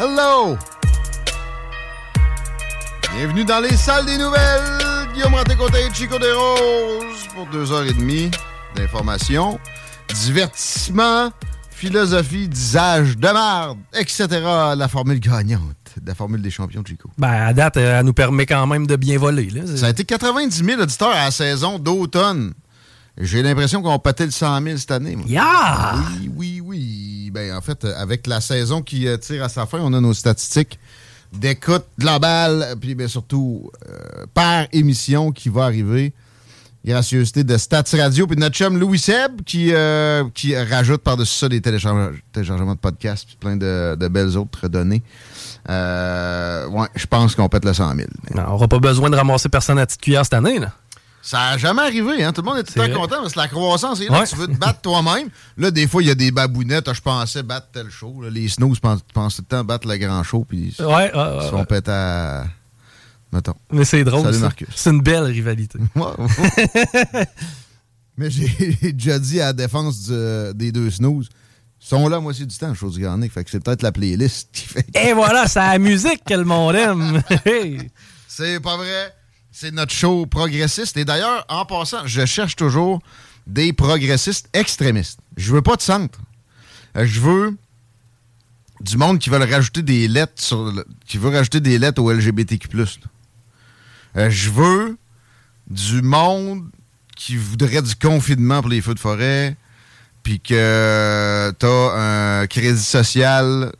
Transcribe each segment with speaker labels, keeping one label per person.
Speaker 1: Hello! Bienvenue dans les salles des nouvelles. Guillaume Ranté-Côté et Chico des Roses pour deux heures et demie d'informations, divertissement, philosophie, disage de merde, etc. La formule gagnante, la formule des champions, Chico.
Speaker 2: Ben, à date, elle nous permet quand même de bien voler. Là.
Speaker 1: Ça a été 90 000 auditeurs à la saison d'automne. J'ai l'impression qu'on pâtait le 100 000 cette année. moi.
Speaker 2: Yeah!
Speaker 1: Oui, oui, oui. Ben, en fait, avec la saison qui euh, tire à sa fin, on a nos statistiques d'écoute globale, puis bien surtout euh, par émission qui va arriver. Gracieuseté de Stats Radio, puis notre chum Louis Seb qui, euh, qui rajoute par-dessus ça des télécharge- téléchargements de podcasts, puis plein de, de belles autres données. Ouais, je pense qu'on pète le 100 000.
Speaker 2: Non, on n'aura pas besoin de ramasser personne à petite cuillère cette année. Là.
Speaker 1: Ça n'a jamais arrivé, hein? Tout le monde est tout le temps content parce que la croissance est là.
Speaker 2: Ouais.
Speaker 1: Tu veux te battre toi-même. Là, des fois, il y a des babounettes. Ah, Je pensais battre tel show. là. Les snooze pensent, pensent tout le temps battre le grand show. Puis
Speaker 2: Ouais, ouais,
Speaker 1: ils se font péter à. Mettons.
Speaker 2: Mais c'est drôle.
Speaker 1: Salut,
Speaker 2: ça.
Speaker 1: Marcus.
Speaker 2: C'est une belle rivalité.
Speaker 1: Mais j'ai déjà dit à la défense du- des deux snooze. Ils sont là à moitié du temps, chose du Garnier. Fait que c'est peut-être la playlist qui fait.
Speaker 2: Et voilà, c'est la musique que le monde aime.
Speaker 1: C'est pas vrai. C'est notre show progressiste. Et d'ailleurs, en passant, je cherche toujours des progressistes extrémistes. Je veux pas de centre. Euh, Je veux du monde qui veut rajouter des lettres sur le- qui veut rajouter des lettres au LGBTQ+. Euh, Je veux du monde qui voudrait du confinement pour les feux de forêt, puis que t'as un crédit social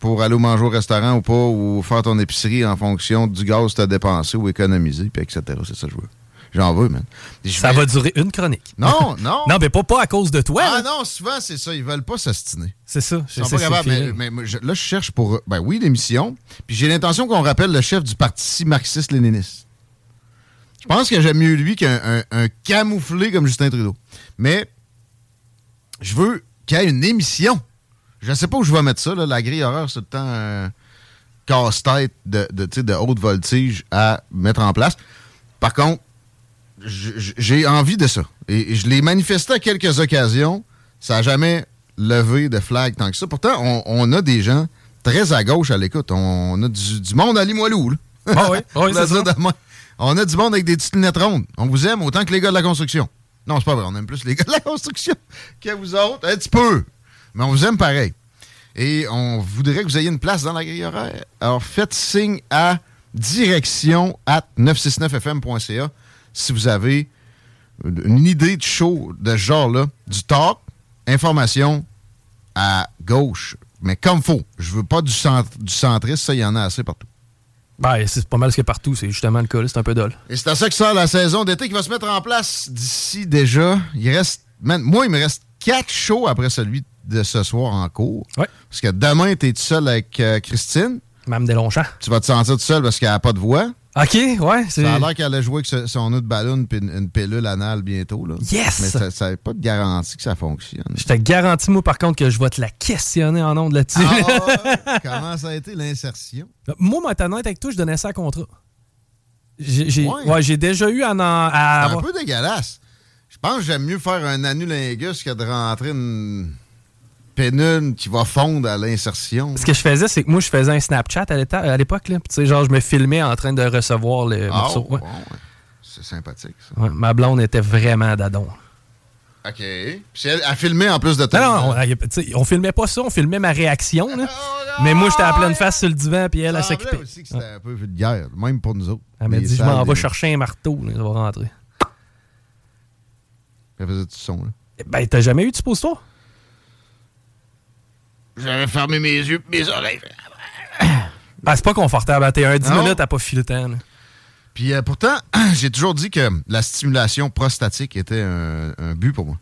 Speaker 1: pour aller manger au restaurant ou pas, ou faire ton épicerie en fonction du gaz que tu as dépensé ou économisé, puis etc. C'est ça que je veux. J'en veux, man.
Speaker 2: Ça va durer une chronique.
Speaker 1: Non, non.
Speaker 2: Non, mais pas, pas à cause de toi.
Speaker 1: Ah non, souvent, c'est ça. Ils veulent pas s'ostiner.
Speaker 2: C'est ça.
Speaker 1: Ils sont pas capables. Mais, mais moi, je- là, je cherche pour. Ben oui, l'émission. Puis j'ai l'intention qu'on rappelle le chef du parti marxiste-léniniste. Je pense que j'aime mieux lui qu'un un- un camouflé comme Justin Trudeau. Mais je veux qu'il y ait une émission. Je ne sais pas où je vais mettre ça. Là. La grille horaire, c'est le temps un casse-tête de, de, de haute voltige à mettre en place. Par contre, j'ai envie de ça. Et je l'ai manifesté à quelques occasions. Ça n'a jamais levé de flag tant que ça. Pourtant, on, on a des gens très à gauche à l'écoute. On a du, du monde à Limoilou. là.
Speaker 2: Ah oui,
Speaker 1: dire
Speaker 2: ça.
Speaker 1: On a du monde avec des petites lunettes rondes. On vous aime autant que les gars de la construction. Non, c'est pas vrai. On aime plus les gars de la construction que vous autres. Un petit peu. Mais on vous aime pareil. Et on voudrait que vous ayez une place dans la grille horaire. Alors, faites signe à direction at 969fm.ca si vous avez une idée de show de ce genre-là. Du talk, information à gauche. Mais comme faut. Je veux pas du, du centriste. Ça, il y en a assez partout.
Speaker 2: Ben, c'est pas mal ce qu'il y a partout. C'est justement le cas. C'est un peu dole.
Speaker 1: Et c'est à ça que sort la saison d'été qui va se mettre en place d'ici déjà. Il reste. man, moi, il me reste quatre shows après celui de ce soir en cours.
Speaker 2: Ouais.
Speaker 1: Parce que demain, tu es tout seul avec euh, Christine.
Speaker 2: Mme Deslongchamps.
Speaker 1: Tu vas te sentir tout seul parce qu'elle n'a pas de voix.
Speaker 2: OK, ouais. c'est-
Speaker 1: Ça a l'air qu'elle a joué avec ce- son de ballon puis une, une pilule anale bientôt. Là.
Speaker 2: Yes!
Speaker 1: Mais ça- ça n'a pas de garantie que ça fonctionne.
Speaker 2: Je te garantis, moi, par contre, que je vais te la questionner en ondes là-dessus.
Speaker 1: Ah, comment ça a été l'insertion?
Speaker 2: moi, honnête avec toi, je donnais ça à contrat. J'ai j'ai-
Speaker 1: Ouais.
Speaker 2: ouais, j'ai déjà eu en- à
Speaker 1: C'est un peu dégueulasse. Je pense que j'aime mieux faire un anulingus que de rentrer une pénule qui va fondre à l'insertion.
Speaker 2: Ce que je faisais, c'est que moi, je faisais un Snapchat à l'époque. là. Puis, Tu sais, genre, je me filmais en train de recevoir le
Speaker 1: Ah,
Speaker 2: morceau. Ouais.
Speaker 1: bon, ouais. C'est sympathique, ça.
Speaker 2: Ouais, ma blonde était vraiment d'adon.
Speaker 1: OK. Puis elle a filmé en plus de toi.
Speaker 2: Non, non, on, filmait pas ça, on filmait ma réaction. là. Mais moi, j'étais à pleine face sur le divan, puis elle, elle s'occupait.
Speaker 1: aussi que c'était un peu vulgaire, même pour nous autres.
Speaker 2: Elle m'a dit, je m'en vais chercher un marteau, là, ça va rentrer.
Speaker 1: Elle faisait du son, là.
Speaker 2: Eh Ben, t'as jamais eu de suppositoire?
Speaker 1: J'avais fermé mes yeux mes oreilles.
Speaker 2: Ah, c'est pas confortable. hein. T'es un 10
Speaker 1: Non.
Speaker 2: minutes, t'as pas filé le.
Speaker 1: Puis euh, pourtant, j'ai toujours dit que la stimulation prostatique était un, un but pour moi.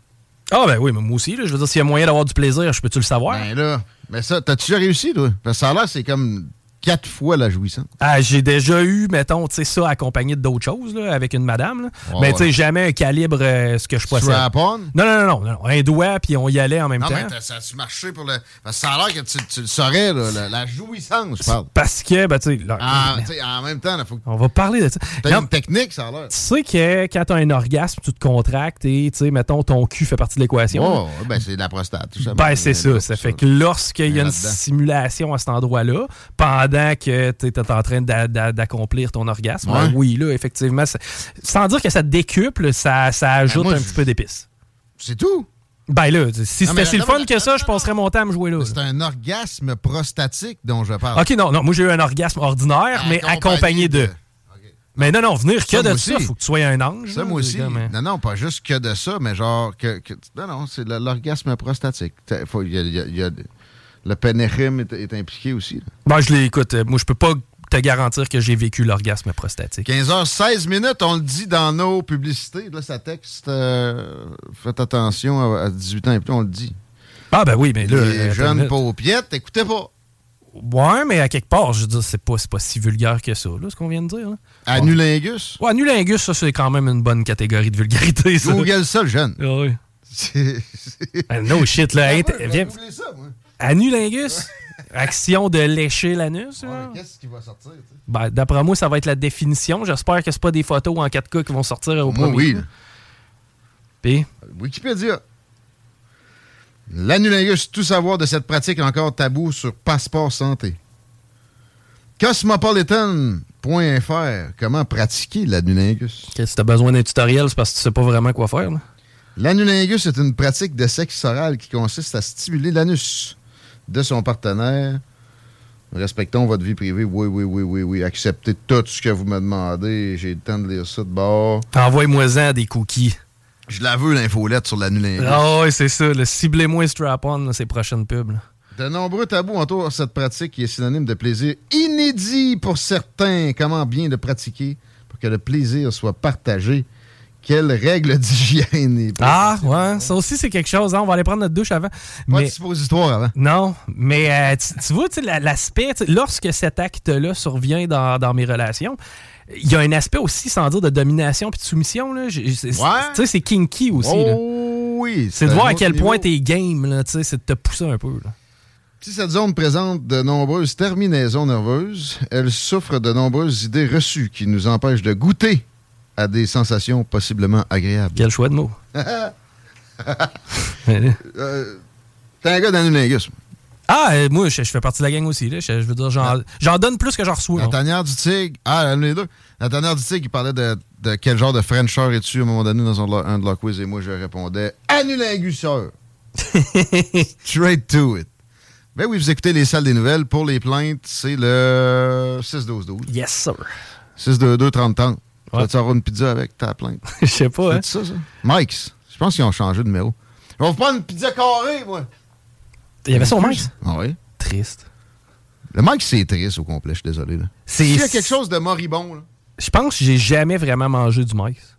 Speaker 2: Ah, ben oui, mais moi aussi. là, je veux dire, s'il y a moyen d'avoir du plaisir, je peux-tu le savoir?
Speaker 1: Ben là, mais ça, t'as-tu réussi, toi? Parce que ça a l'air, c'est comme quatre fois la jouissance.
Speaker 2: Ah, j'ai déjà eu, mettons, tu sais, ça accompagné d'autres choses, là, avec une madame. là. Mais tu sais,
Speaker 1: ouais.
Speaker 2: jamais un calibre, euh, ce que je possède. Non, non, non, non, non, Un doigt, puis on y allait en même
Speaker 1: Non,
Speaker 2: temps.
Speaker 1: mais t'as- ça a-tu marché pour le. Parce que ça a l'air que tu, tu le saurais, là, la, la jouissance, je parle.
Speaker 2: Parce que, ben, tu sais,
Speaker 1: Ah, en même temps, il faut que
Speaker 2: on va parler de ça. Non,
Speaker 1: une technique, ça a l'air.
Speaker 2: Tu sais que quand t'as un orgasme, tu te contractes et, tu sais, mettons, ton cul fait partie de l'équation.
Speaker 1: Oh, ben c'est la prostate, tout ça.
Speaker 2: Ben, c'est ça. Ça fait que lorsqu'il y a une simulation à cet endroit-là, pendant que tu es en train d'a- d'a- d'accomplir ton orgasme,
Speaker 1: Ouais.
Speaker 2: oui, là, effectivement, ça- sans dire que ça décuple, ça, ça ajoute
Speaker 1: Ben, moi,
Speaker 2: un petit peu d'épices.
Speaker 1: C'est tout.
Speaker 2: Ben là, si c'était si le fun que ça, je passerais mon temps à me jouer là.
Speaker 1: C'est un orgasme prostatique dont je parle.
Speaker 2: Ok, non, non, moi j'ai eu un orgasme ordinaire, mais accompagné de. Mais non, non, venir que
Speaker 1: Ça,
Speaker 2: de ça,
Speaker 1: aussi.
Speaker 2: faut que tu sois un ange.
Speaker 1: Ça,
Speaker 2: là,
Speaker 1: moi aussi.
Speaker 2: comme, euh,
Speaker 1: Non, non, pas juste que de ça, mais genre. Que, que- non, non, c'est l'orgasme prostatique. T'as- faut- il y a- il y a- il y a- le pénéchym est, est impliqué aussi.
Speaker 2: Ben, je l'écoute. Moi, je peux pas te garantir que j'ai vécu l'orgasme prostatique.
Speaker 1: 15h16 minutes, on le dit dans nos publicités. Là, ça texte. euh, faites attention à, à 18 ans et plus, on le dit.
Speaker 2: Ah, ben oui, mais là.
Speaker 1: Les
Speaker 2: euh,
Speaker 1: jeunes paupiettes, écoutez pas.
Speaker 2: Ouais, mais à quelque part, je veux dire, c'est pas, pas si vulgaire que ça, là, ce qu'on vient de dire. là.
Speaker 1: Annulingus.
Speaker 2: Ouais, nulingus, ça, c'est quand même une bonne catégorie de vulgarité, ça.
Speaker 1: Google ça, le jeune.
Speaker 2: Ah oui. Ah, no shit, là. Viens-
Speaker 1: ça, moi.
Speaker 2: Anulingus? Action de lécher l'anus?
Speaker 1: Ouais? Qu'est-ce qui va sortir? tu?
Speaker 2: Ben, D'après moi, ça va être la définition. J'espère que c'est pas des photos en 4K qui vont sortir au
Speaker 1: Moi,
Speaker 2: premier.
Speaker 1: oui.
Speaker 2: Puis,
Speaker 1: Wikipédia. L'anulingus, tout savoir de cette pratique encore tabou sur Passeport Santé. Cosmopolitan.fr. Comment pratiquer l'anulingus?
Speaker 2: que si t'as besoin d'un tutoriel, c'est parce que tu sais pas vraiment quoi faire.
Speaker 1: L'anulingus est une pratique de sexe oral qui consiste à stimuler l'anus de son partenaire. Respectons votre vie privée. Oui, oui, oui, oui, oui. Acceptez tout ce que vous me demandez. J'ai le temps de lire ça de bord.
Speaker 2: Envoie-moi-en des cookies.
Speaker 1: Je la veux, l'infolette sur l'anulingus.
Speaker 2: Ah ouais, c'est ça. Le ciblez-moi strap-on, ces prochaines pubs. là.
Speaker 1: De nombreux tabous entourent cette pratique qui est synonyme de plaisir inédit pour certains. Comment bien le pratiquer pour que le plaisir soit partagé? Quelles règles d'hygiène
Speaker 2: Ah, ouais, ça aussi, c'est quelque chose. hein. On va aller prendre notre douche avant.
Speaker 1: Pas
Speaker 2: Mais-
Speaker 1: de suppositoire avant.
Speaker 2: Non, mais euh, tu, tu vois, l'aspect, lorsque cet acte-là survient dans, dans mes relations, il y a un aspect aussi, sans dire de domination puis de soumission. Là.
Speaker 1: Ouais.
Speaker 2: Tu sais, c'est kinky aussi. là.
Speaker 1: Oh oui!
Speaker 2: C'est de voir à quel
Speaker 1: niveau.
Speaker 2: point t'es game, là, tu sais, c'est de te pousser un peu. là.
Speaker 1: Si cette zone présente de nombreuses terminaisons nerveuses, elle souffre de nombreuses idées reçues qui nous empêchent de goûter à des sensations possiblement agréables.
Speaker 2: Quel choix de mots.
Speaker 1: Euh, T'es un gars d'anulingus.
Speaker 2: ah, euh, moi, je, je fais partie de la gang aussi. Là. Je, je veux dire, j'en j'en donne plus que j'en reçois.
Speaker 1: La tanière du tigre. Ah, les deux. La tanière du tigre, il parlait de, de quel genre de Frencheur es-tu à un moment donné dans un, un de leurs quiz et moi je répondais Annulinguseur. Straight to it. Ben oui, vous écoutez les salles des nouvelles. Pour les plaintes, c'est le 6-12-12.
Speaker 2: Yes, sir.
Speaker 1: 6-2-2-30-30. Tu
Speaker 2: Ouais.
Speaker 1: vas-tu avoir une pizza avec ta plainte?
Speaker 2: Je sais pas. hein.
Speaker 1: C'est ça, ça? Mike's. Je pense qu'ils ont changé de numéro. Je vais vous prendre une pizza carrée, moi.
Speaker 2: Il y avait ça au Mike's?
Speaker 1: Ah oui.
Speaker 2: Triste.
Speaker 1: Le Mike's, c'est triste au complet, je suis désolé. Là.
Speaker 2: C'est-
Speaker 1: S'il y a quelque chose de moribond, là,
Speaker 2: Je pense que j'ai jamais vraiment mangé du Mike's.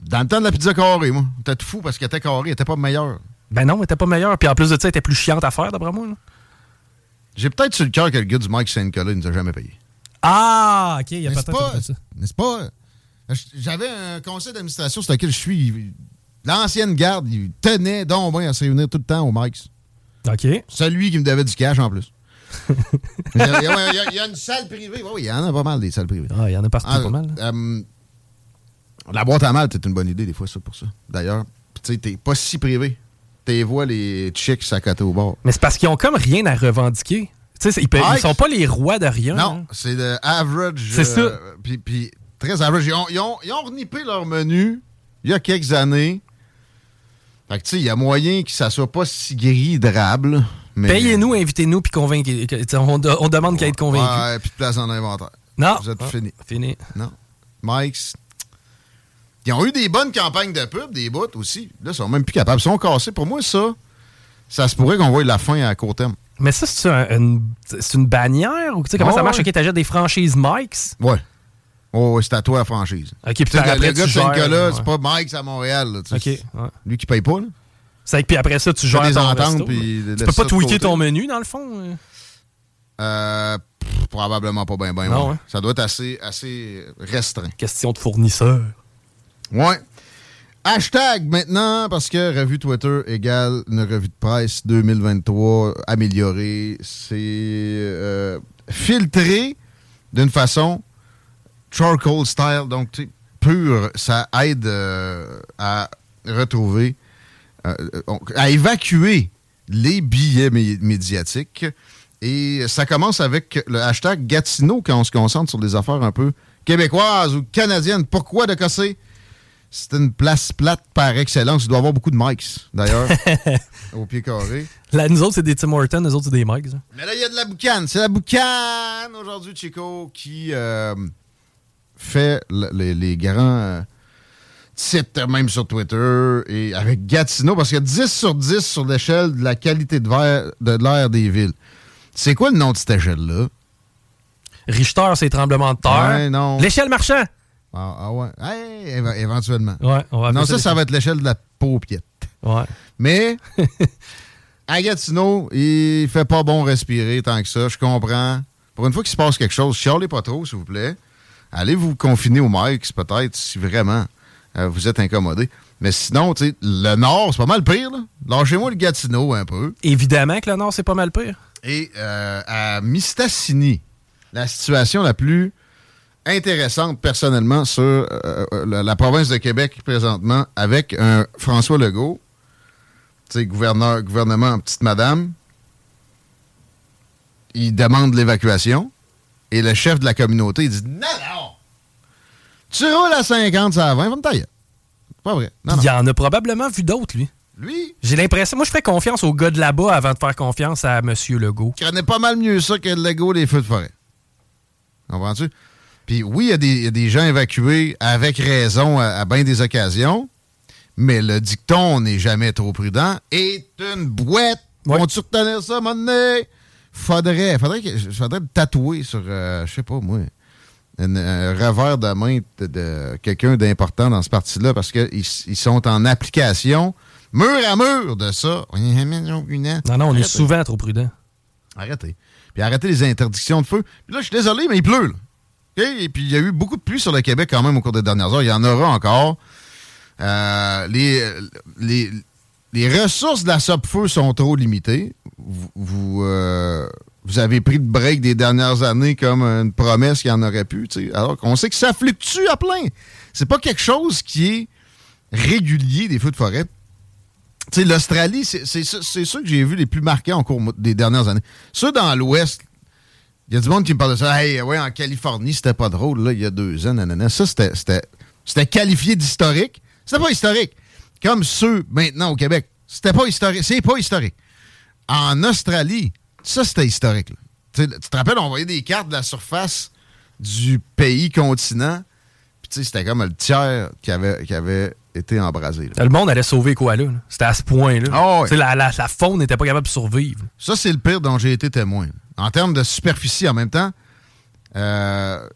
Speaker 1: Dans le temps de la pizza carrée, moi. T'es tout fou parce qu'elle était carrée, elle était pas meilleure.
Speaker 2: Ben non, elle était pas meilleure. Puis en plus de ça, elle était plus chiante à faire, d'après moi. là.
Speaker 1: J'ai peut-être sur le cœur que le gars du Mike Saint-Nicolas, il nous a jamais payé.
Speaker 2: Ah, ok, il y a
Speaker 1: pas?
Speaker 2: de ça.
Speaker 1: N'est-ce pas? J'avais un conseil d'administration sur lequel je suis. L'ancienne garde, il tenait donc bien à se réunir tout le temps au Mike's.
Speaker 2: OK.
Speaker 1: Celui qui me devait du cash en plus. il, y a, il y a- il y a- il y a une salle privée. Oui, il y en a pas mal des salles privées.
Speaker 2: Ah, il y en a partout
Speaker 1: Ah,
Speaker 2: pas mal.
Speaker 1: euh, la boîte à mal, c'est une bonne idée des fois, ça, pour ça. D'ailleurs, tu sais, t'es pas si privé. T'es vois les chicks à côté au bord.
Speaker 2: Mais c'est parce qu'ils ont comme rien à revendiquer. Tu sais, c'est- ils, ils sont pas les rois de rien.
Speaker 1: Non,
Speaker 2: hein.
Speaker 1: c'est le average.
Speaker 2: C'est ça.
Speaker 1: euh, Puis, puis très average. Ils ont, ils, ont, ils ont renippé leur menu il y a quelques années. Fait que, tu sais, il y a moyen que ça soit pas si gris drable. Mais...
Speaker 2: Payez-nous, invitez-nous, puis convainquez. On, demande qu'à être convaincu.
Speaker 1: Ouais, puis de place dans l'inventaire.
Speaker 2: Non.
Speaker 1: Vous êtes
Speaker 2: Ah,
Speaker 1: fini.
Speaker 2: Fini.
Speaker 1: Non. Mike's. Ils ont eu des bonnes campagnes de pub, des bouts aussi. Là, ils sont même plus capables. Ils sont cassés. Pour moi, ça, ça se pourrait qu'on voie la fin à court terme.
Speaker 2: Mais ça, c'est un- une, bannière ou tu sais comment
Speaker 1: Oh,
Speaker 2: ça marche?
Speaker 1: ouais.
Speaker 2: Ok, t'achètes des franchises Mike's.
Speaker 1: Ouais. Oh, ouais, c'est à toi la franchise.
Speaker 2: Ok, puis par après,
Speaker 1: le gars
Speaker 2: tu
Speaker 1: de Saint-Nicolas,
Speaker 2: gères,
Speaker 1: c'est
Speaker 2: ouais.
Speaker 1: pas Mike's à Montréal. là.
Speaker 2: Ok, ouais.
Speaker 1: Lui qui paye pas, là.
Speaker 2: C'est que puis après ça, tu gères
Speaker 1: des
Speaker 2: ton
Speaker 1: ententes,
Speaker 2: resto,
Speaker 1: puis
Speaker 2: Tu peux pas tweaker ton menu, dans le fond? euh?
Speaker 1: Euh, pff, probablement pas bien, bien.
Speaker 2: Non,
Speaker 1: ouais.
Speaker 2: hein?
Speaker 1: Ça doit être assez, assez restreint.
Speaker 2: Question de fournisseur.
Speaker 1: Ouais. Hashtag maintenant, parce que revue Twitter égale une revue de presse 2023 améliorée. C'est euh, filtré d'une façon charcoal style, donc pur. Ça aide euh, à retrouver, euh, à évacuer les billets mé- médiatiques. Et ça commence avec le hashtag Gatineau quand on se concentre sur des affaires un peu québécoises ou canadiennes. Pourquoi de casser? C'est une place plate par excellence. Il doit y avoir beaucoup de mics, d'ailleurs, au pied carré.
Speaker 2: Là, nous autres, c'est des Tim Hortons, nous autres, c'est des hein.
Speaker 1: Mais là, il y a de la boucane. C'est la boucane aujourd'hui, Chico, qui euh, fait le- les, les grands euh, titres, même sur Twitter, et avec Gatineau, parce qu'il y a 10 sur 10 sur l'échelle de la qualité de verre- de l'air des villes. C'est quoi le nom de cette échelle-là?
Speaker 2: Richter, c'est tremblement de terre.
Speaker 1: Ouais.
Speaker 2: L'échelle marchand.
Speaker 1: Ah, ah ouais. Hey, éventuellement.
Speaker 2: Ouais, on va
Speaker 1: non, ça, ça va être l'échelle de la paupiette.
Speaker 2: Ouais.
Speaker 1: Mais à Gatineau, il fait pas bon respirer tant que ça. Je comprends. Pour une fois qu'il se passe quelque chose, chialez pas trop, s'il vous plaît. Allez vous confiner au Mike's, peut-être, si vraiment euh, vous êtes incommodé. Mais sinon, tu sais, le Nord, c'est pas mal pire. là. Lâchez-moi le Gatineau un peu.
Speaker 2: Évidemment que le Nord, c'est pas mal pire.
Speaker 1: Et euh, à Mistassini, la situation la plus intéressante personnellement sur euh, euh, la, la province de Québec présentement avec un François Legault, tu sais, gouverneur, gouvernement en petite madame. Il demande l'évacuation et le chef de la communauté il dit Non, non! Tu roules à 50, ça à 20, va me tailler. C'est pas vrai. Non, non.
Speaker 2: Il y en a probablement vu d'autres, lui.
Speaker 1: Lui,
Speaker 2: J'ai l'impression. Moi, je ferais confiance au gars de là-bas avant de faire confiance à M. Legault.
Speaker 1: il connaît pas mal mieux ça que le Lego des feux de forêt. Comprends-tu? Puis oui, il y, a des- il y a des gens évacués avec raison à, à bien des occasions, mais le dicton on n'est jamais trop prudent est une boîte.
Speaker 2: Ouais.
Speaker 1: Vont-tu retenir ça, mon nez? Faudrait, faudrait, que- faudrait le tatouer sur, euh, je sais pas moi, une- un revers de main de, de quelqu'un d'important dans ce parti-là parce qu'ils ils sont en application mur à mur de ça.
Speaker 2: Non, non, on est souvent trop prudent.
Speaker 1: Arrêtez. Puis arrêtez les interdictions de feu. Puis là, je suis désolé, mais il pleut. là. Et puis il y a eu beaucoup de pluie sur le Québec quand même au cours des dernières heures. Il y en aura encore. Euh, les, les, les ressources de la SOP-Feu sont trop limitées. Vous, vous, euh, avez pris le break des dernières années comme une promesse qu'il y en aurait pu. Alors qu'on sait que ça fluctue à plein. C'est pas quelque chose qui est régulier des feux de forêt. L'Australie, c'est ceux que j'ai vu les plus marqués en cours des dernières années. Ceux dans l'Ouest, il y a du monde qui me parle de ça. Hey, ouais, en Californie, c'était pas drôle, là, il y a deux ans, nanana. Ça, c'était- qualifié d'historique. C'était pas historique. Comme ceux maintenant au Québec. C'était pas historique. C'est pas historique. En Australie, ça, c'était historique. tu te rappelles, on voyait des cartes de la surface du pays continent. Puis, tu sais, c'était comme le tiers qui avait, qui avait été embrasé. là.
Speaker 2: Le monde allait sauver quoi là? C'était à ce point-là.
Speaker 1: Ah
Speaker 2: La, la, la faune n'était pas capable de survivre.
Speaker 1: Ça, c'est le pire dont j'ai été témoin. En termes de superficie, en même temps, euh,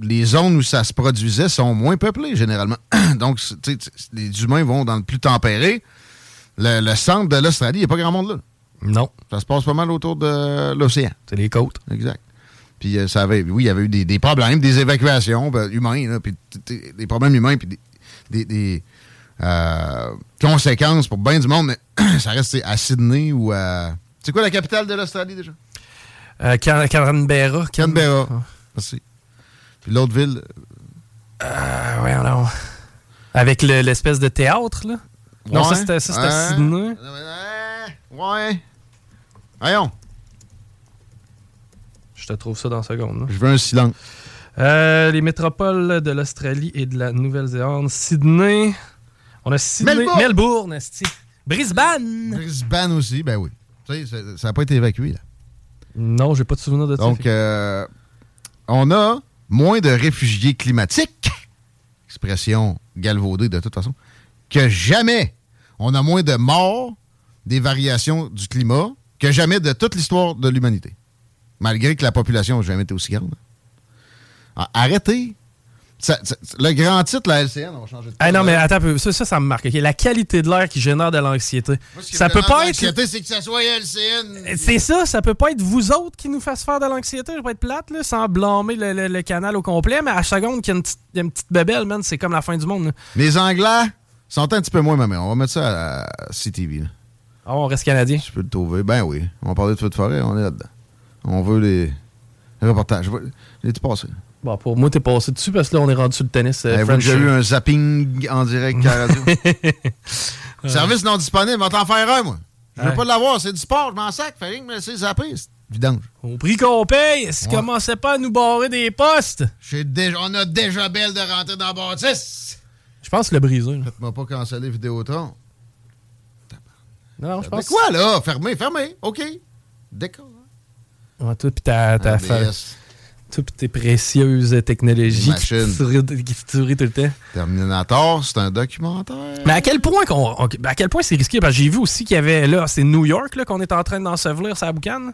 Speaker 1: les zones où ça se produisait sont moins peuplées, généralement. Donc, les humains vont dans le plus tempéré. le, le centre de l'Australie, il n'y a pas grand monde là.
Speaker 2: Non.
Speaker 1: Ça se passe pas mal autour de l'océan.
Speaker 2: C'est les côtes.
Speaker 1: Exact. Puis euh, ça avait, oui, il y avait eu des, des problèmes, des évacuations ben, humaines, puis des problèmes humains, puis des, des- des, euh, conséquences pour bien du monde, mais ça reste c'est à Sydney ou à... C'est quoi la capitale de l'Australie déjà?
Speaker 2: Euh, Can- Canberra.
Speaker 1: Canberra. Merci. Puis l'autre ville,
Speaker 2: Euh, ouais, non. Avec le- l'espèce de théâtre, là? Non, ça, c'était ça, c'était
Speaker 1: Ouais.
Speaker 2: Sydney.
Speaker 1: Ouais. Voyons.
Speaker 2: Je te trouve ça dans la seconde. là.
Speaker 1: Je veux un silence.
Speaker 2: Euh, les métropoles de l'Australie et de la Nouvelle-Zélande. Sydney. On a Sydney.
Speaker 1: Melbourne.
Speaker 2: Melbourne, esti. Brisbane.
Speaker 1: Brisbane aussi, ben oui. Tu sais, ça- ça n'a pas été évacué, là.
Speaker 2: Non, j'ai pas de souvenir de ça.
Speaker 1: Donc, euh, on a moins de réfugiés climatiques, expression galvaudée de toute façon, que jamais. On a moins de morts des variations du climat que jamais de toute l'histoire de l'humanité. Malgré que la population n'a jamais été aussi grande. Ah, Arrêtez. Ça- ça- le grand titre, la LCN, on va changer de
Speaker 2: Ah non, mais attends un peu. Ça, ça, ça me marque. La qualité de l'air qui génère de l'anxiété. Ça peut pas être.
Speaker 1: l'anxiété, c'est que ça soit LCN.
Speaker 2: C'est ça, ça peut pas être vous autres qui nous fassent faire de l'anxiété, je vais pas être plate, là, sans blâmer le, le- le canal au complet, mais à chaque seconde qu'il y a une petite, une petite bébelle, man, c'est comme la fin du monde. là.
Speaker 1: Les Anglais sont un petit peu moins, mais on va mettre ça à CTV.
Speaker 2: Ah, on reste canadien.
Speaker 1: Tu peux le trouver. Ben oui. On va parler de feu de forêt, on est là-dedans. On veut les, les reportages. Les-tu passé?
Speaker 2: Bon, pour moi, t'es passé dessus parce que là, on est rendu sur le tennis. euh,
Speaker 1: déjà eu un zapping en direct à la radio? Service non disponible, va t'en faire un, moi. Je veux
Speaker 2: Ouais.
Speaker 1: pas l'avoir, c'est du sport, je m'en sac, fallait rien que me laisser zapper. C'est vidange.
Speaker 2: Au prix qu'on paye, si
Speaker 1: Ouais.
Speaker 2: commençait pas à nous barrer des postes?
Speaker 1: J'ai déjà- on a déjà belle de rentrer dans la bâtisse.
Speaker 2: Je pense le briser.
Speaker 1: Faites-moi pas canceller Vidéotron.
Speaker 2: Non, non, je
Speaker 1: Mais
Speaker 2: pense.
Speaker 1: quoi, là? Fermé, fermé. OK. D'accord.
Speaker 2: Ouais, toi, pis ta, ta fa- Pis tes précieuses technologies qui tueraient tout le temps.
Speaker 1: Terminator, c'est un documentaire.
Speaker 2: Mais à quel point qu'on, on- à quel point c'est risqué? Parce que j'ai vu aussi qu'il y avait là, c'est New York là qu'on est en train d'ensevelir sa boucane.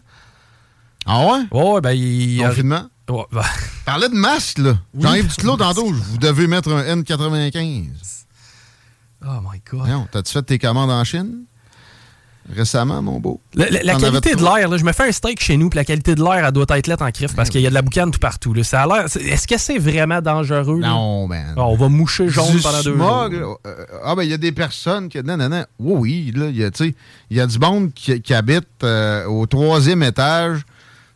Speaker 1: Ah ouais?
Speaker 2: Ouais, ben il
Speaker 1: Confinement?
Speaker 2: Ouais, ben,
Speaker 1: Parlais de masque, là.
Speaker 2: Oui.
Speaker 1: Jean-Yves Duclos, tantôt, vous devez mettre un N95.
Speaker 2: Oh my god.
Speaker 1: Voyons, t'as-tu fait tes commandes en Chine? Récemment, mon beau?
Speaker 2: La, qualité de l'air, là, je me fais un steak chez nous, puis la qualité de l'air, elle doit être lettre en crif parce qu'il y a de la boucane tout partout. Là. Ça a l'air. c'est- Est-ce que c'est vraiment dangereux? là?
Speaker 1: Non, man.
Speaker 2: Ah, on va moucher jaune
Speaker 1: Du
Speaker 2: pendant deux
Speaker 1: smog,
Speaker 2: jours.
Speaker 1: là, euh, ah, ben, il y a des personnes qui. Non, non, non. Oui, oui, là, il y a, tu sais, il y a du monde qui, qui habite euh, au troisième étage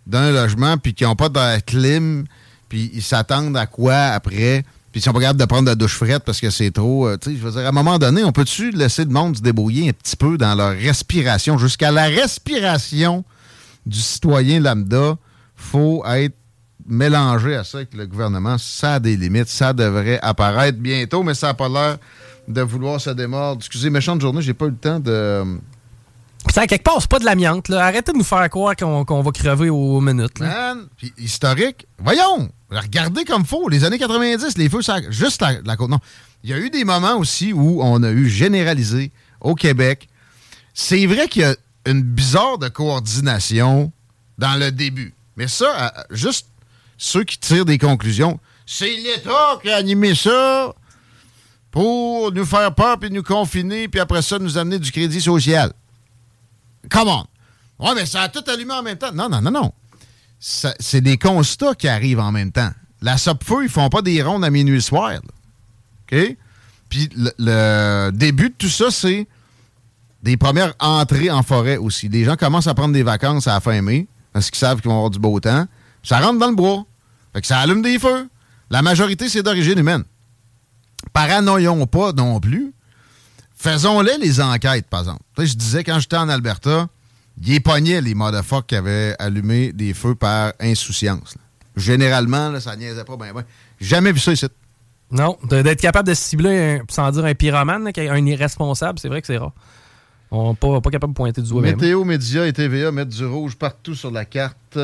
Speaker 1: d'un logement, puis qui n'ont pas de clim, puis ils s'attendent à quoi après, puis ils sont pas de prendre la douche frette parce que c'est trop. euh, tu sais, je veux à un moment donné, on peut-tu laisser le monde se débrouiller un petit peu dans leur respiration, jusqu'à la respiration du citoyen lambda, faut être mélangé à ça avec le gouvernement. Ça a des limites. Ça devrait apparaître bientôt, mais ça n'a pas l'air de vouloir se démordre. Excusez, méchante journée, j'ai pas eu le temps de.
Speaker 2: Ça, quelque part, c'est pas de l'amiante. Arrêtez de nous faire croire qu'on va crever aux minutes.
Speaker 1: Man, historique, voyons, regardez comme faut. Les années 90, les feux, ça, juste la, côte. Non. Il y a eu des moments aussi où on a eu généralisé au Québec. C'est vrai qu'il y a une bizarre de coordination dans le début. Mais ça, juste ceux qui tirent des conclusions, c'est l'État qui a animé ça pour nous faire peur puis nous confiner puis après ça nous amener du crédit social. Come on. Ouais, mais ça a tout allumé en même temps. Non, non, non, non. C'est des constats qui arrivent en même temps. La SOPFEU, ils font pas des rondes à minuit soir. là. OK? Puis le, début de tout ça, c'est des premières entrées en forêt aussi. Les gens commencent à prendre des vacances à la fin mai parce qu'ils savent qu'ils vont avoir du beau temps. Ça rentre dans le bois. Fait ça allume des feux. La majorité, c'est d'origine humaine. Paranoïons pas non plus. Faisons-les les enquêtes, par exemple. Je disais, quand j'étais en Alberta, ils pognaient les motherfuckers qui avaient allumé des feux par insouciance. là. Généralement, là, ça niaisait pas. Ben. Jamais vu ça ici.
Speaker 2: Non, d'être capable de cibler, un- sans dire un pyromane, un irresponsable, c'est vrai que c'est rare. On n'est pas, pas capable de pointer du doigt. même.
Speaker 1: Météo, médias et TVA mettent du rouge partout sur la carte.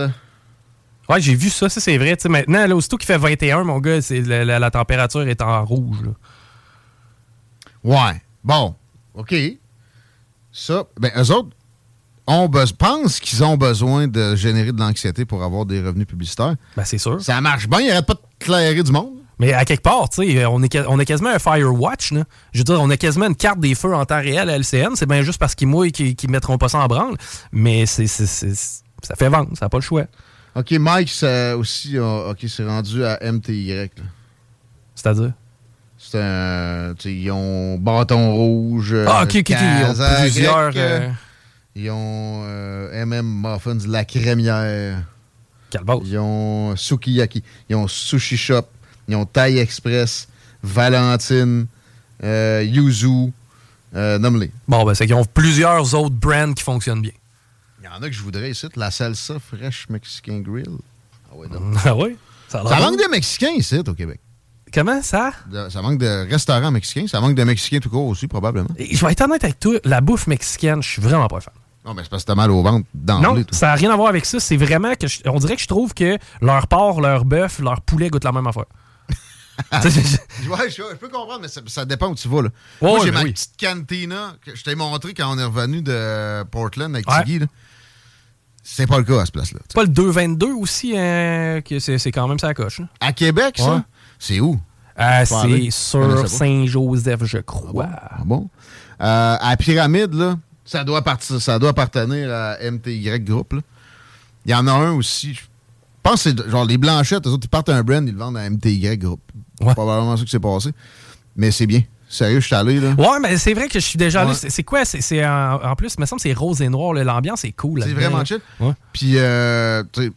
Speaker 2: Ouais, j'ai vu ça, ça c'est vrai. Maintenant, là, aussitôt qu'il fait 21, mon gars, la- la température est en rouge. là.
Speaker 1: Ouais. Bon. OK. Ça, ben, eux autres ont besoin, pensent qu'ils ont besoin de générer de l'anxiété pour avoir des revenus publicitaires.
Speaker 2: Ben, c'est sûr.
Speaker 1: Ça marche bien, ils n'arrêtent pas de clairer du monde.
Speaker 2: Mais à quelque part, tu sais, on, est, on a quasiment un Firewatch. Là. Je veux dire, on a quasiment une carte des feux en temps réel à LCN. C'est bien juste parce qu'ils mouillent qu'ils ne mettront pas ça en branle. Mais c'est, ça fait vendre, ça n'a pas le choix.
Speaker 1: OK, Mike, ça aussi, OK, c'est rendu à MTY.
Speaker 2: C'est-à-dire?
Speaker 1: C'est un. Ils ont bâton rouge.
Speaker 2: Ah, OK, OK, Ils ont plusieurs. Euh,
Speaker 1: ils ont MM Muffins, la crémière. Ils ont Sukiyaki. Ils ont Sushi Shop. Ils ont Thai Express, Valentine, euh, Yuzu. Euh, nomme-les.
Speaker 2: Bon, ben, c'est qu'ils ont plusieurs autres brands qui fonctionnent bien.
Speaker 1: Il y en a que je voudrais ici. La salsa Fresh Mexican Grill.
Speaker 2: Ah oui, ah oui?
Speaker 1: Ça, manque de Mexicains ici, au Québec.
Speaker 2: Comment ça?
Speaker 1: ça manque de restaurants mexicains. Ça manque de Mexicains tout court aussi, probablement.
Speaker 2: je vais être honnête avec toi. La bouffe mexicaine, je suis vraiment pas fan.
Speaker 1: Non, mais c'est parce que t'as mal au ventre
Speaker 2: Non, ça n'a rien à voir avec ça. C'est vraiment que. on dirait que je trouve que leur porc, leur bœuf, leur poulet goûtent la même affaire.
Speaker 1: ouais, je, peux comprendre, mais ça, dépend où tu vas. Là. Moi, j'ai ma petite cantina que je t'ai montré quand on est revenu de Portland avec Tiggy. C'est pas le cas à ce place-là.
Speaker 2: C'est pas le 222 aussi, hein, que c'est quand même ça coche.
Speaker 1: À Québec, ça? C'est où?
Speaker 2: Euh, c'est sur Saint-Joseph, je crois.
Speaker 1: Ah bon? Ah euh, à Pyramide, là, ça doit, ça doit appartenir à MTY Group. Il y en a un aussi. Je pense que c'est genre les Blanchettes, eux autres, ils partent un brand, ils le vendent à MTY Group. C'est probablement ça qui s'est passé. Mais c'est bien. Sérieux, je suis allé, là.
Speaker 2: Ouais, mais c'est vrai que je suis déjà allé. C'est quoi? C'est en, plus, il me semble que c'est rose et noir. L'ambiance est cool.
Speaker 1: C'est vraiment chill. Puis, euh, tu sais,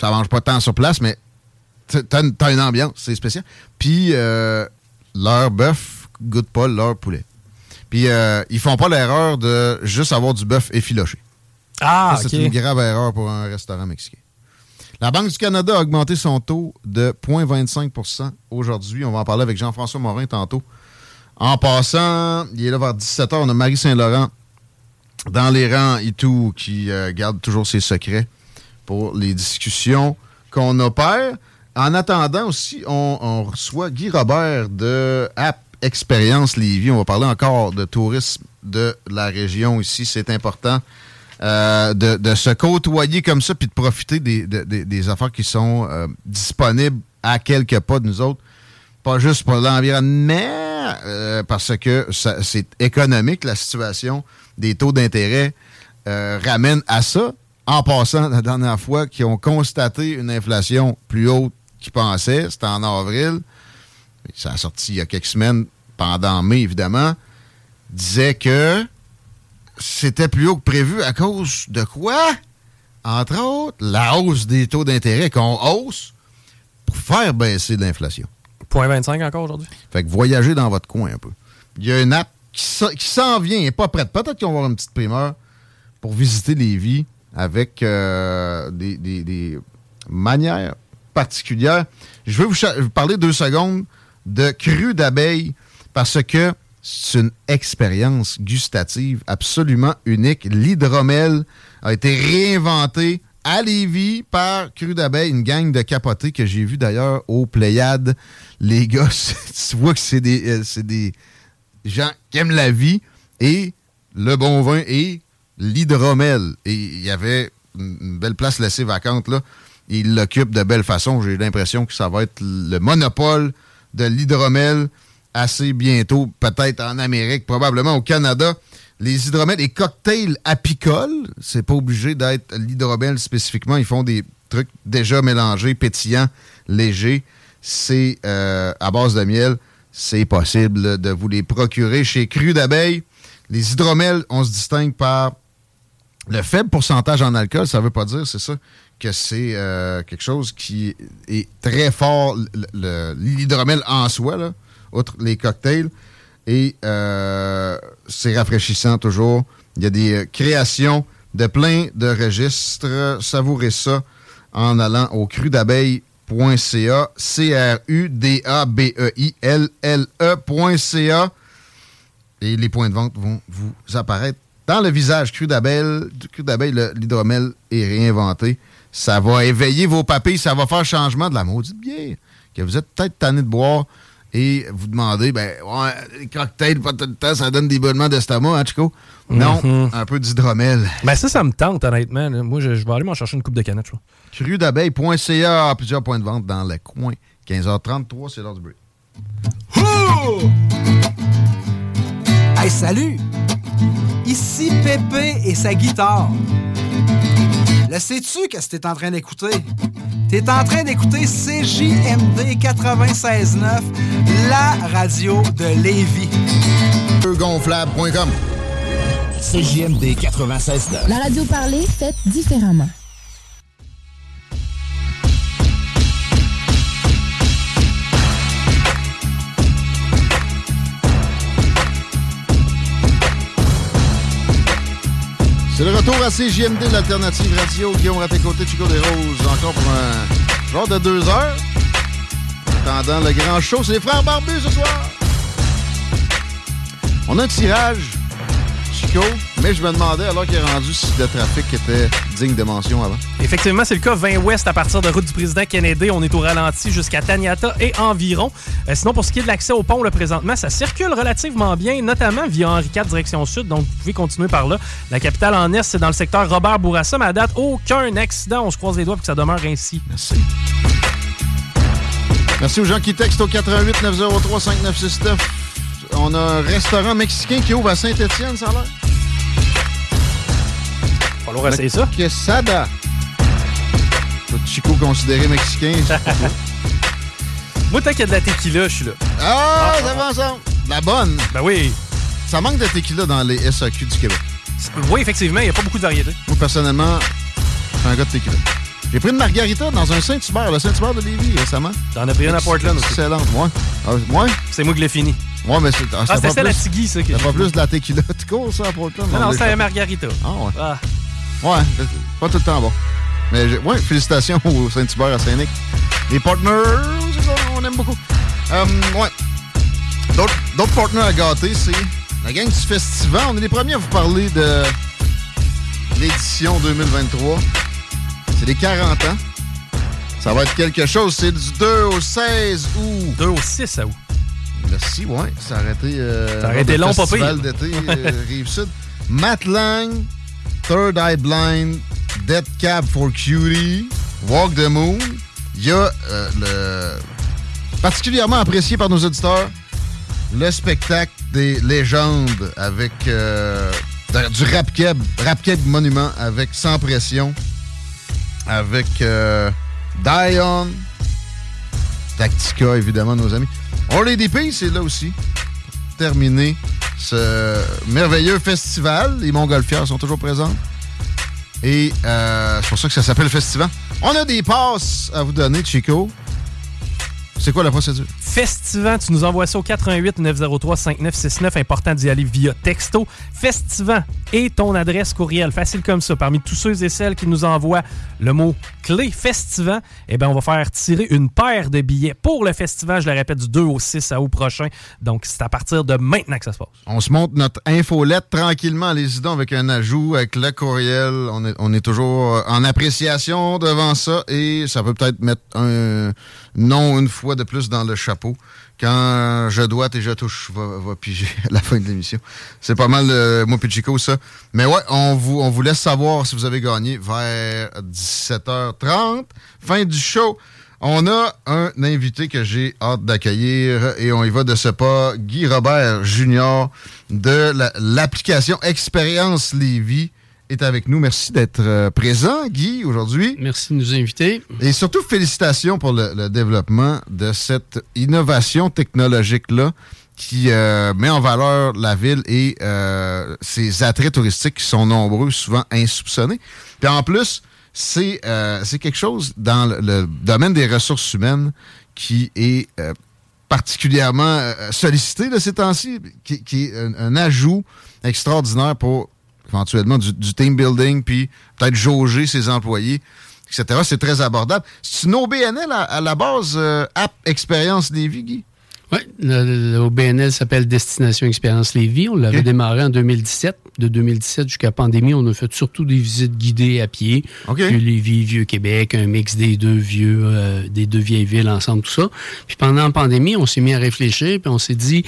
Speaker 1: ça mange pas tant sur place, mais t'as une, une, ambiance. C'est spécial. Puis, euh, leur bœuf goûte pas leur poulet. Puis euh, ils font pas l'erreur de juste avoir du bœuf effiloché.
Speaker 2: Ah,
Speaker 1: C'est une grave erreur pour un restaurant mexicain. La Banque du Canada a augmenté son taux de 0,25% aujourd'hui. On va en parler avec Jean-François Morin tantôt. En passant, il est là vers 17h. On a Marie Saint-Laurent dans les rangs et tout qui euh, garde toujours ses secrets pour les discussions qu'on opère. En attendant aussi, on, reçoit Guy Robert de App Expérience Lévis. On va parler encore de tourisme de la région ici. C'est important euh, de, se côtoyer comme ça puis de profiter des, affaires qui sont euh, disponibles à quelques pas de nous autres. Pas juste pour l'environnement, euh, parce que c'est économique, la situation des taux d'intérêt ramène à ça. En passant, la dernière fois qu'ils ont constaté une inflation plus haute qu'ils pensaient, c'était en avril ça a sorti il y a quelques semaines, pendant mai évidemment, disait que c'était plus haut que prévu à cause de quoi? Entre autres, la hausse des taux d'intérêt qu'on hausse pour faire baisser l'inflation.
Speaker 2: 0.25 encore aujourd'hui?
Speaker 1: Fait que voyagez dans votre coin un peu. Il y a une app qui s'en vient, et pas prête. Peut-être qu'on va avoir une petite primeur pour visiter les vies avec euh, des, manières particulières. Je vais vous parler deux secondes de cru d'abeilles parce que c'est une expérience gustative absolument unique. L'hydromel a été réinventé à Lévis par Cru d'abeille, une gang de capotés que j'ai vu d'ailleurs au Pléiade. Les gars, tu vois que c'est des, euh, des gens qui aiment la vie et le bon vin et l'hydromel. Et il y avait une belle place laissée vacante là. Ils l'occupent de belle façon. J'ai l'impression que ça va être le monopole de l'hydromel assez bientôt, peut-être en Amérique, probablement au Canada. Les hydromels et cocktails apicoles, c'est pas obligé d'être l'hydromel spécifiquement. Ils font des trucs déjà mélangés, pétillants, légers. C'est euh, à base de miel. C'est possible de vous les procurer chez Cru d'abeille. Les hydromels, on se distingue par le faible pourcentage en alcool. Ça veut pas dire, c'est ça, que c'est euh, quelque chose qui est très fort, l'hydromel en soi, là, outre les cocktails. Et euh, c'est rafraîchissant toujours. Il y a des euh, créations de plein de registres. Savourez ça en allant au crudabeille.ca, C-R-U-D-A-B-E-I-L-L-E.ca. Et les points de vente vont vous apparaître dans le visage. Cru d'abeille, l'hydromel est réinventé. Ça va éveiller vos papilles, ça va faire changement de la maudite bière que vous êtes peut-être tanné de boire et vous demandez, ben, ouais, les cocktails, pas tout le temps, ça donne des bonnements d'estomac, hein, Chico? Non,
Speaker 2: Mhm.
Speaker 1: un peu d'hydromel.
Speaker 2: Ben ça, ça me tente, honnêtement. là. Moi, je, je vais aller m'en chercher une coupe de canettes, je crois.
Speaker 1: Crudabeille.ca, plusieurs points de vente dans le coin. 15h33, c'est l'heure du break.
Speaker 3: Hey, salut! Ici Pépé et sa guitare. Le sais-tu qu'est-ce que t'es en train d'écouter? T'es en train d'écouter CJMD 96.9, la radio de Lévis.
Speaker 1: Gonflable.com
Speaker 4: CJMD 96.9.
Speaker 5: La radio parlée, faite différemment.
Speaker 1: Retour à CJMD, l'alternative radio. Guillaume Raté-Côté, Chico des Roses, encore pour un genre de deux heures. Attendant le grand show, c'est les frères barbus ce soir. On a un tirage, Chico, mais je me demandais alors qu'il est rendu si le trafic était digne de mention avant.
Speaker 2: Effectivement, c'est le cas 20 Ouest à partir de route du président Kennedy. On est au ralenti jusqu'à Taniata et environ. Euh, sinon, pour ce qui est de l'accès au pont, là, présentement, ça circule relativement bien, notamment via Henri IV direction sud. Donc, vous pouvez continuer par là. La capitale en Est, c'est dans le secteur Robert Bourassa, mais à date, aucun accident. On se croise les doigts pour que ça demeure ainsi.
Speaker 1: Merci. Merci aux gens qui textent au 88 903 5969. On a un restaurant mexicain qui ouvre à Saint-Étienne, ça a l'air.
Speaker 2: Falloir essayer ça.
Speaker 1: Quesada. Tout Chico considéré mexicain.
Speaker 2: Moi, tant qu'il y a de la tequila, je suis là.
Speaker 1: ah, ça va ensemble. La bonne.
Speaker 2: Ben oui.
Speaker 1: Ça manque de tequila dans les SAQ du Québec.
Speaker 2: Oui, effectivement, il n'y a pas beaucoup de variétés.
Speaker 1: Moi, personnellement, je suis un gars de tequila. J'ai pris une margarita dans un Saint-Hubert, le Saint-Hubert de Lévis récemment.
Speaker 2: T'en as pris une à Portland aussi.
Speaker 1: Excellente, moi. Ah, moi?
Speaker 2: C'est moi qui l'ai fini.
Speaker 1: Ouais, mais c'est.
Speaker 2: Ah, c'était ça, la Tigui, ça. j'ai
Speaker 1: pas plus de la tequila. Tu cours ça à Portland?
Speaker 2: Non, non,
Speaker 1: On
Speaker 2: c'était la margarita.
Speaker 1: Ah, ouais.
Speaker 2: Ah.
Speaker 1: Ouais, pas tout le temps bon. Mais j'ai- ouais, félicitations au Saint-Hubert à Saint-Nic. Les partners, c'est ça, on aime beaucoup. Euh, ouais. D'autres partenaires à gâter, c'est la gang du Festival. On est les premiers à vous parler de l'édition 2023. C'est les 40 ans. Ça va être quelque chose. C'est du 2 au 16 août.
Speaker 2: 2 au 6 août.
Speaker 1: Merci, ouais. Ça a arrêté, euh,
Speaker 2: Ça a arrêté long, pas
Speaker 1: d'été euh, Rive-Sud. Matt Lang, Third Eye Blind, Dead Cab for Cutie, Walk the Moon. Il y a euh, le particulièrement apprécié par nos auditeurs, le spectacle des légendes avec euh, du rap keb, rap monument avec Sans Pression, avec euh, Dion, Tactica, évidemment, nos amis. Harley DP, c'est là aussi. Pour terminer ce merveilleux festival. Les Montgolfières sont toujours présents. Et euh, c'est pour ça que ça s'appelle Festival. On a des passes à vous donner, Chico. C'est quoi la procédure?
Speaker 2: Festivant, tu nous envoies ça au 88 903 5969. Important d'y aller via texto. Festivant et ton adresse courriel. Facile comme ça. Parmi tous ceux et celles qui nous envoient le mot clé Festivant, eh bien, on va faire tirer une paire de billets pour le festival. Je le répète, du 2 au 6 août prochain. Donc, c'est à partir de maintenant que ça se passe.
Speaker 1: On se monte notre infolette tranquillement, les donc avec un ajout, avec le courriel. On est, on est toujours en appréciation devant ça et ça peut peut-être mettre un nom une fois de plus dans le chapeau. Quand je dois et je touche, va, va piger à la fin de l'émission. C'est pas mal, euh, moi puis Chico, ça. Mais ouais, on vous, on vous laisse savoir si vous avez gagné vers 17h30. Fin du show. On a un invité que j'ai hâte d'accueillir et on y va de ce pas. Guy Robert Junior de la- l'application Expérience Lévis est avec nous. Merci d'être euh, présent, Guy, aujourd'hui.
Speaker 6: Merci de nous inviter.
Speaker 1: Et surtout, félicitations pour le, le développement de cette innovation technologique-là qui euh, met en valeur la ville et euh, ses attraits touristiques qui sont nombreux, souvent insoupçonnés. Puis en plus, c'est euh, quelque chose dans le, le domaine des ressources humaines qui est particulièrement sollicité de ces temps-ci, qui, qui est un, un ajout extraordinaire pour éventuellement du, du team building, puis peut-être jauger ses employés, etc. C'est très abordable. C'est une OBNL à, à la base, euh, App Expérience Lévis, Guy?
Speaker 6: Oui, le, le OBNL s'appelle Destination Expérience Lévis. On l'avait démarré en 2017. De 2017 jusqu'à la pandémie, on a fait surtout des visites guidées à pied.
Speaker 1: OK.
Speaker 6: Vieux Lévis, Vieux Québec, un mix des deux vieux, euh, des deux vieilles villes ensemble, tout ça. Puis pendant la pandémie, on s'est mis à réfléchir, puis on s'est dit,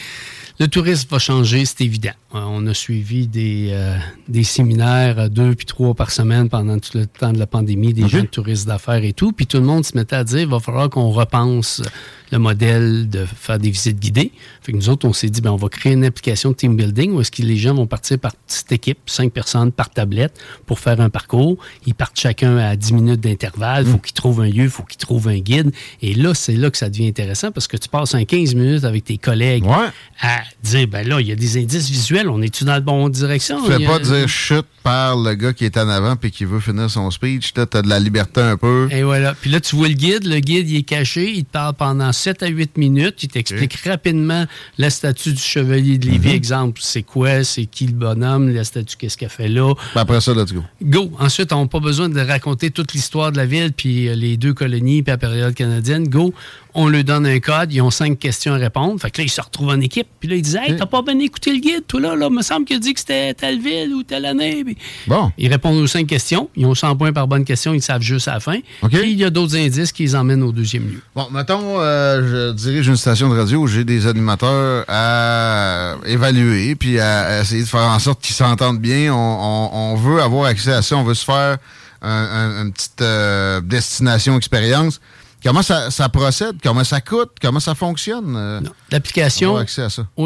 Speaker 6: le tourisme va changer, c'est évident. Euh, On a suivi des, euh, des séminaires euh, deux puis trois par semaine pendant tout le temps de la pandémie, des gens de touristes d'affaires et tout. Puis tout le monde se mettait à dire, il va falloir qu'on repense le modèle de faire des visites guidées. Fait que nous autres, on s'est dit, ben, on va créer une application de team building où est-ce que les gens vont partir par petite équipe, cinq personnes par tablette, pour faire un parcours. Ils partent chacun à 10 minutes d'intervalle. Il faut qu'ils trouvent un lieu, il faut qu'ils trouvent un guide. Et là, c'est là que ça devient intéressant parce que tu passes un 15 minutes avec tes collègues
Speaker 1: Ouais.
Speaker 6: à dire, ben là, il y a des indices visuels, on est-tu dans la bonne direction?
Speaker 1: Fais
Speaker 6: Il y a-
Speaker 1: pas dire chute par le gars qui est en avant puis qui veut finir son speech. Là, t'as de la liberté un peu.
Speaker 6: Et voilà. Puis là, tu vois le guide. Le guide, il est caché. Il te parle pendant 7 à 8 minutes. Il t'explique rapidement la statue du chevalier de Lévis.
Speaker 1: Mhm.
Speaker 6: Exemple, c'est quoi, c'est qui le bonhomme, la statue, qu'est-ce qu'elle fait là?
Speaker 1: Puis après ça, let's go.
Speaker 6: Go. Ensuite, on n'a pas besoin de raconter toute l'histoire de la ville, puis euh, les deux colonies, puis la période canadienne. Go. On leur donne un code. Ils ont cinq questions à répondre. Fait que là, ils se retrouvent en équipe. Puis là, ils disent Hey, t'as pas bien écouté le guide, toi là, là? Me semble qu'il a dit que c'était telle ville ou telle année. Puis
Speaker 1: Bon.
Speaker 6: ils répondent aux cinq questions. Ils ont 100 points par bonne question. Ils savent juste à la fin.
Speaker 1: OK.
Speaker 6: Puis il y a d'autres indices qui les emmènent au deuxième lieu.
Speaker 1: Bon, mettons, euh, je dirige une station de radio où j'ai des animateurs à évaluer puis à, essayer de faire en sorte qu'ils s'entendent bien. On, on- on veut avoir accès à ça. On veut se faire un- un- une petite euh, destination expérience. Comment ça, ça procède? Comment ça coûte? Comment ça fonctionne? euh,
Speaker 6: L'application,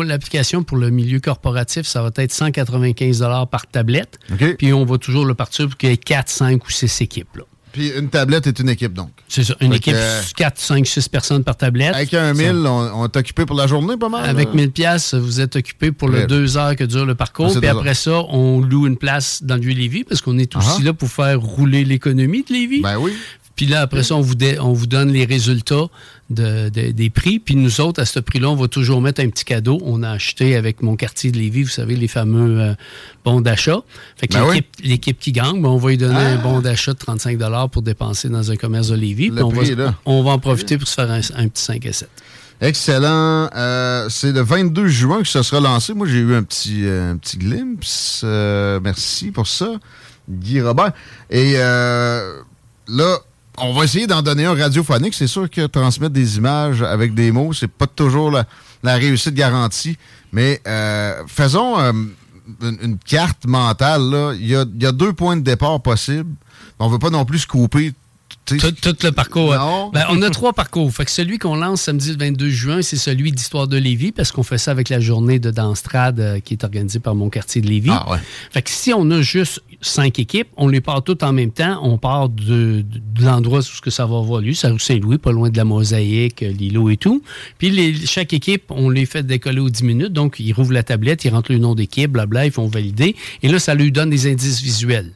Speaker 6: l'application pour le milieu corporatif, ça va être 195 par tablette. Puis on va toujours le partir pour qu'il y ait 4, 5 ou 6 équipes. là.
Speaker 1: Puis une tablette est une équipe, donc.
Speaker 6: C'est ça, une
Speaker 1: Fait
Speaker 6: équipe,
Speaker 1: que-
Speaker 6: 4, 5, 6 personnes par tablette.
Speaker 1: Avec un 1000, on, on est occupé pour la journée, pas mal?
Speaker 6: Avec
Speaker 1: là?
Speaker 6: 1000 pièces, vous êtes occupé pour
Speaker 1: Ouais.
Speaker 6: le deux heures que dure le parcours.
Speaker 1: Ah,
Speaker 6: Puis après ça, on loue une place dans le vieux Lévis parce qu'on est aussi
Speaker 1: Ah.
Speaker 6: là pour faire rouler l'économie de Lévis.
Speaker 1: Ben oui.
Speaker 6: Puis là, après ça, on vous, dé- on vous donne les résultats de- de- des prix. Puis nous autres, à ce prix-là, on va toujours mettre un petit cadeau. On a acheté avec mon quartier de Lévis, vous savez, les fameux euh, bons d'achat. Fait que
Speaker 1: Ben
Speaker 6: l'équipe, qui gagne, ben, on va lui donner
Speaker 1: Ah.
Speaker 6: un bon d'achat de 35 pour dépenser dans un commerce de Lévis.
Speaker 1: Le
Speaker 6: Puis on, va,
Speaker 1: prix est là.
Speaker 6: on va en profiter pour se faire un, un petit 5 à 7.
Speaker 1: Excellent. Euh, c'est le 22 juin que ça sera lancé. Moi, j'ai eu un petit, euh, un petit glimpse. Euh, merci pour ça, Guy Robert. Et là, on va essayer d'en donner un radiophonique. C'est sûr que transmettre des images avec des mots, c'est pas toujours la, réussite garantie. Mais euh, faisons euh, une, carte mentale. Il y a, deux points de départ possibles. On veut pas non plus se couper.
Speaker 6: Tout, tout le parcours.
Speaker 1: Non.
Speaker 6: Ben, on a trois parcours. Fait que celui qu'on lance samedi le 22 juin, c'est celui d'Histoire de Lévis, parce qu'on fait ça avec la journée de Danstrad euh, qui est organisée par mon quartier de Lévis.
Speaker 1: Ah ouais.
Speaker 6: Fait que si on a juste cinq équipes, on les part toutes en même temps. On part de, de- de l'endroit où ce que ça va avoir lieu, Saint-Louis, pas loin de la mosaïque, euh, l'îlot et tout. Puis les- chaque équipe, on les fait décoller aux 10 minutes. Donc, ils rouvrent la tablette, ils rentrent le nom d'équipe, blabla, ils font valider. Et là, ça lui donne des indices visuels.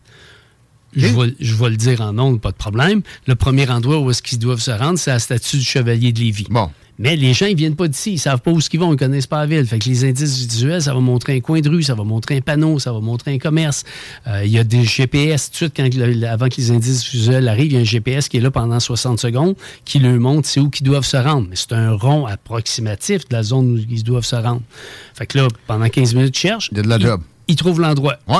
Speaker 6: Je vais, je vais le dire en ondes, pas de problème. Le premier endroit où est-ce qu'ils doivent se rendre, c'est à la statue du Chevalier de Lévis.
Speaker 1: Bon.
Speaker 6: Mais les gens, ils viennent pas d'ici. Ils savent pas où ils vont. Ils connaissent pas la ville. Fait que les indices visuels, ça va montrer un coin de rue, ça va montrer un panneau, ça va montrer un commerce. Euh, Il y a des GPS. Tout de suite, quand avant que les indices visuels arrivent, il y a un GPS qui est là pendant 60 secondes qui leur montre c'est où qu'ils doivent se rendre. Mais c'est un rond approximatif de la zone où ils doivent se rendre. Fait que là, pendant 15 minutes, ils cherchent.
Speaker 1: Il y a de la
Speaker 6: ils-
Speaker 1: job.
Speaker 6: Ils trouvent l'endroit.
Speaker 1: Ouais.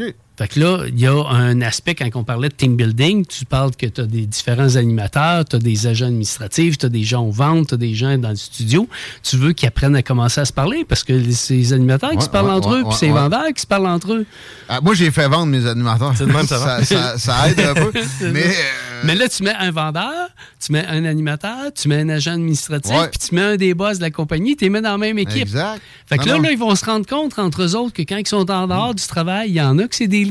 Speaker 1: OK.
Speaker 6: Fait que là, il y a un aspect, quand on parlait de team building, tu parles que tu as des différents animateurs, tu as des agents administratifs, tu as des gens aux ventes, tu as des gens dans le studio. Tu veux qu'ils apprennent à commencer à se parler parce que c'est les animateurs qui
Speaker 1: Ouais,
Speaker 6: se parlent
Speaker 1: ouais,
Speaker 6: entre
Speaker 1: ouais,
Speaker 6: eux, puis
Speaker 1: ouais,
Speaker 6: c'est les vendeurs qui se parlent entre eux.
Speaker 1: Ah, moi, j'ai fait vendre mes animateurs.
Speaker 2: C'est de même, ça
Speaker 1: ça,
Speaker 2: va.
Speaker 1: ça, ça aide un peu. mais euh,
Speaker 6: Mais là, tu mets un vendeur, tu mets un animateur, tu mets un agent administratif, puis tu mets un des boss de la compagnie, tu les mets dans la même équipe.
Speaker 1: exact.
Speaker 6: Fait que
Speaker 1: Non,
Speaker 6: là,
Speaker 1: non.
Speaker 6: là, ils vont se rendre compte entre eux autres que quand ils sont en dehors du travail, il y en a que c'est des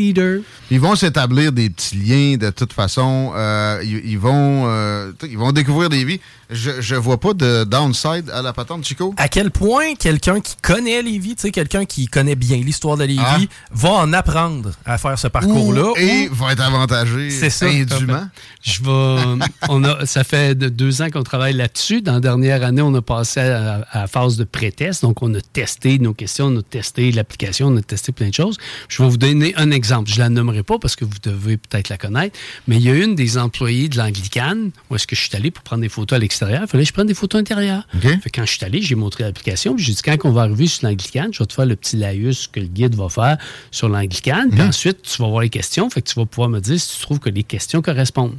Speaker 1: Ils vont s'établir des petits liens de toute façon. Euh, ils, euh, ils vont découvrir des vies. Je, je vois pas de downside à la patente, Chico.
Speaker 2: À quel point quelqu'un qui connaît Lévis, tu sais, quelqu'un qui connaît bien l'histoire de Lévis,
Speaker 1: Ah.
Speaker 2: va en apprendre à faire ce parcours-là.
Speaker 1: Ou- et
Speaker 2: ou-
Speaker 1: va être avantagé
Speaker 2: C'est ça.
Speaker 1: indûment.
Speaker 6: Je vais. on a, ça fait de deux ans qu'on travaille là-dessus. Dans la dernière année, on a passé à, à la phase de pré-test. Donc, on a testé nos questions, on a testé l'application, on a testé plein de choses. Je vais vous donner un exemple, je la nommerai pas parce que vous devez peut-être la connaître, mais il y a une des employées de l'Anglicane où est-ce que je suis allé pour prendre des photos à l'extérieur. Il fallait que je prenne des photos intérieures. Fait quand je suis allé, j'ai montré l'application, puis j'ai dit quand on va arriver sur l'Anglicane, je vais te faire le petit laïus que le guide va faire sur l'Anglicane, puis ensuite tu vas voir les questions, fait que tu vas pouvoir me dire si tu trouves que les questions correspondent.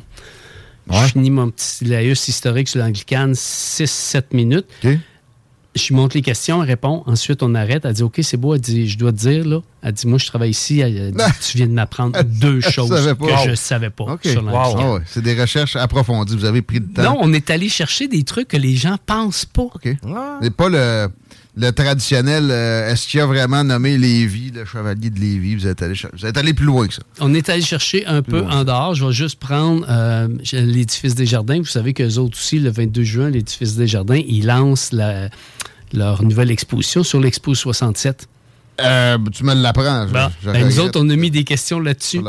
Speaker 6: Je finis mon petit laïus historique sur l'Anglicane, 6-7 minutes. Je lui montre les questions, elle répond. Ensuite, on arrête. Elle dit OK, c'est beau. Elle dit Je dois te dire, là. Elle dit Moi, je travaille ici. Elle dit, tu viens de m'apprendre deux choses que
Speaker 1: Wow.
Speaker 6: je ne savais pas
Speaker 1: OK.
Speaker 6: sur l'Anglicane.
Speaker 1: Ah ouais, C'est des recherches approfondies. Vous avez pris le temps.
Speaker 6: Non, on est allé chercher des trucs que les gens pensent pas.
Speaker 1: OK. C'est pas le, le traditionnel. euh, Est-ce qu'il y a vraiment nommé Lévis, le chevalier de Lévis? Vous êtes allé, vous êtes allé plus loin que ça.
Speaker 6: On est allé chercher un peu
Speaker 1: loin.
Speaker 6: en dehors. Je vais juste prendre euh, l'édifice des Jardins. Vous savez qu'eux autres aussi, le 22 juin, l'édifice des Jardins, ils lancent la- leur nouvelle exposition sur l'Expo 67.
Speaker 1: Euh, tu me l'apprends.
Speaker 6: Bon.
Speaker 1: je
Speaker 6: Ben, nous autres, on a mis des questions là-dessus.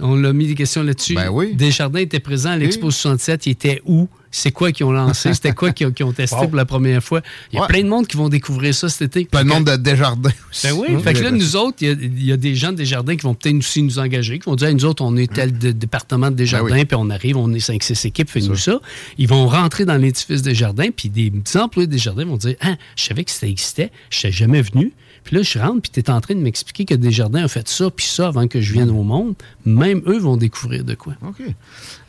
Speaker 6: On a mis des questions là-dessus.
Speaker 1: Ben oui.
Speaker 6: Desjardins était présent à l'Expo 67. Il était où? C'est quoi qu'ils ont lancé? C'était quoi qu'ils ont, testé
Speaker 1: Wow.
Speaker 6: pour la première fois? Il y a
Speaker 1: Ouais.
Speaker 6: plein de monde qui vont découvrir ça cet été.
Speaker 1: Plein de monde de Desjardins aussi.
Speaker 6: Ben oui, fait que là, nous autres, il y a- il y, a des gens de Desjardins qui vont peut-être aussi nous engager, qui vont dire, Hey, nous autres, on est tel de- département de Desjardins,
Speaker 1: Ben oui.
Speaker 6: puis on arrive, on est 5-6 équipes, fais-nous ça. Ils vont rentrer dans l'édifice Desjardins, puis des petits employés de Desjardins vont dire, ah, je savais que ça existait, je n'étais jamais venu. Puis là, je rentre, puis tu es en train de m'expliquer que Desjardins a fait ça, puis ça, avant que je vienne au monde. Même eux vont découvrir de quoi.
Speaker 1: OK.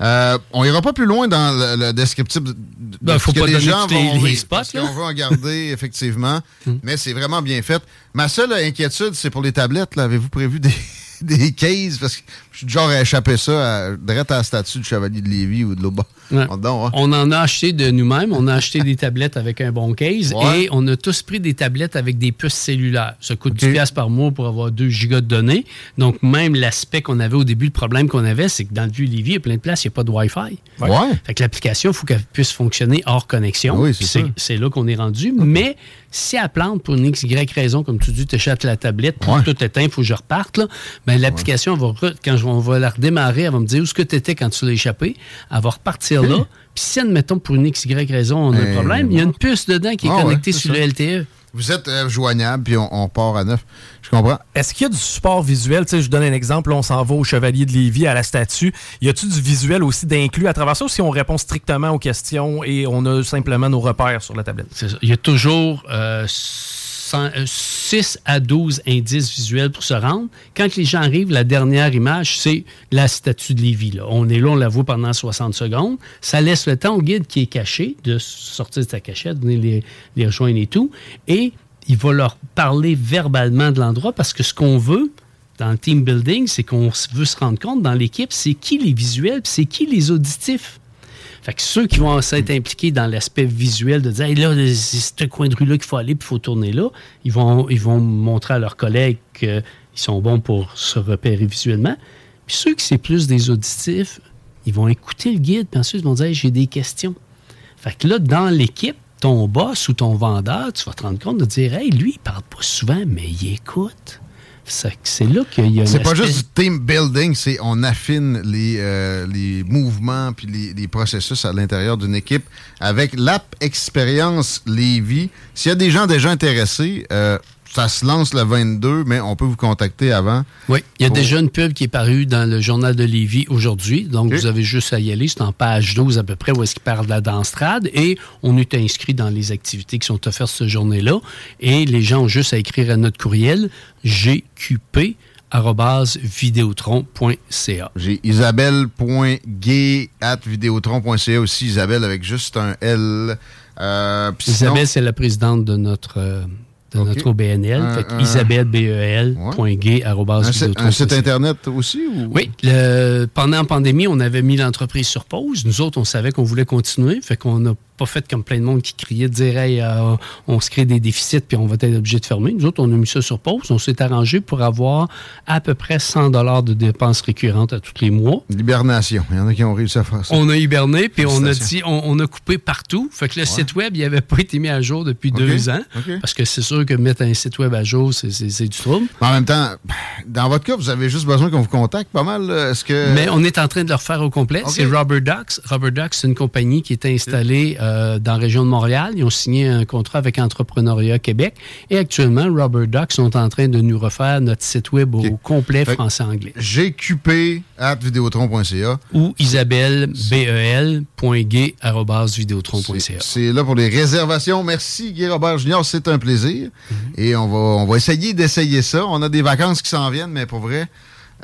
Speaker 1: Euh, on ira pas plus loin dans le, le descriptif de, de
Speaker 6: Ben, faut
Speaker 1: ce que
Speaker 6: pas
Speaker 1: les gens vont
Speaker 6: les spots,
Speaker 1: parce
Speaker 6: là. Hmm.
Speaker 1: qu'on veut en garder, effectivement. Mais c'est vraiment bien fait. Ma seule inquiétude, c'est pour les tablettes. là. Avez-vous prévu des, des cases? Parce que je suis genre à échapper ça à, direct à la statue du Chevalier de Lévis ou de l'Auba.
Speaker 6: Ouais.
Speaker 1: hein.
Speaker 6: On en a acheté de nous-mêmes. On a acheté des tablettes avec un bon case
Speaker 1: Ouais.
Speaker 6: et on a tous pris des tablettes avec des puces cellulaires. Ça coûte 10 piastres par mois pour avoir 2 gigas de données. Donc, même l'aspect qu'on avait au début, le problème qu'on avait, c'est que dans le Vieux-Lévis, il y a plein de places, il n'y a pas de Wi-Fi.
Speaker 1: Ouais.
Speaker 6: Fait que l'application, il faut qu'elle puisse fonctionner hors connexion.
Speaker 1: Oui, c'est
Speaker 6: là qu'on est rendu. Mais si elle plante pour une X, Y raison, comme tu dis, tu achètes la tablette, pour tout éteint, il faut que je reparte, là, ben, l'application, va quand je- on va la redémarrer, elle va me dire où est-ce que tu étais quand tu l'as échappé. Elle va repartir là. Puis si, admettons, pour une X, Y raison, on a un
Speaker 1: Eh,
Speaker 6: problème, il y a une puce dedans qui est
Speaker 1: Ah ouais,
Speaker 6: connectée sur
Speaker 1: ça.
Speaker 6: le LTE.
Speaker 1: Vous êtes euh, joignable, puis on, on part à neuf. Je comprends.
Speaker 2: Est-ce qu'il y a du support visuel? Je vous donne un exemple. Là, on s'en va au Chevalier de Lévis, à la statue. Y a-tu du visuel aussi d'inclus à travers ça ou si on répond strictement aux questions et on a simplement nos repères sur la tablette?
Speaker 6: C'est ça. Il y a toujours 6 à 12 indices visuels pour se rendre. Quand les gens arrivent, la dernière image, c'est la statue de Lévis. là. On est là, on la voit pendant 60 secondes. Ça laisse le temps au guide qui est caché de sortir de sa cachette, venir les, les rejoindre et tout. Et il va leur parler verbalement de l'endroit parce que ce qu'on veut dans le team building, c'est qu'on veut se rendre compte dans l'équipe, c'est qui les visuels, c'est qui les auditifs. Fait que ceux qui vont s'être impliqués dans l'aspect visuel de dire là, c'est ce coin de rue-là qu'il faut aller, puis il faut tourner là, ils vont, ils vont montrer à leurs collègues qu'ils sont bons pour se repérer visuellement. Puis ceux qui c'est plus des auditifs, ils vont écouter le guide, puis ensuite ils vont dire j'ai des questions. Fait que là, dans l'équipe, ton boss ou ton vendeur, tu vas te rendre compte de dire Hey, lui, il parle pas souvent, mais il écoute. C'est là qu'il y a
Speaker 1: C'est pas juste du team building, c'est on affine les, euh, les mouvements puis les, les processus à l'intérieur d'une équipe avec l'app Expérience Lévis. S'il y a des gens déjà intéressés, euh, ça se lance le 22, mais on peut vous contacter avant.
Speaker 6: Oui, il y a
Speaker 1: Pour-
Speaker 6: déjà une pub qui est parue dans le journal de Lévis aujourd'hui. Donc, vous avez juste à y aller. C'est en page 12 à peu près où est-ce qu'il parle de la danstrade. Et on est inscrit dans les activités qui sont offertes cette journée-là. Et les gens ont juste à écrire à notre courriel gqp vidéotron.ca.
Speaker 1: J'ai isabelle.gay at vidéotron.ca aussi, Isabelle avec juste un L. Euh, sinon-
Speaker 6: Isabelle, c'est la présidente de notre, euh, de
Speaker 1: Ok.
Speaker 6: notre OBNL.
Speaker 1: Un-
Speaker 6: fait
Speaker 1: un-
Speaker 6: Isabelle, arobase
Speaker 1: un, site internet aussi? Ou?
Speaker 6: Oui, le- pendant la pandémie, on avait mis l'entreprise sur pause. Nous autres, on savait qu'on voulait continuer. Fait qu'on n'a pas fait comme plein de monde qui criait de dire Hey, euh, on se crée des déficits puis on va être obligé de fermer. Nous autres, on a mis ça sur pause. On s'est arrangé pour avoir à peu près 100 de dépenses récurrentes à tous les mois.
Speaker 1: L'hibernation. Il y en a qui ont réussi à faire ça.
Speaker 6: On a hiberné, puis on a dit, on, on a coupé partout. Fait que le site web, il n'avait pas été mis à jour depuis deux ans. Parce que c'est sûr que mettre un site web à jour, c'est du trouble.
Speaker 1: En même temps, dans votre cas, vous avez juste besoin qu'on vous contacte pas mal. Est-ce que.
Speaker 6: Mais on est en train de le refaire au complet. C'est Rubber Ducks. Rubber Ducks, c'est une compagnie qui est installée euh, dans la région de Montréal. Ils ont signé un contrat avec Entrepreneuriat Québec. Et actuellement, Rubber Ducks sont en train de nous refaire notre site web au complet français-anglais.
Speaker 1: GQP at vidéotron.ca.
Speaker 6: Ou Isabelle, B-E-L, point gay, arobase, vidéotron.ca.
Speaker 1: C'est là pour les réservations. Merci, Guy Robert Junior. C'est un plaisir.
Speaker 6: Mm-hmm.
Speaker 1: Et on va, on va essayer d'essayer ça. On a des vacances qui s'en viennent, mais pour vrai,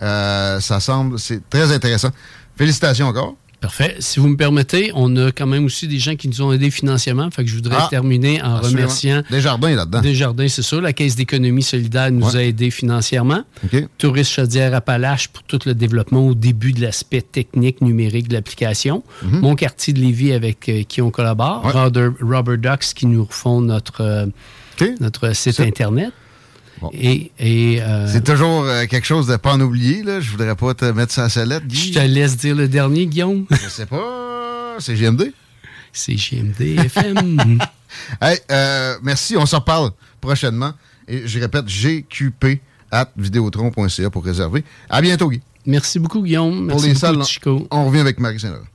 Speaker 1: euh, ça semble, c'est très intéressant. Félicitations encore.
Speaker 6: Parfait. Si vous me permettez, on a quand même aussi des gens qui nous ont aidés financièrement. Fait que je voudrais
Speaker 1: Ah,
Speaker 6: terminer en
Speaker 1: absolument.
Speaker 6: remerciant.
Speaker 1: Desjardins là-dedans.
Speaker 6: Desjardins, c'est sûr. La Caisse d'économie solidaire nous
Speaker 1: Ouais.
Speaker 6: a aidés financièrement.
Speaker 1: OK.
Speaker 6: Touriste Chaudière-Appalaches pour tout le développement au début de l'aspect technique numérique de l'application.
Speaker 1: Mhm.
Speaker 6: Mon quartier de Lévis avec euh, qui on collabore.
Speaker 1: Ouais.
Speaker 6: Robert, Robert Ducks qui nous refont notre, euh, notre site
Speaker 1: C'est-
Speaker 6: Internet. Et, et, euh,
Speaker 1: C'est toujours euh, quelque chose de pas en oublier. Là. Je voudrais pas te mettre ça à la lettre,
Speaker 6: je te laisse dire le dernier, Guillaume.
Speaker 1: Je sais pas. C'est GMD.
Speaker 6: C'est GMD FM.
Speaker 1: Hey, euh, merci. On s'en reparle prochainement. Et je répète, GQP at vidéotron.ca pour réserver. À bientôt, Guy.
Speaker 6: Merci beaucoup, Guillaume.
Speaker 1: Pour
Speaker 6: Merci
Speaker 1: les
Speaker 6: beaucoup,
Speaker 1: salles,
Speaker 6: Chico.
Speaker 1: on revient avec Marie Saint-Laurent.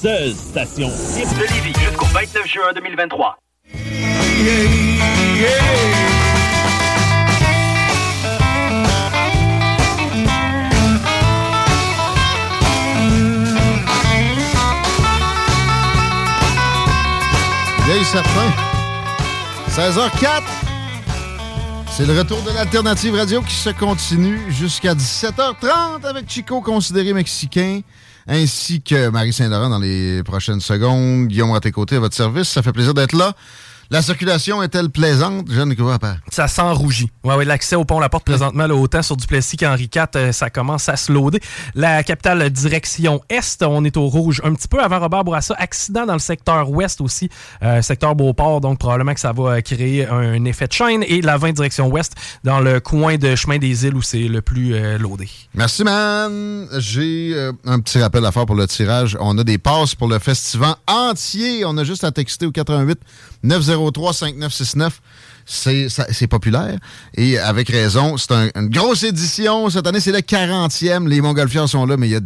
Speaker 7: Seule station hip de Lévis jusqu'au 29 juin 2023.
Speaker 1: Vieille certain. 16h04. C'est le retour de l'alternative radio qui se continue jusqu'à 17h30 avec Chico, considéré mexicain, ainsi que Marie Saint-Laurent dans les prochaines secondes. Guillaume à tes côtés à votre service. Ça fait plaisir d'être là. La circulation est-elle plaisante? Jeune quoi, père?
Speaker 2: Ça sent rougi. Ouais, l'accès au pont La Porte présentement, là, autant sur Duplessis qu'Henri IV, euh, ça commence à se loader. La capitale direction Est, on est au rouge un petit peu avant Robert Bourassa. Accident dans le secteur Ouest aussi, euh, secteur Beauport, donc probablement que ça va euh, créer un effet de chaîne. Et la 20 direction Ouest dans le coin de Chemin des Îles où c'est le plus euh, loadé.
Speaker 1: Merci, man. J'ai euh, un petit rappel à faire pour le tirage. On a des passes pour le festival entier. On a juste à texter au 88 903 5969. C'est populaire. Et avec raison, c'est un- une grosse édition. Cette année, c'est le 40e. Les Montgolfières sont là, mais il y, a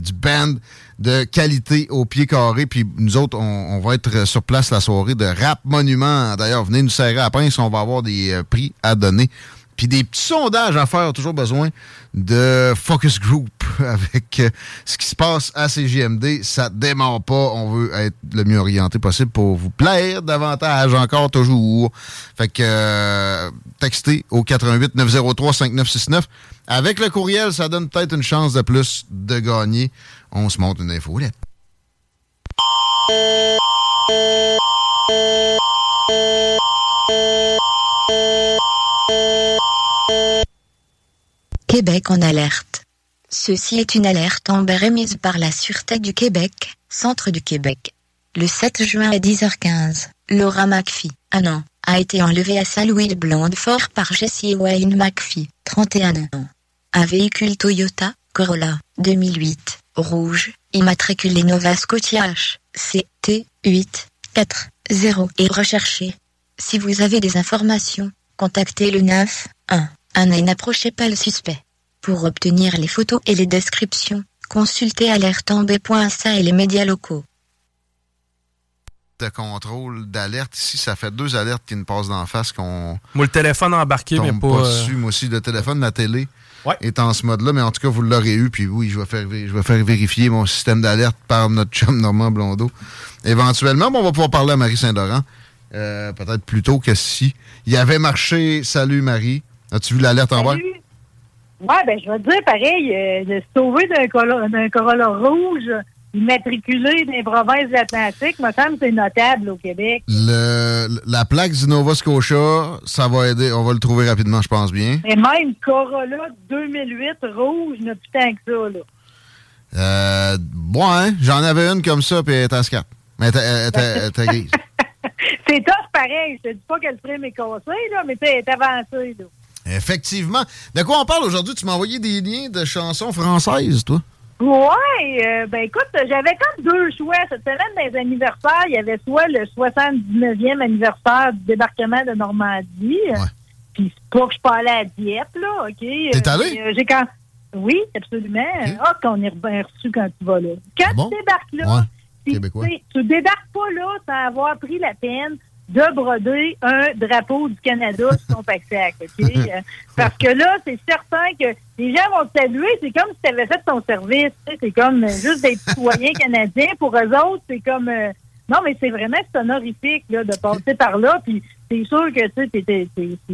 Speaker 1: du band de qualité au pied carré. Puis nous autres, on, va être sur place la soirée de Rap Monument. D'ailleurs, venez nous serrer à pince. On va avoir des euh, prix à donner. Puis des petits sondages à faire, toujours besoin de focus group avec euh, ce qui se passe à CGMD. Ça démarre pas. On veut être le mieux orienté possible pour vous plaire davantage encore toujours. Fait que euh, textez au 88 903 5969. Avec le courriel, ça donne peut-être une chance de plus de gagner. On se montre une infolette.
Speaker 8: Québec en alerte. Ceci est une alerte Amber émise par la Sûreté du Québec, Centre du Québec. Le 7 juin à 10h15, Laura McPhee, un an, a été enlevée à Saint-Louis-de-Blandefort par Jesse Wayne McPhee, 31 ans. Un véhicule Toyota, Corolla, 2008, rouge, immatriculé Nova Scotia H, CT 8 4 0 est recherché. Si vous avez des informations, contactez le 9 1 1 et n'approchez pas le suspect. Pour obtenir les photos et les descriptions, consultez alertambé.ca et les médias locaux.
Speaker 1: De contrôle d'alerte. Ici, ça fait deux alertes qui nous passent d'en face qu'on
Speaker 2: Moi, le téléphone embarqué, mais
Speaker 1: tombe
Speaker 2: pas.
Speaker 1: pas
Speaker 2: euh,
Speaker 1: dessus. Moi aussi, le téléphone, la télé est en ce mode-là, mais en tout cas, vous l'aurez eu. Puis oui, je vais faire, je vais faire vérifier mon système d'alerte par notre chum Normand Blondeau. Éventuellement, bon, on va pouvoir parler à Marie Saint-Laurent. euh, Peut-être plus tôt que si. Il y avait marché. Salut Marie. As-tu vu l'alerte en bas?
Speaker 9: Ouais, ben je vais te dire pareil, euh, de se sauver d'un colo- d'un Corolla rouge immatriculé dans les provinces de l'Atlantique, me semble que c'est notable au Québec.
Speaker 1: Le, la plaque du Nova Scotia, ça va aider. On va le trouver rapidement, je pense bien.
Speaker 9: Et même Corolla 2008 rouge, n'a plus tant que ça, là.
Speaker 1: Euh, bon, hein, j'en avais une comme ça, puis elle était à. Mais elle était- grise.
Speaker 9: C'est tough pareil. Je te dis pas que le frame est cassé, là, mais elle est avancée, là.
Speaker 1: Effectivement. De quoi on parle aujourd'hui? Tu m'as envoyé des liens de chansons françaises, toi?
Speaker 9: Ouais, euh, ben écoute, j'avais comme deux choix. Cette semaine, dans les anniversaires, il y avait soit le 79e anniversaire du débarquement de Normandie. Puis c'est pas que je suis pas allée à Dieppe, là, OK? T'es
Speaker 1: allé?
Speaker 9: Euh, j'ai quand... Oui, absolument. Ah, qu'on est bien reçu quand tu vas là. Quand
Speaker 1: Ah bon?
Speaker 9: tu débarques là,
Speaker 1: Ouais.
Speaker 9: tu débarques pas là sans avoir pris la peine de broder un drapeau du Canada sur ton pack-sac, OK? Parce que là, c'est certain que les gens vont te saluer, c'est comme si tu avais fait ton service. C'est comme juste d'être citoyen canadien. Pour eux autres, c'est comme... euh, non, mais c'est vraiment honorifique là, de passer par là. Puis c'est sûr que c'est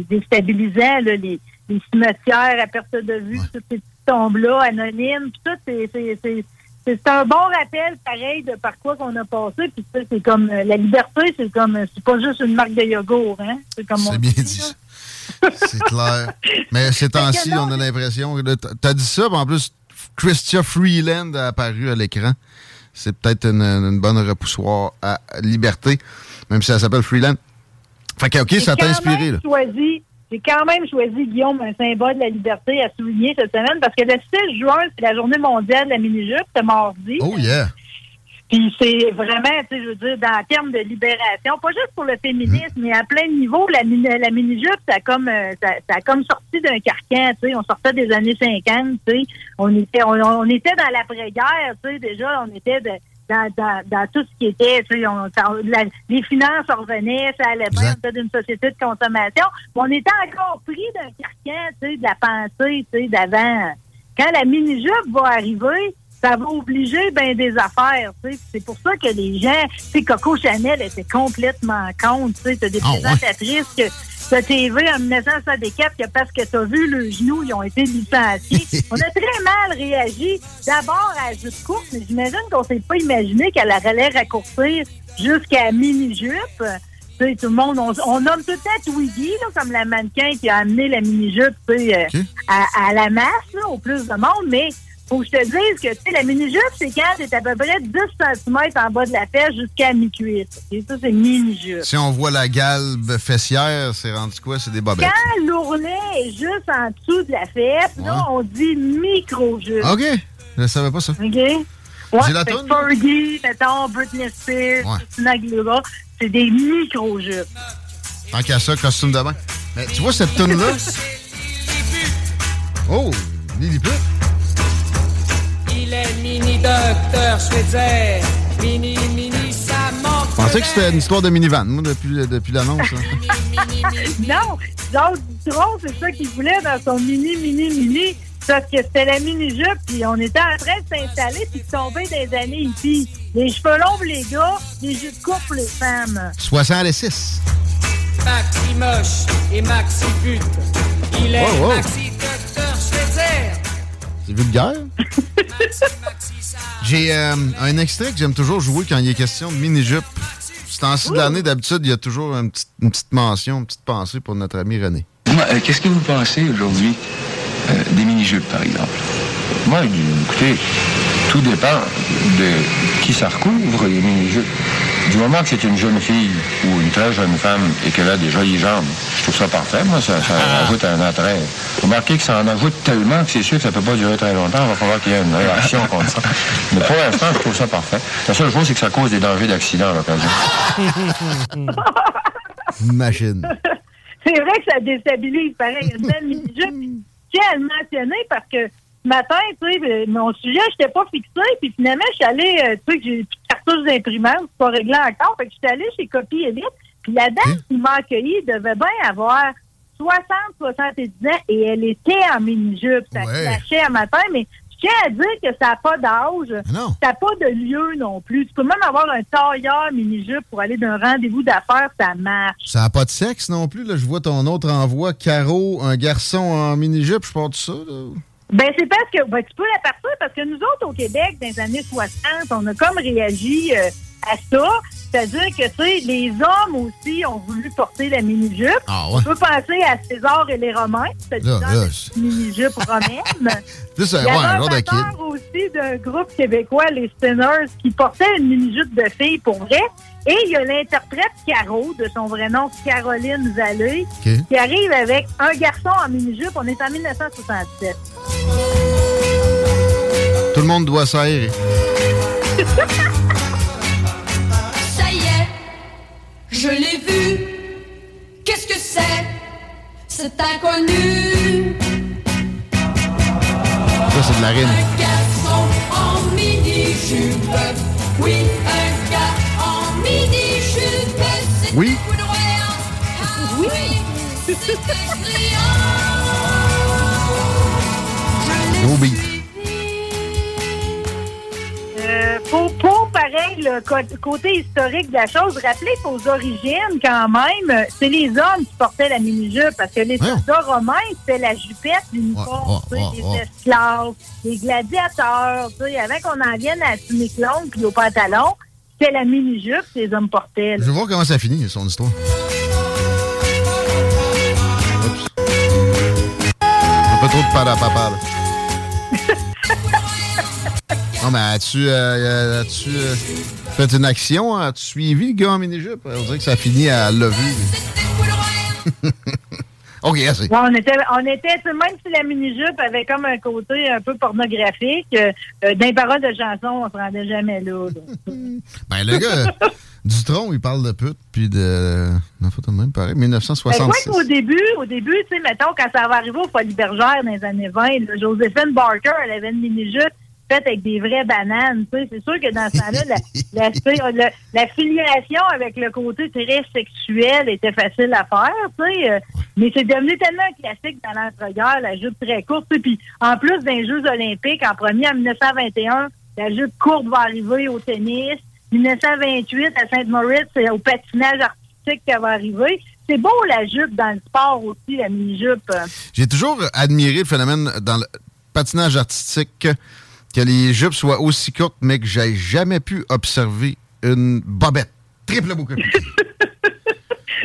Speaker 9: déstabilisant, là, les, les cimetières à perte de vue, toutes ces petites tombes-là, anonymes. Puis tout, c'est- c'est- un bon rappel, pareil, de par quoi qu'on a passé. Puis tu sais, c'est comme euh, la liberté, c'est comme euh, c'est pas juste une marque de yogourt, hein. C'est comme on
Speaker 1: C'est bien
Speaker 9: dit.
Speaker 1: C'est clair. Mais ces temps-ci, on a l'impression. que T'as dit ça, en plus, Christia Freeland a apparu à l'écran. C'est peut-être une, une bonne repoussoir à liberté, même si ça s'appelle Freeland. Fait que, OK, ça t'a inspiré, là.
Speaker 9: choisi- J'ai quand même choisi, Guillaume, un symbole de la liberté à souligner cette semaine parce que le 6 juin, c'est la journée mondiale de la mini-jupe, c'est mardi.
Speaker 1: Oh, yeah.
Speaker 9: Puis c'est vraiment, tu sais, je veux dire, dans le terme de libération, pas juste pour le féminisme, mais à plein de niveaux, la, la mini-jupe, ça a comme, euh, ça, ça a comme sorti d'un carcan, tu sais, on sortait des années 50, tu sais, on était, on, on était dans l'après-guerre, tu sais, déjà, on était de- dans, dans, dans tout ce qui était, tu sais, on- ça- la- les finances revenaient, ça allait bien, d'une société de consommation, on était encore pris d'un carcan, tu sais, de la pensée, tu sais, d'avant. Quand la mini-jupe va arriver, ça va obliger ben des affaires, tu sais. C'est pour ça que les gens, tu Coco Chanel était complètement contre, tu sais. T'as des
Speaker 10: ouais.
Speaker 9: présentatrices que t'as TV en 1964 que parce que t'as vu le genou, ils ont été licenciés. On a très mal réagi. D'abord à la jupe courte, mais j'imagine qu'on s'est pas imaginé qu'elle allait raccourcir jusqu'à mini-jupe. Tu sais, tout le monde, on, on nomme temps Twiggy, là, comme la mannequin qui a amené la mini-jupe, tu euh, à, à la masse, là, au plus de monde, mais faut que je te dise que, tu sais, la mini-jupe, c'est quand t'es à peu près 10 cm en bas de la fesse jusqu'à mi-cuisse. ok? Ça, c'est mini-jupe.
Speaker 1: Si on voit la galbe fessière, c'est rendu quoi? C'est des bobettes.
Speaker 9: Quand l'ourlet est juste en dessous de la fesse, là, on dit micro-jupe.
Speaker 1: OK. Je savais pas ça.
Speaker 9: OK? Ouais,
Speaker 1: Dis la
Speaker 9: fait
Speaker 1: toune?
Speaker 9: Fergie, mettons, Britney Spears,
Speaker 1: Ouais.
Speaker 9: Christina Aguilera, c'est des micro-jupes.
Speaker 1: Tant qu'à ça, costume de bain. Mais tu vois cette toune-là? Oh, Lily Put.
Speaker 11: Mini docteur Schweitzer. Mini, mini, ça manque.
Speaker 1: Je pensais que c'était une histoire de minivan, moi, depuis, depuis l'annonce. là.
Speaker 9: non, Jacques Dutronc, c'est ça qu'il voulait dans son mini, mini, mini. Parce que c'était la mini-jupe, puis on était en train de s'installer, puis de tomber des années ici. Les cheveux longs pour les gars, les jupes courtes pour les femmes.
Speaker 1: 66.
Speaker 11: Maxi moche et Maxi pute. Il est
Speaker 1: Wow, wow.
Speaker 11: Maxi docteur Schweitzer.
Speaker 1: C'est vulgaire. J'ai euh, un extrait que j'aime toujours jouer quand il est question de mini-jupe. Ce temps-ci de l'année, d'habitude, il y a toujours une petite, une petite mention, une petite pensée pour notre ami René.
Speaker 12: Moi, euh, Qu'est-ce que vous pensez aujourd'hui euh, des mini-jupes, par exemple? Moi, écoutez, tout dépend de qui ça recouvre, les mini-jupes. Du moment que c'est une jeune fille ou une très jeune femme et qu'elle a des jolies jambes, je trouve ça parfait. Moi, ça, ça ajoute un attrait. Remarquez que ça en ajoute tellement que c'est sûr que ça peut pas durer très longtemps. Il va falloir qu'il y ait une réaction contre ça. Mais pour l'instant, je trouve ça parfait. La seule chose, c'est que ça cause des dangers d'accident à l'occasion.
Speaker 1: Machine.
Speaker 9: C'est vrai que ça déstabilise, pareil, une belle mini-jupe. Je tiens à le mentionner parce que ce matin, tu sais, mon sujet, je n'étais pas fixé, puis finalement, je suis allée, euh, tu sais, que j'ai plus de cartouche d'imprimante, c'est pas réglé encore, fait que je suis allée chez Copy Elite, puis la dame qui m'a accueillie devait bien avoir 60, 70 ans, et elle était en mini-jupe. Ça
Speaker 1: Ouais.
Speaker 9: flashait un matin, mais je tiens à dire que ça n'a pas d'âge. Ça n'a pas de lieu non plus. Tu peux même avoir un tailleur mini-jupe pour aller d'un rendez-vous d'affaires, ça marche.
Speaker 1: Ça n'a pas de sexe non plus. Là. Je vois ton autre envoi, Caro, un garçon en mini-jupe. Je porte de ça. Là.
Speaker 9: Ben, c'est parce que ben, tu peux l'apercevoir parce que nous autres, au Québec, dans les années 60, on a comme réagi euh, à ça. C'est-à-dire que, tu sais, les hommes aussi ont voulu porter la mini-jupe.
Speaker 1: Ah ouais.
Speaker 9: On peut penser à César et les Romains, c'est
Speaker 1: Là, là,
Speaker 9: la mini-jupe romaine.
Speaker 1: Euh,
Speaker 9: Il y avait
Speaker 1: un
Speaker 9: aussi d'un groupe québécois, les Spinners, qui portait une mini-jupe de fille pour vrai. Et il y a l'interprète Caro, de son vrai nom Caroline Vallée,
Speaker 1: OK.
Speaker 9: qui arrive avec un garçon en mini-jupe. On est en 1967.
Speaker 1: Tout le monde doit s'aérer.
Speaker 10: Ça y est, je l'ai vu. Qu'est-ce que c'est C'est inconnu?
Speaker 1: Ça, c'est de la rime.
Speaker 10: Un garçon en mini-jupe. Oui, un. C'est
Speaker 1: Oui.
Speaker 10: oui.
Speaker 1: Gros beat.
Speaker 9: Euh, pour, pour, pareil, le côté historique de la chose, rappelez qu'aux origines, quand même, c'est les hommes qui portaient la mini-jupe, parce que les soldats romains, c'était la jupette, l'uniforme, tu sais, les esclaves, les gladiateurs, tu sais, avant qu'on en vienne à la tunique longue puis au pantalon, la mini-jupe les hommes portaient. là.
Speaker 1: Je vais voir comment ça finit, son histoire. Oups. Peu trop de parapapa, là. Non, mais as-tu euh, as-tu, euh, fait une action? As-tu suivi le gars en mini-jupe? On dirait que ça finit à l'a vu. OK, assez.
Speaker 9: Ouais, on était, on était, même si la mini-jupe avait comme un côté un peu pornographique, euh, euh, dans les paroles de chansons, on se rendait jamais là.
Speaker 1: Ben, le gars, Dutron, il parle de pute, puis de... Faut tout de même pareil,
Speaker 9: Ben,
Speaker 1: 1966.
Speaker 9: quoi qu'au début, au début, tu sais, mettons, quand ça va arriver au Folies-Bergère dans les années 20, là, Joséphine Barker, elle avait une mini-jupe faite avec des vraies bananes. C'est sûr que dans ce temps-là, la, filiation avec le côté très sexuel était facile à faire, euh, Mais c'est devenu tellement classique dans l'entre-guerres, la jupe très courte. Puis en plus, dans les Jeux olympiques, en premier, en 1921, la jupe courte va arriver au tennis. 1928, à Sainte-Maurice, c'est au patinage artistique qu'elle va arriver. C'est beau, la jupe, dans le sport aussi, la mini-jupe.
Speaker 1: J'ai toujours admiré le phénomène dans le patinage artistique que les jupes soient aussi courtes, mais que j'ai jamais pu observer une bobette. Triple boucle.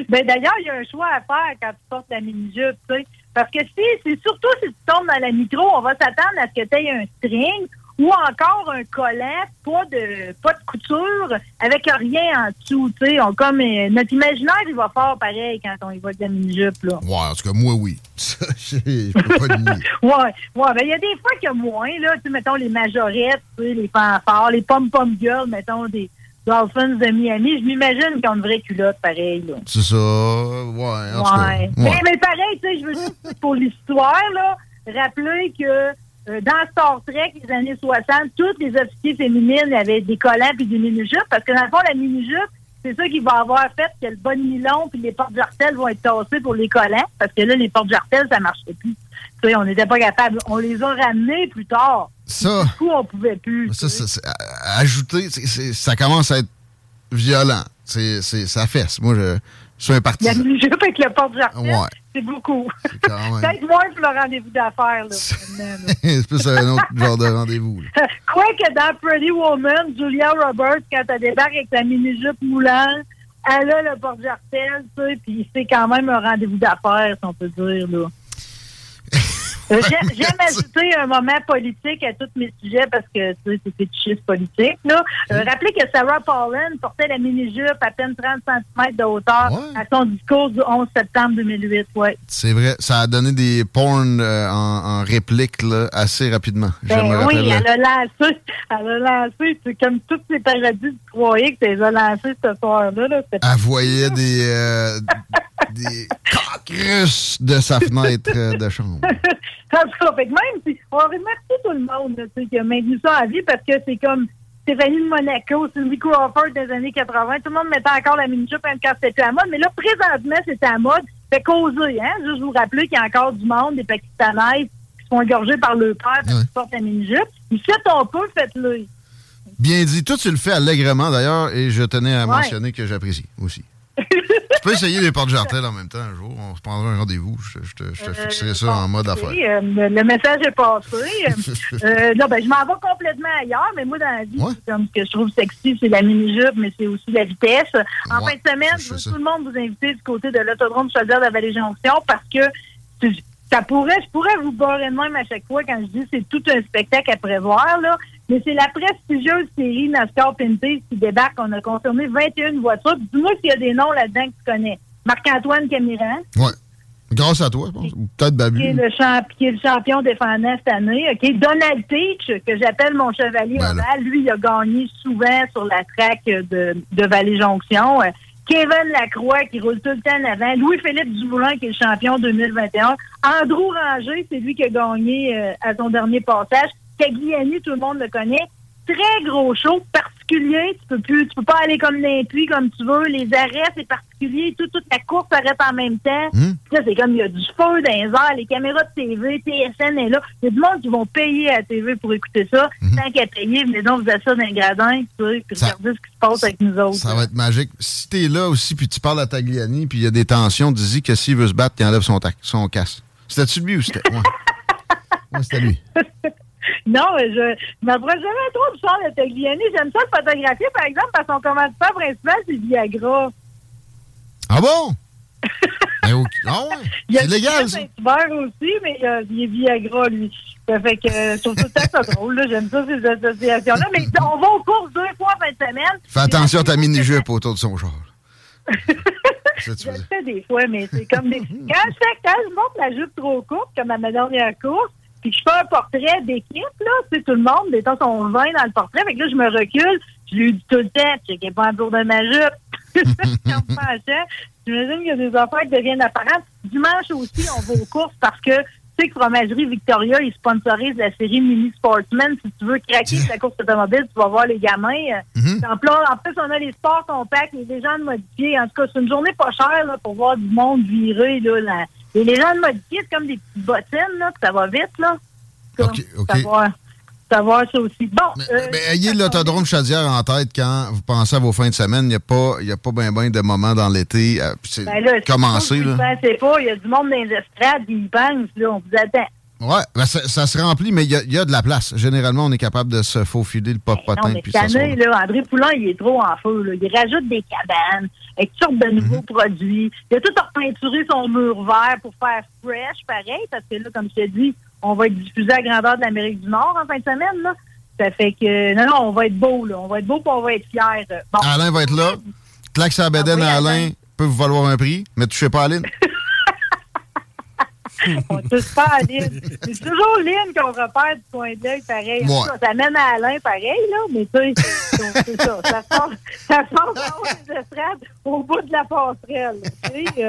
Speaker 9: Ben, d'ailleurs, il y a un choix à faire quand tu portes la mini-jupe, tu sais. Parce que si, c'est surtout si tu tombes dans la micro, on va s'attendre à ce que tu aies un string ou encore un collant, pas de pas de couture, avec rien en dessous, tu sais. On, comme, euh, notre imaginaire, il va fort pareil quand on y va de la mini-jupe, là.
Speaker 1: Ouais, en tout cas, moi, oui. Ça, Je je peux pas le nier.
Speaker 9: Ouais, ouais, ben il y a des fois qu'il y a moins, là, tu sais, mettons les majorettes, tu sais, les fanfares, les pom-pom girls, mettons des Dolphins de Miami, je m'imagine qu'ils ont une vraie culotte pareil, là.
Speaker 1: C'est ça. Ouais, en tout cas.
Speaker 9: Ouais.
Speaker 1: ouais.
Speaker 9: Mais, mais pareil, tu sais, je veux juste, pour l'histoire, là, rappeler que euh, dans Star Trek, les années 60, toutes les officiers féminines avaient des collants puis des mini-jupes, parce que dans le fond, la mini-jupe, c'est ça qui va avoir fait que le bon nylon puis les portes-jartelles vont être tassées pour les collants, parce que là, les portes-jartelles, ça marchait plus. Tu sais, on n'était pas capable. On les a ramenés plus tard.
Speaker 1: Ça,
Speaker 9: Du coup, on pouvait plus.
Speaker 1: ça, ça, à- ajouter, ça commence à être violent. C'est, c'est, ça fesse. Moi, je, je suis un
Speaker 9: La
Speaker 1: partisan.
Speaker 9: mini-jupe avec le porte-jartelle,
Speaker 1: Ouais.
Speaker 9: c'est beaucoup.
Speaker 1: même.
Speaker 9: Peut-être moins pour le rendez-vous d'affaires,
Speaker 1: c'est plus un autre genre de rendez-vous.
Speaker 9: Quoique dans Pretty Woman, Julia Roberts, quand elle débarque avec sa mini-jupe moulante, elle a le porte-jartel, tu sais, puis c'est quand même un rendez-vous d'affaires, si on peut dire, là. Euh, J'aime ajouter un moment politique à tous mes sujets parce que tu sais, c'est fétichiste politique. Là. Euh, rappelez que Sarah Palin portait la mini-jupe à peine 30 cm de hauteur à son discours du 11 septembre 2008. Ouais.
Speaker 1: C'est vrai, ça a donné des porn euh, en, en réplique là, assez rapidement.
Speaker 9: Ben oui, elle a lancé, elle a lancé, c'est comme toutes ces paradis du croyais que tu les as lancés ce soir-là. Là.
Speaker 1: Elle voyait des, euh, des coques russes de sa fenêtre de chambre.
Speaker 9: En tout cas, fait que même on remercie tout le monde là, qui a maintenu ça à vie parce que c'est comme Stéphanie de Monaco, Cindy Crawford des années 80, tout le monde mettait encore la mini-jupe même quand c'était plus à mode, mais là, présentement, c'est à mode. Fait causer, hein? Juste vous rappeler qu'il y a encore du monde, des Pakistanaises qui se font égorger par le père parce qu'ils portent la mini-jupe. Si on peut, faites-le.
Speaker 1: Bien dit. Toi, tu le fais allègrement d'ailleurs, et je tenais à
Speaker 9: Ouais.
Speaker 1: mentionner que j'apprécie aussi. peux essayer les portes jartelles en même temps un jour. On se prendra un rendez-vous. Je, je te, je te fixerai ça en mode affaire.
Speaker 9: Oui, euh, le, message est passé. Euh, euh, ben, je m'en vais complètement ailleurs, mais moi, dans la vie, comme ce que je trouve sexy, c'est la mini-jupe, mais c'est aussi la vitesse. En
Speaker 1: Ouais,
Speaker 9: fin de semaine, je veux tout le monde vous inviter du côté de l'autodrome Chaudière de la Vallée-Jonction parce que ça pourrait, je pourrais vous barrer de même à chaque fois quand je dis c'est tout un spectacle à prévoir, là. Mais c'est la prestigieuse série NASCAR Pinty qui débarque. On a confirmé 21 voitures. Dis-moi s'il y a des noms là-dedans que tu connais. Marc-Antoine Camiran,
Speaker 1: Ouais. Grâce à toi, je pense. Peut-être Babu.
Speaker 9: qui est, le champ- qui est le champion défendant cette année. OK? Donald Teach, que j'appelle mon chevalier
Speaker 1: Ben
Speaker 9: lui, il a gagné souvent sur la track de, de Vallée-Jonction. Euh, Kevin Lacroix, qui roule tout le temps en avant. Louis-Philippe Dumoulin, qui est le champion 2021. Andrew Ranger, c'est lui qui a gagné euh, à son dernier passage. Cagliani, tout le monde le connaît. Très gros show, particulier. Tu peux plus, tu peux pas aller comme d'un puits comme tu veux. Les arrêts, c'est particulier. Tout, toute la course s'arrête en même temps.
Speaker 1: Hmm.
Speaker 9: Là, c'est comme il y a du feu dans les airs, les caméras de TV, TSN est là. Il y a du monde qui vont payer à la TV pour écouter ça. Tant qu'à payer, mais donc vous êtes ça dans les gradins, tu sais, puis
Speaker 1: Ça-
Speaker 9: regardez ce qui se passe avec nous autres.
Speaker 1: Ça va être magique. Si t'es là aussi, puis tu parles à Tagliani, puis il y a des tensions, dis-y que s'il veut se battre, il enlève son, son casque. C'était-tu lui ou c'était. Ouais. Ouais, c'était lui.
Speaker 9: Non, mais je je m'approche jamais trop du char de Tagliani. J'aime ça le photographier, par exemple, parce que son commanditaire principal, c'est Viagra.
Speaker 1: Ah bon? Ben, ok. Ah ouais?
Speaker 9: Il y a
Speaker 1: C'est légal, ça.
Speaker 9: Saint-Hubert aussi, mais euh, il est Viagra, lui. Ça fait que euh, je trouve temps ça drôle. J'aime ça, ces associations-là. Mais on va aux courses deux fois en fin de semaine.
Speaker 1: Fais attention à ta mini-jupe autour de son char.
Speaker 9: Je le fais des fois, mais c'est comme des. Quand je fais, quand je monte la jupe trop courte, comme à ma dernière course, puis je fais un portrait d'équipe, là, tu sais, tout le monde, des temps, sont 20 dans le portrait, fait que là, je me recule, je lui dis tout le temps, sais, pas en tour de ma jupe. J'imagine qu'il y a des affaires qui deviennent apparentes. Dimanche aussi, on va aux courses parce que sais que Fromagerie Victoria, ils sponsorisent la série Mini Sportsman. Si tu veux craquer sur la course automobile, tu vas voir les gamins. Euh, en, plus, en plus, on a les sports compacts, les légendes modifiées. En tout cas, c'est une journée pas chère là, pour voir du monde virer. Là, la- Les légendes modifiées, c'est comme des petites bottines, là, ça va vite. Là.
Speaker 1: OK, OK.
Speaker 9: Savoir, ça aussi. Bon, euh,
Speaker 1: Mais ayez l'autodrome Chaudière en tête quand vous pensez à vos fins de semaine. Il n'y a pas, y a pas ben ben de moments dans l'été. euh, C'est
Speaker 9: ben là,
Speaker 1: commencé, là.
Speaker 9: pas, il y a du monde dans les estrades, ils pensent, là, on vous attend.
Speaker 1: Ouais, ben ça, ça se remplit, mais il y, y a de la place. Généralement, on est capable de se faufiler le pop-potin puis
Speaker 9: cette année, là, André Poulain, il est trop en feu. Là. Il rajoute des cabanes avec toutes sortes de
Speaker 1: Mhm.
Speaker 9: nouveaux produits. Il a tout repeinturé son mur vert pour faire fresh, pareil, parce que là, comme je t'ai dit, on va être diffusé à grandeur de l'Amérique du Nord en fin de semaine. Là. Ça fait que, non, non, on va être beau, là. On va être beau puis on va être fiers. Bon.
Speaker 1: Alain va être là. Claque sa bédaine à Alain peut vous valoir un prix, mais touchez pas à Aline.
Speaker 9: On touche pas à Lynn. C'est toujours Lynn qu'on repère du coin de l'œil, pareil. En
Speaker 1: Ouais.
Speaker 9: Ça mène à Alain, pareil, là, mais tu sais, c'est ça. Ça sort, ça sort dans les estrades au bout de la passerelle. tu sais, euh,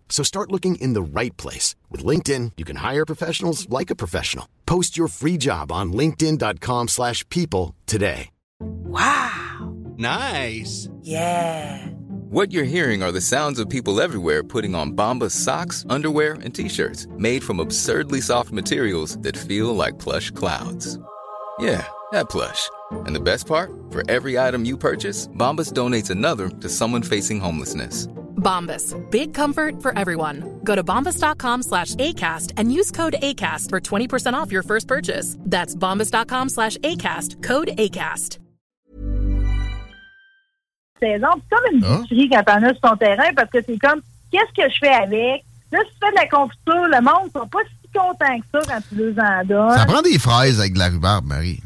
Speaker 13: So start looking in the right place. With LinkedIn, you can hire professionals like a professional. Post your free job on linkedin.com slash people today. Wow.
Speaker 14: Nice.
Speaker 15: Yeah.
Speaker 14: What you're hearing are the sounds of people everywhere putting on Bombas socks, underwear, and t-shirts made from absurdly soft materials that feel like plush clouds. Yeah, that plush. And the best part? For every item you purchase, Bombas donates another to someone facing homelessness.
Speaker 16: Bombas. Big comfort for everyone. Go to bombas.com slash ACAST and use code ACAST for 20% off your first purchase. That's bombas.com slash ACAST. Code ACAST.
Speaker 9: saison. C'est comme une
Speaker 1: Ah.
Speaker 9: boucherie quand t'en as sur ton terrain, parce que c'est comme, qu'est-ce que je fais avec? Là, si tu fais de la confiture, le monde ne sont pas si contents que ça quand tu les en donnes.
Speaker 1: Ça prend des fraises avec de la rhubarbe, Marie.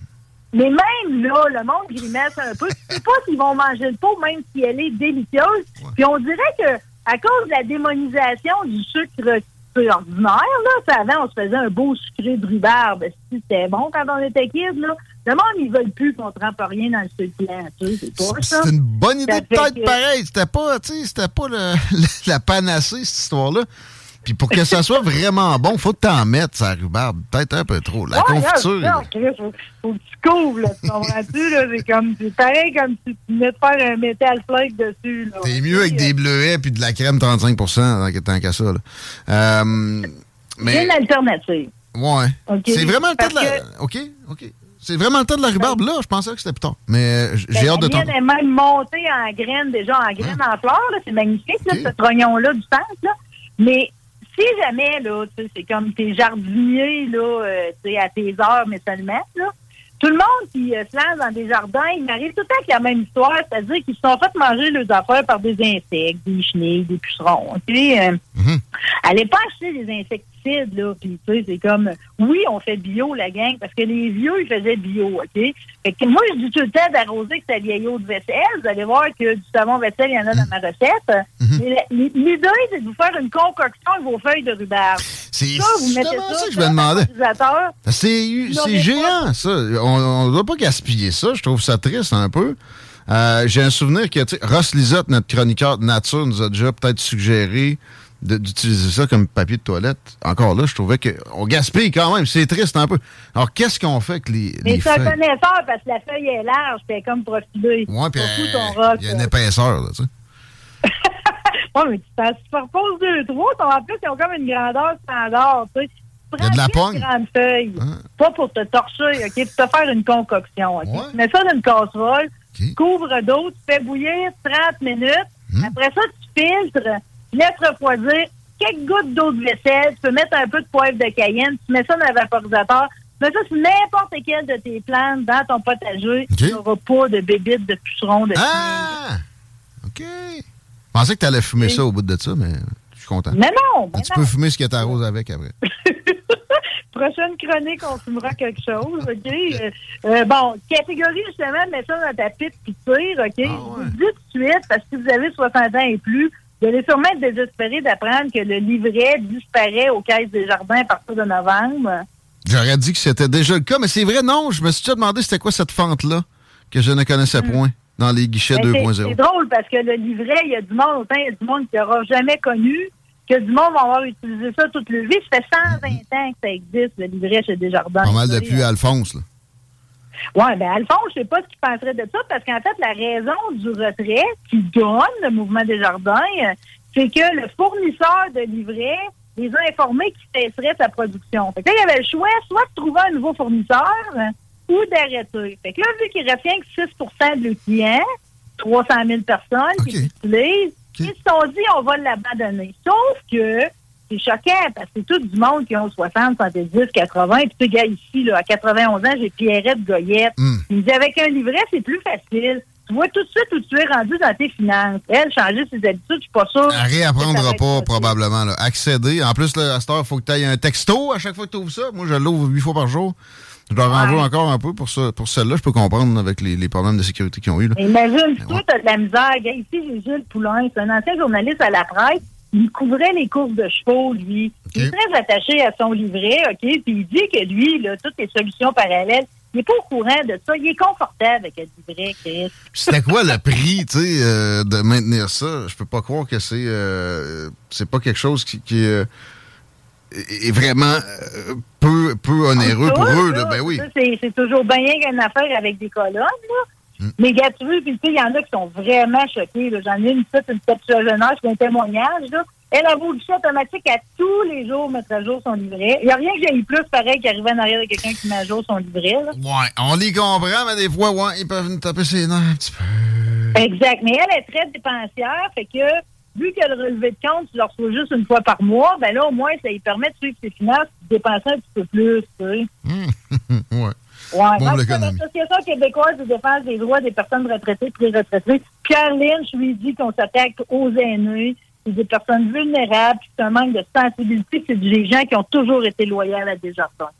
Speaker 9: Mais même là, le monde grimace un peu. Tu sais pas s'ils vont manger le pot, même si elle est délicieuse. Puis on dirait que à cause de la démonisation du sucre ordinaire, là, avant, on se faisait un beau sucré de rhubarbe. Si C'était bon quand on était kids, là. Le monde, ils veulent plus qu'on trempe rien dans le sucre blanc. Tu sais, c'est pas ça.
Speaker 1: C'est une bonne idée de tête
Speaker 9: que-
Speaker 1: pareil. C'était pas, tu sais, c'était pas le- la panacée, cette histoire-là. Puis pour que ça soit vraiment bon, faut que t'en mettes, ça rhubarbe. Peut-être un peu trop. La
Speaker 9: Ouais,
Speaker 1: confiture.
Speaker 9: Chris, faut, faut que tu couvres, là. Tu comprends-tu, là? C'est comme, c'est pareil comme si tu venais de faire un métal flake dessus, là.
Speaker 1: T'es mieux avec des bleuets puis de la crème 35 tant qu'à- ça. Là. Euh,
Speaker 9: C'est
Speaker 1: mais,
Speaker 9: une alternative.
Speaker 1: ouais. C'est vraiment le
Speaker 9: Parce
Speaker 1: de la...
Speaker 9: que-
Speaker 1: OK, OK. C'est vraiment le temps de la rhubarbe, là. Je pensais que c'était plus tard. Mais euh, j'ai
Speaker 9: Ben,
Speaker 1: hâte de
Speaker 9: la
Speaker 1: t'entendre.
Speaker 9: mienne est même montée en graines, déjà en graines en fleurs. C'est magnifique, là, ce trognon-là du centre. Là. Mais si jamais, là, c'est comme tes jardiniers, là, euh, tu sais, à tes heures, mais seulement, là, tout le monde qui euh, se lance dans des jardins, il m'arrive tout le temps avec la même histoire, c'est-à-dire qu'ils se sont fait manger leurs affaires par des insectes, des chenilles, des pucerons. Tu sais, euh, allez pas acheter des insecticides, là. Puis, tu sais, c'est comme, oui, on fait bio, la gang, parce que les vieux, ils faisaient bio, OK? Fait que moi, je dis tout le temps d'arroser avec sa vieille eau de vaisselle. Vous allez voir que du savon vaisselle, il y en a dans ma recette. Mais la- L'idée, c'est de vous faire une concoction avec vos feuilles de rhubarbe.
Speaker 1: C'est
Speaker 9: ça, vous mettez
Speaker 1: justement
Speaker 9: ça,
Speaker 1: ça que je me demandais.
Speaker 9: l'utilisateur.
Speaker 1: C'est géant, ça. On ne doit pas gaspiller ça. Je trouve ça triste un peu. Euh, J'ai un souvenir que tu sais, Ross Lisotte, notre chroniqueur de nature, nous a déjà peut-être suggéré d'utiliser ça comme papier de toilette. Encore là, je trouvais qu'on gaspille quand même. C'est triste un peu. Alors, qu'est-ce qu'on fait avec les,
Speaker 9: Mais
Speaker 1: les
Speaker 9: c'est un
Speaker 1: feuilles?
Speaker 9: connaisseur parce que la feuille est large, c'est comme profilé.
Speaker 1: Ouais, puis il y a une épaisseur, là, tu sais.
Speaker 9: Ouais, mais tu superposes deux, trois. En plus, ils ont comme une grandeur standard, tu sais. Tu
Speaker 1: Il y a de la
Speaker 9: prends
Speaker 1: pogne.
Speaker 9: une grande feuille, pas pour te torcher, OK, pour te faire une concoction, OK? Tu mets ça dans une casserole, couvre d'eau, tu fais bouillir 30 minutes.
Speaker 1: Hmm?
Speaker 9: Après ça, tu filtres, tu laisses refroidir quelques gouttes d'eau de vaisselle, tu peux mettre un peu de poivre de cayenne, tu mets ça dans le vaporisateur, tu mets ça sur n'importe quelle de tes plantes dans ton potager, tu n'auras pas de bébites, de pucerons, de
Speaker 1: Ah! OK. Je pensais que tu allais fumer ça au bout de ça, mais je suis content.
Speaker 9: Mais non, mais
Speaker 1: tu
Speaker 9: non.
Speaker 1: peux fumer ce que t'arroses avec après.
Speaker 9: Prochaine chronique, on fumera quelque chose, OK? Euh, euh, bon, catégorie, justement, mets ça dans ta pipe puis tire, OK? Je vous le dis tout de suite, parce que si vous avez 60 ans et plus, vous allez sûrement être désespéré d'apprendre que le livret disparaît aux caisses des jardins à partir de novembre.
Speaker 1: J'aurais dit que c'était déjà le cas, mais c'est vrai, non. Je me suis déjà demandé c'était quoi cette fente-là que je ne connaissais point dans les guichets
Speaker 9: Ben, c'est-
Speaker 1: 2.0.
Speaker 9: C'est drôle parce que le livret, il y a du monde, autant il y a du monde qui n'aura jamais connu que du monde va avoir utilisé ça toute leur vie. Ça fait 120 ans que ça existe, le livret chez Desjardins.
Speaker 1: Pas mal depuis Alphonse, là.
Speaker 9: Oui, bien, Alphonse, je sais pas ce qu'il penserait de ça, parce qu'en fait, la raison du retrait qui donne le mouvement des jardins, euh, c'est que le fournisseur de livrets les a informés qu'il cesserait sa production. Fait que là, il y avait le choix soit de trouver un nouveau fournisseur ou d'arrêter. Fait que là, vu qu'il reste rien que 6% de leurs clients, 300 000 personnes qui l'utilisent, ils se sont dit, on va l'abandonner. Sauf que c'est choquant parce que c'est tout du monde qui ont 60, 70, 80. Puis tu gars ici, là, à 91 ans, j'ai Pierrette Goyette. Il me dit, avec un livret, c'est plus facile. Tu vois tout de suite où tu es rendu dans tes finances. Elle, changer ses habitudes, je suis pas sûre.
Speaker 1: Elle réapprendra pas, probablement. Là. Accéder. En plus, là, à cette heure, il faut que tu aies un texto à chaque fois que tu ouvres ça. Moi, je l'ouvre huit fois par jour. Je leur en veux encore un peu pour, ça, pour celle-là. Je peux comprendre avec les, les problèmes de sécurité qu'ils ont eu. Là.
Speaker 9: Imagine, toi, t'as de la misère. Ici, j'ai Gilles Poulain. C'est un ancien journaliste à la presse. Il couvrait les courses de chevaux, lui. Il est très attaché à son livret, OK? Puis il dit que lui, là, toutes les solutions parallèles, il n'est pas au courant de ça. Il est confortable avec le livret, Chris.
Speaker 1: C'était quoi le prix, tu sais, euh, de maintenir ça? Je peux pas croire que c'est euh, c'est pas quelque chose qui, qui, euh, est vraiment euh, peu, peu onéreux pour eux. Là. Ben oui.
Speaker 9: C'est toujours bien qu'une affaire avec des colonnes, là. Mais gars, tu puis tu sais, il y en a qui sont vraiment choqués. J'en ai une petite, une petite jeunesse qui a un témoignage, là. Elle a chat automatique à tous les jours mettre à jour son livret. Il n'y a rien que j'ai eu plus pareil qu'arriver en arrière de quelqu'un qui met à jour son livret, là.
Speaker 1: Ouais, on les comprend, mais des fois, ouais, ils peuvent nous taper ses nerfs un petit peu.
Speaker 9: Exact. Mais elle est très dépensière, fait que vu que le relevé de compte, tu le reçois juste une fois par mois, ben là, au moins, ça lui permet de suivre ses finances et de dépenser un petit peu plus, tu sais.
Speaker 1: ouais.
Speaker 9: Ouais,
Speaker 1: Bon,
Speaker 9: l'Association québécoise de défense des droits des personnes retraitées et des retraités, Pierre Lynch lui dit qu'on s'attaque aux aînés, c'est des personnes vulnérables, puis c'est un manque de sensibilité, c'est des gens qui ont toujours été loyaux à Desjardins.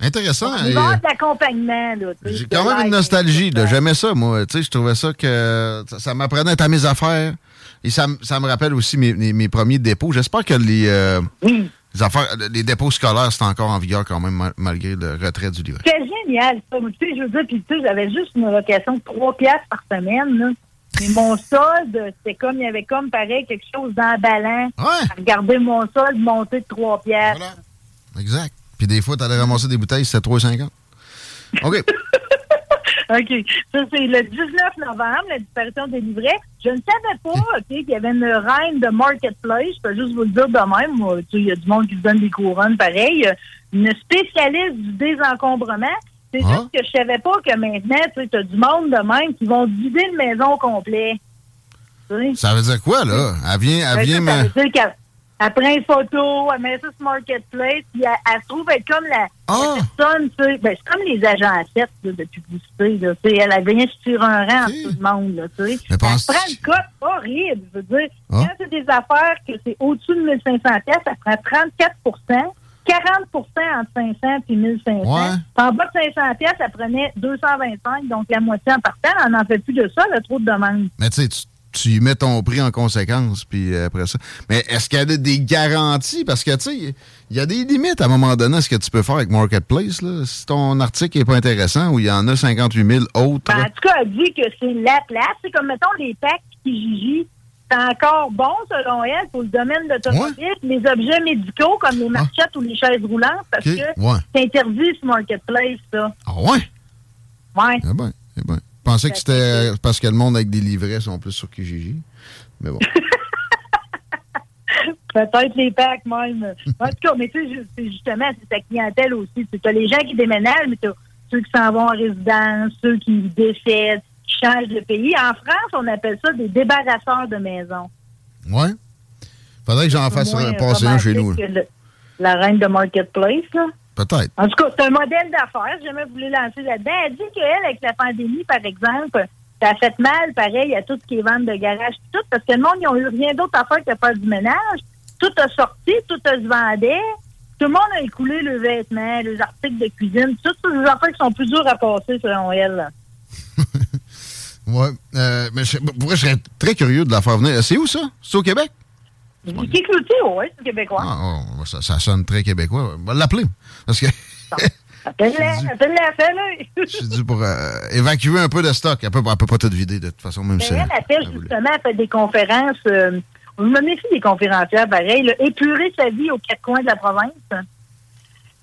Speaker 1: Intéressant.
Speaker 9: Il va y
Speaker 1: et,
Speaker 9: avoir de l'accompagnement, là. tu sais,
Speaker 1: J'ai quand même une nostalgie. J'aimais ça, moi. Tu sais, je trouvais ça que ça, ça m'apprenait à mes affaires. Et ça, me- ça me rappelle aussi mes, mes- mes premiers dépôts. J'espère que les, euh, les affaires, les dépôts scolaires, c'est encore en vigueur quand même, mal- malgré le retrait du livret.
Speaker 9: C'est génial, ça. Tu sais, je veux dire, puis tu sais, j'avais juste une location de 3 piastres par semaine, là. Mais mon solde, c'était comme, il y avait comme, pareil, quelque chose d'emballant.
Speaker 1: Ouais.
Speaker 9: Regardez mon solde monter de 3 piastres.
Speaker 1: Exact. Puis des fois, t'allais ramasser des bouteilles, c'était 3,50. OK.
Speaker 9: OK. Ça, c'est le 19 novembre, la disparition des livrets. Je ne savais pas, OK, qu'il y avait une reine de Marketplace. Je peux juste vous le dire de même. Moi, tu sais, Il y a du monde qui se donne des couronnes pareil. Une spécialiste du désencombrement. C'est
Speaker 1: Ah.
Speaker 9: juste que je savais pas que maintenant, tu as du monde de même qui vont vider une maison au complet. Tu sais?
Speaker 1: Ça veut dire quoi, là? Elle vient, elle
Speaker 9: Ben,
Speaker 1: vient
Speaker 9: ça, veut dire elle prend une photo, elle met ça sur Marketplace, puis elle, elle se trouve être comme la,
Speaker 1: Ah!
Speaker 9: la personne, tu sais. Ben, c'est comme les agents à 7 de publicité, là, tu sais. Elle, elle vient sur un rang entre tout le monde, là, tu sais.
Speaker 1: Mais
Speaker 9: Elle prend une cote horrible, je veux dire.
Speaker 1: Ah.
Speaker 9: Quand c'est des affaires que c'est au-dessus de 1500 pièces, ça prend 34% 40% entre 500 et 1500.
Speaker 1: Ouais.
Speaker 9: En bas de 500 pièces, ça prenait 225, donc la moitié en partant. On n'en fait plus de ça, là, trop de demandes.
Speaker 1: Mais tu sais, tu- mets ton prix en conséquence, puis euh, après ça. Mais est-ce qu'il y a des- garanties? Parce que, tu sais, il y a des limites à un moment donné à ce que tu peux faire avec Marketplace. Là. Si ton article n'est pas intéressant ou il y en a 58 000 autres.
Speaker 9: Ben, en tout cas, elle dit que c'est la place. C'est comme, mettons, les packs Kijiji. C'est encore bon, selon elle, pour le domaine de l'automobile. Les objets médicaux, comme les marchettes ou les chaises roulantes, parce
Speaker 1: Ah.
Speaker 9: Que
Speaker 1: ouais.
Speaker 9: c'est interdit sur Marketplace, ça.
Speaker 1: Ah ouais?
Speaker 9: Ouais.
Speaker 1: Eh ben, eh ben. Je pensais que c'était parce que le monde avec des livrets sont plus sur Kijiji. Mais bon.
Speaker 9: Peut-être les packs même. En tout cas, mais tu sais, justement, c'est ta clientèle aussi. Tu as les gens qui déménagent, mais tu ceux qui s'en vont en résidence, ceux qui décèdent, qui changent de pays. En France, on appelle ça des débarrasseurs de maisons.
Speaker 1: Ouais. Faudrait que j'en fasse passer un chez nous.
Speaker 9: le- la reine de Marketplace, là.
Speaker 1: Peut-être.
Speaker 9: En tout cas, c'est un modèle d'affaires. Si jamais vous voulez lancer là-dedans. Elle dit qu'elle, avec la pandémie, par exemple, ça a fait mal, pareil, à tout ce qui est vente de garage, tout, parce que le monde, ils n'ont eu rien d'autre à faire que faire du ménage. Tout a sorti, tout a se vendait. Tout le monde a écoulé le vêtement, les articles de cuisine, toutes ces affaires qui sont plus dures à passer, selon elle.
Speaker 1: Ouais. Euh, mais je, pour vrai, je serais très curieux de la faire venir. C'est où ça? C'est au Québec?
Speaker 9: Qui Cloutier, oui, c'est québécois.
Speaker 1: Ah, oh, ça, ça sonne très québécois. On va l'appeler. Parce que
Speaker 9: Appelle-la, appelle-la, appelle-la.
Speaker 1: je suis dû pour euh, évacuer un peu de stock. Elle peut, elle peut pas tout vider de toute façon, même
Speaker 9: Mais
Speaker 1: si.
Speaker 9: elle appelle justement, elle fait des conférences. Euh, on me méfie des conférencières, pareil. là, épurer sa vie aux quatre coins de la province.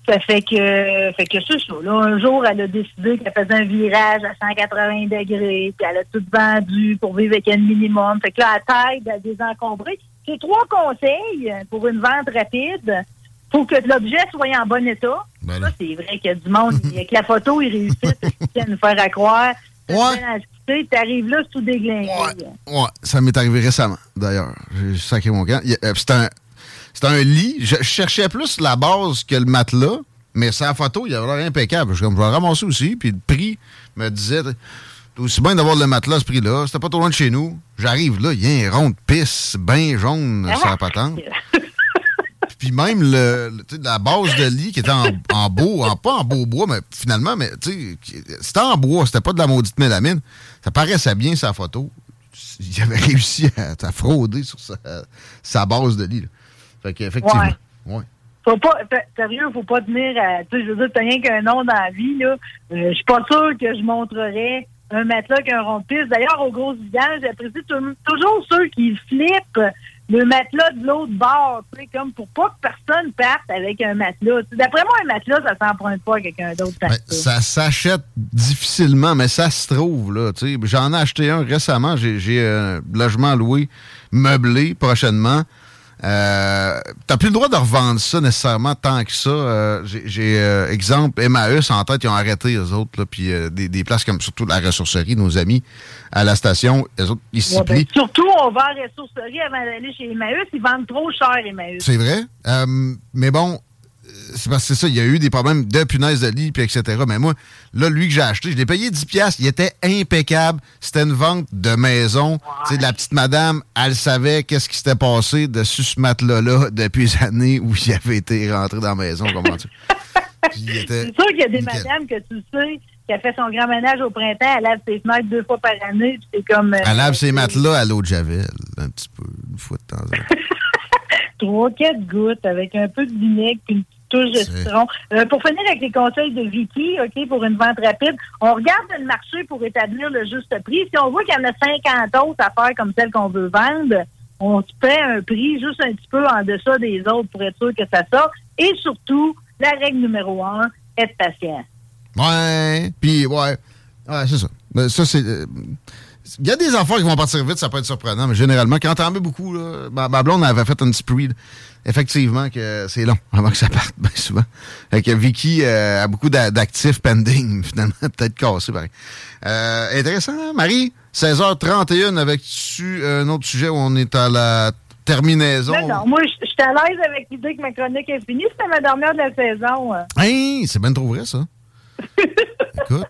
Speaker 9: Ça fait que, fait que c'est ça. Là, un jour, elle a décidé qu'elle faisait un virage à 180 degrés, puis elle a tout vendu pour vivre avec un minimum. Fait que là, elle t'aide à désencombrer. C'est trois conseils pour une vente rapide. Faut que l'objet soit en bon état.
Speaker 1: Ben
Speaker 9: ça, c'est vrai qu'il y a du monde. avec la photo, ils réussissent à nous faire à croire. Tu arrives là, tout déglingué.
Speaker 1: Ouais, ça m'est arrivé récemment, d'ailleurs. J'ai sacré mon camp. Euh, C'est un, lit. Je, je cherchais plus la base que le matelas, mais sa photo, il avait l'air impeccable. Je suis comme, je vais le ramasser aussi. Puis le prix me disait, c'est aussi bien d'avoir le matelas à ce prix-là. C'était pas trop loin de chez nous. J'arrive là, il y a un rond de pisse bien jaune
Speaker 9: Ah!
Speaker 1: sur la patente. Puis même le, le- la base de lit qui était en, en beau, en, pas en beau bois, mais finalement, mais c'était en bois, c'était pas de la maudite mélamine. Ça paraissait bien sa photo. Il avait réussi à, à frauder sur sa, sa base de lit. là. Fait qu'effectivement. Ouais.
Speaker 9: Faut pas, sérieux, faut pas tenir à, tu sais, je veux dire, t'as rien qu'un nom dans la vie, là. Euh, je suis pas sûr que je montrerais un matelas qu'un rond de piste. D'ailleurs, au gros vidange, j'apprécie tou- toujours ceux qui flippent le matelas de l'autre bord, tu sais, comme pour pas que personne parte avec un matelas. D'après moi, un matelas, ça s'emprunte pas à quelqu'un d'autre. ça.
Speaker 1: S'achète difficilement, mais ça se trouve, là. tu sais. J'en ai acheté un récemment. J'ai j'ai un logement loué, meublé prochainement. Euh, T'as plus le droit de revendre ça nécessairement tant que ça. Euh, J'ai- euh, exemple, Emmaüs en tête, ils ont arrêté, eux autres, là, puis euh, des, des places comme surtout la ressourcerie, nos amis à la station, eux autres, ils s'y
Speaker 9: Ouais, ben, surtout, on va en ressourcerie avant d'aller chez Emmaüs. Ils vendent trop cher, Emmaüs.
Speaker 1: C'est vrai? Euh, mais bon, c'est parce que c'est ça, il y a eu des problèmes de punaise de lit, puis etc. Mais moi, là, lui que j'ai acheté, je l'ai payé 10$, piastres, il était impeccable. C'était une vente de maison. Tu sais, la petite madame, elle savait qu'est-ce qui s'était passé dessus ce matelas-là depuis les années où il avait été rentré dans la maison, comment tu
Speaker 9: C'est sûr qu'il y a des
Speaker 1: nickel.
Speaker 9: madames que tu sais qui a fait son grand ménage au printemps, elle lave ses fenêtres deux fois par année, puis c'est comme... euh,
Speaker 1: Elle lave ses matelas à l'eau de Javel, un petit peu, une fois de temps en temps.
Speaker 9: trois, quatre gouttes avec un peu de vinaigre puis une Euh, pour finir avec les conseils de Vicky, OK, pour une vente rapide, on regarde le marché pour établir le juste prix. Si on voit qu'il y en a 50 autres affaires comme celles qu'on veut vendre, on fait un prix juste un petit peu en deçà des autres pour être sûr que ça sort. Et surtout, la règle numéro un, être patient.
Speaker 1: Ouais, puis ouais, ouais, c'est ça. Ben, ça, c'est... euh, Il y a des affaires qui vont partir vite, ça peut être surprenant, mais généralement, quand t'en mets beaucoup, là, ma, blonde avait fait un spree. là. Effectivement, que c'est long avant que ça parte, bien souvent. Fait que Vicky euh, a beaucoup d'a- d'actifs pending, finalement, peut-être cassé, pareil. Euh, intéressant, hein, Marie? 16h31, avec-tu un autre sujet où on est à la terminaison?
Speaker 9: Non, non, moi, je suis à l'aise avec l'idée que ma chronique est finie. C'était ma dernière de la saison.
Speaker 1: Hey, c'est bien trop vrai, ça. Écoute.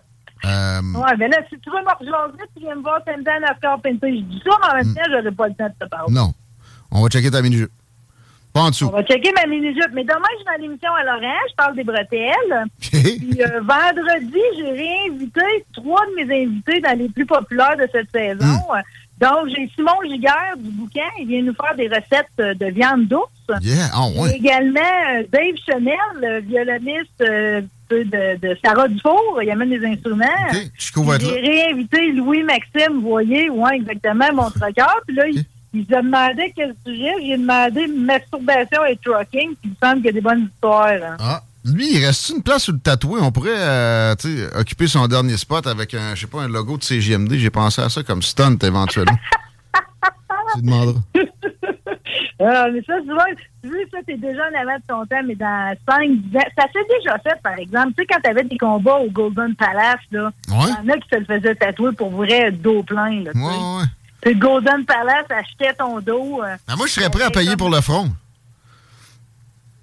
Speaker 1: euh,
Speaker 9: Ouais, mais là, si tu veux me rejoindre, tu viens me voir samedi à NASCAR Pinté. Je dis ça, mais en même temps, j'aurais pas le temps de te parler.
Speaker 1: Hmm. non. On va checker ta mini-jeu. Pas en dessous.
Speaker 9: On va checker ma mini-jupe. Mais demain, je suis dans l'émission à Laurent. Je parle des bretelles. Puis euh, vendredi, j'ai réinvité trois de mes invités dans les plus populaires de cette saison.
Speaker 1: Hmm.
Speaker 9: Donc, j'ai Simon Giguère du bouquin. Il vient nous faire des recettes de viande douce.
Speaker 1: Yeah, ah
Speaker 9: Et
Speaker 1: ouais.
Speaker 9: également euh, Dave Chanel, le violoniste euh, de, de Sarah Dufour. Il amène des instruments. J'ai réinvité Louis-Maxime, vous voyez, ouais, exactement, mon trucker. Puis là, il, il se demandait quel sujet. J'ai demandé masturbation et trucking. Puis il me semble qu'il y a des bonnes histoires. hein.
Speaker 1: Ah. Lui, il reste une place sur le tatoué? On pourrait euh, occuper son dernier spot avec un, je sais pas, un logo de CGMD. J'ai pensé à ça comme stunt éventuellement. tu demanderas.
Speaker 9: Ah, mais ça, souvent, tu sais, ça, t'es déjà en avant de ton temps, mais dans 5, 10 ans, ça s'est déjà fait, par exemple. Tu sais, quand t'avais des combats au Golden Palace, là, il y en a qui se le faisaient tatouer pour vrai dos plein, là.
Speaker 1: Ouais, ouais.
Speaker 9: Puis le Golden Palace achetait ton dos. euh,
Speaker 1: Ah, moi, je serais prêt à payer pour le front.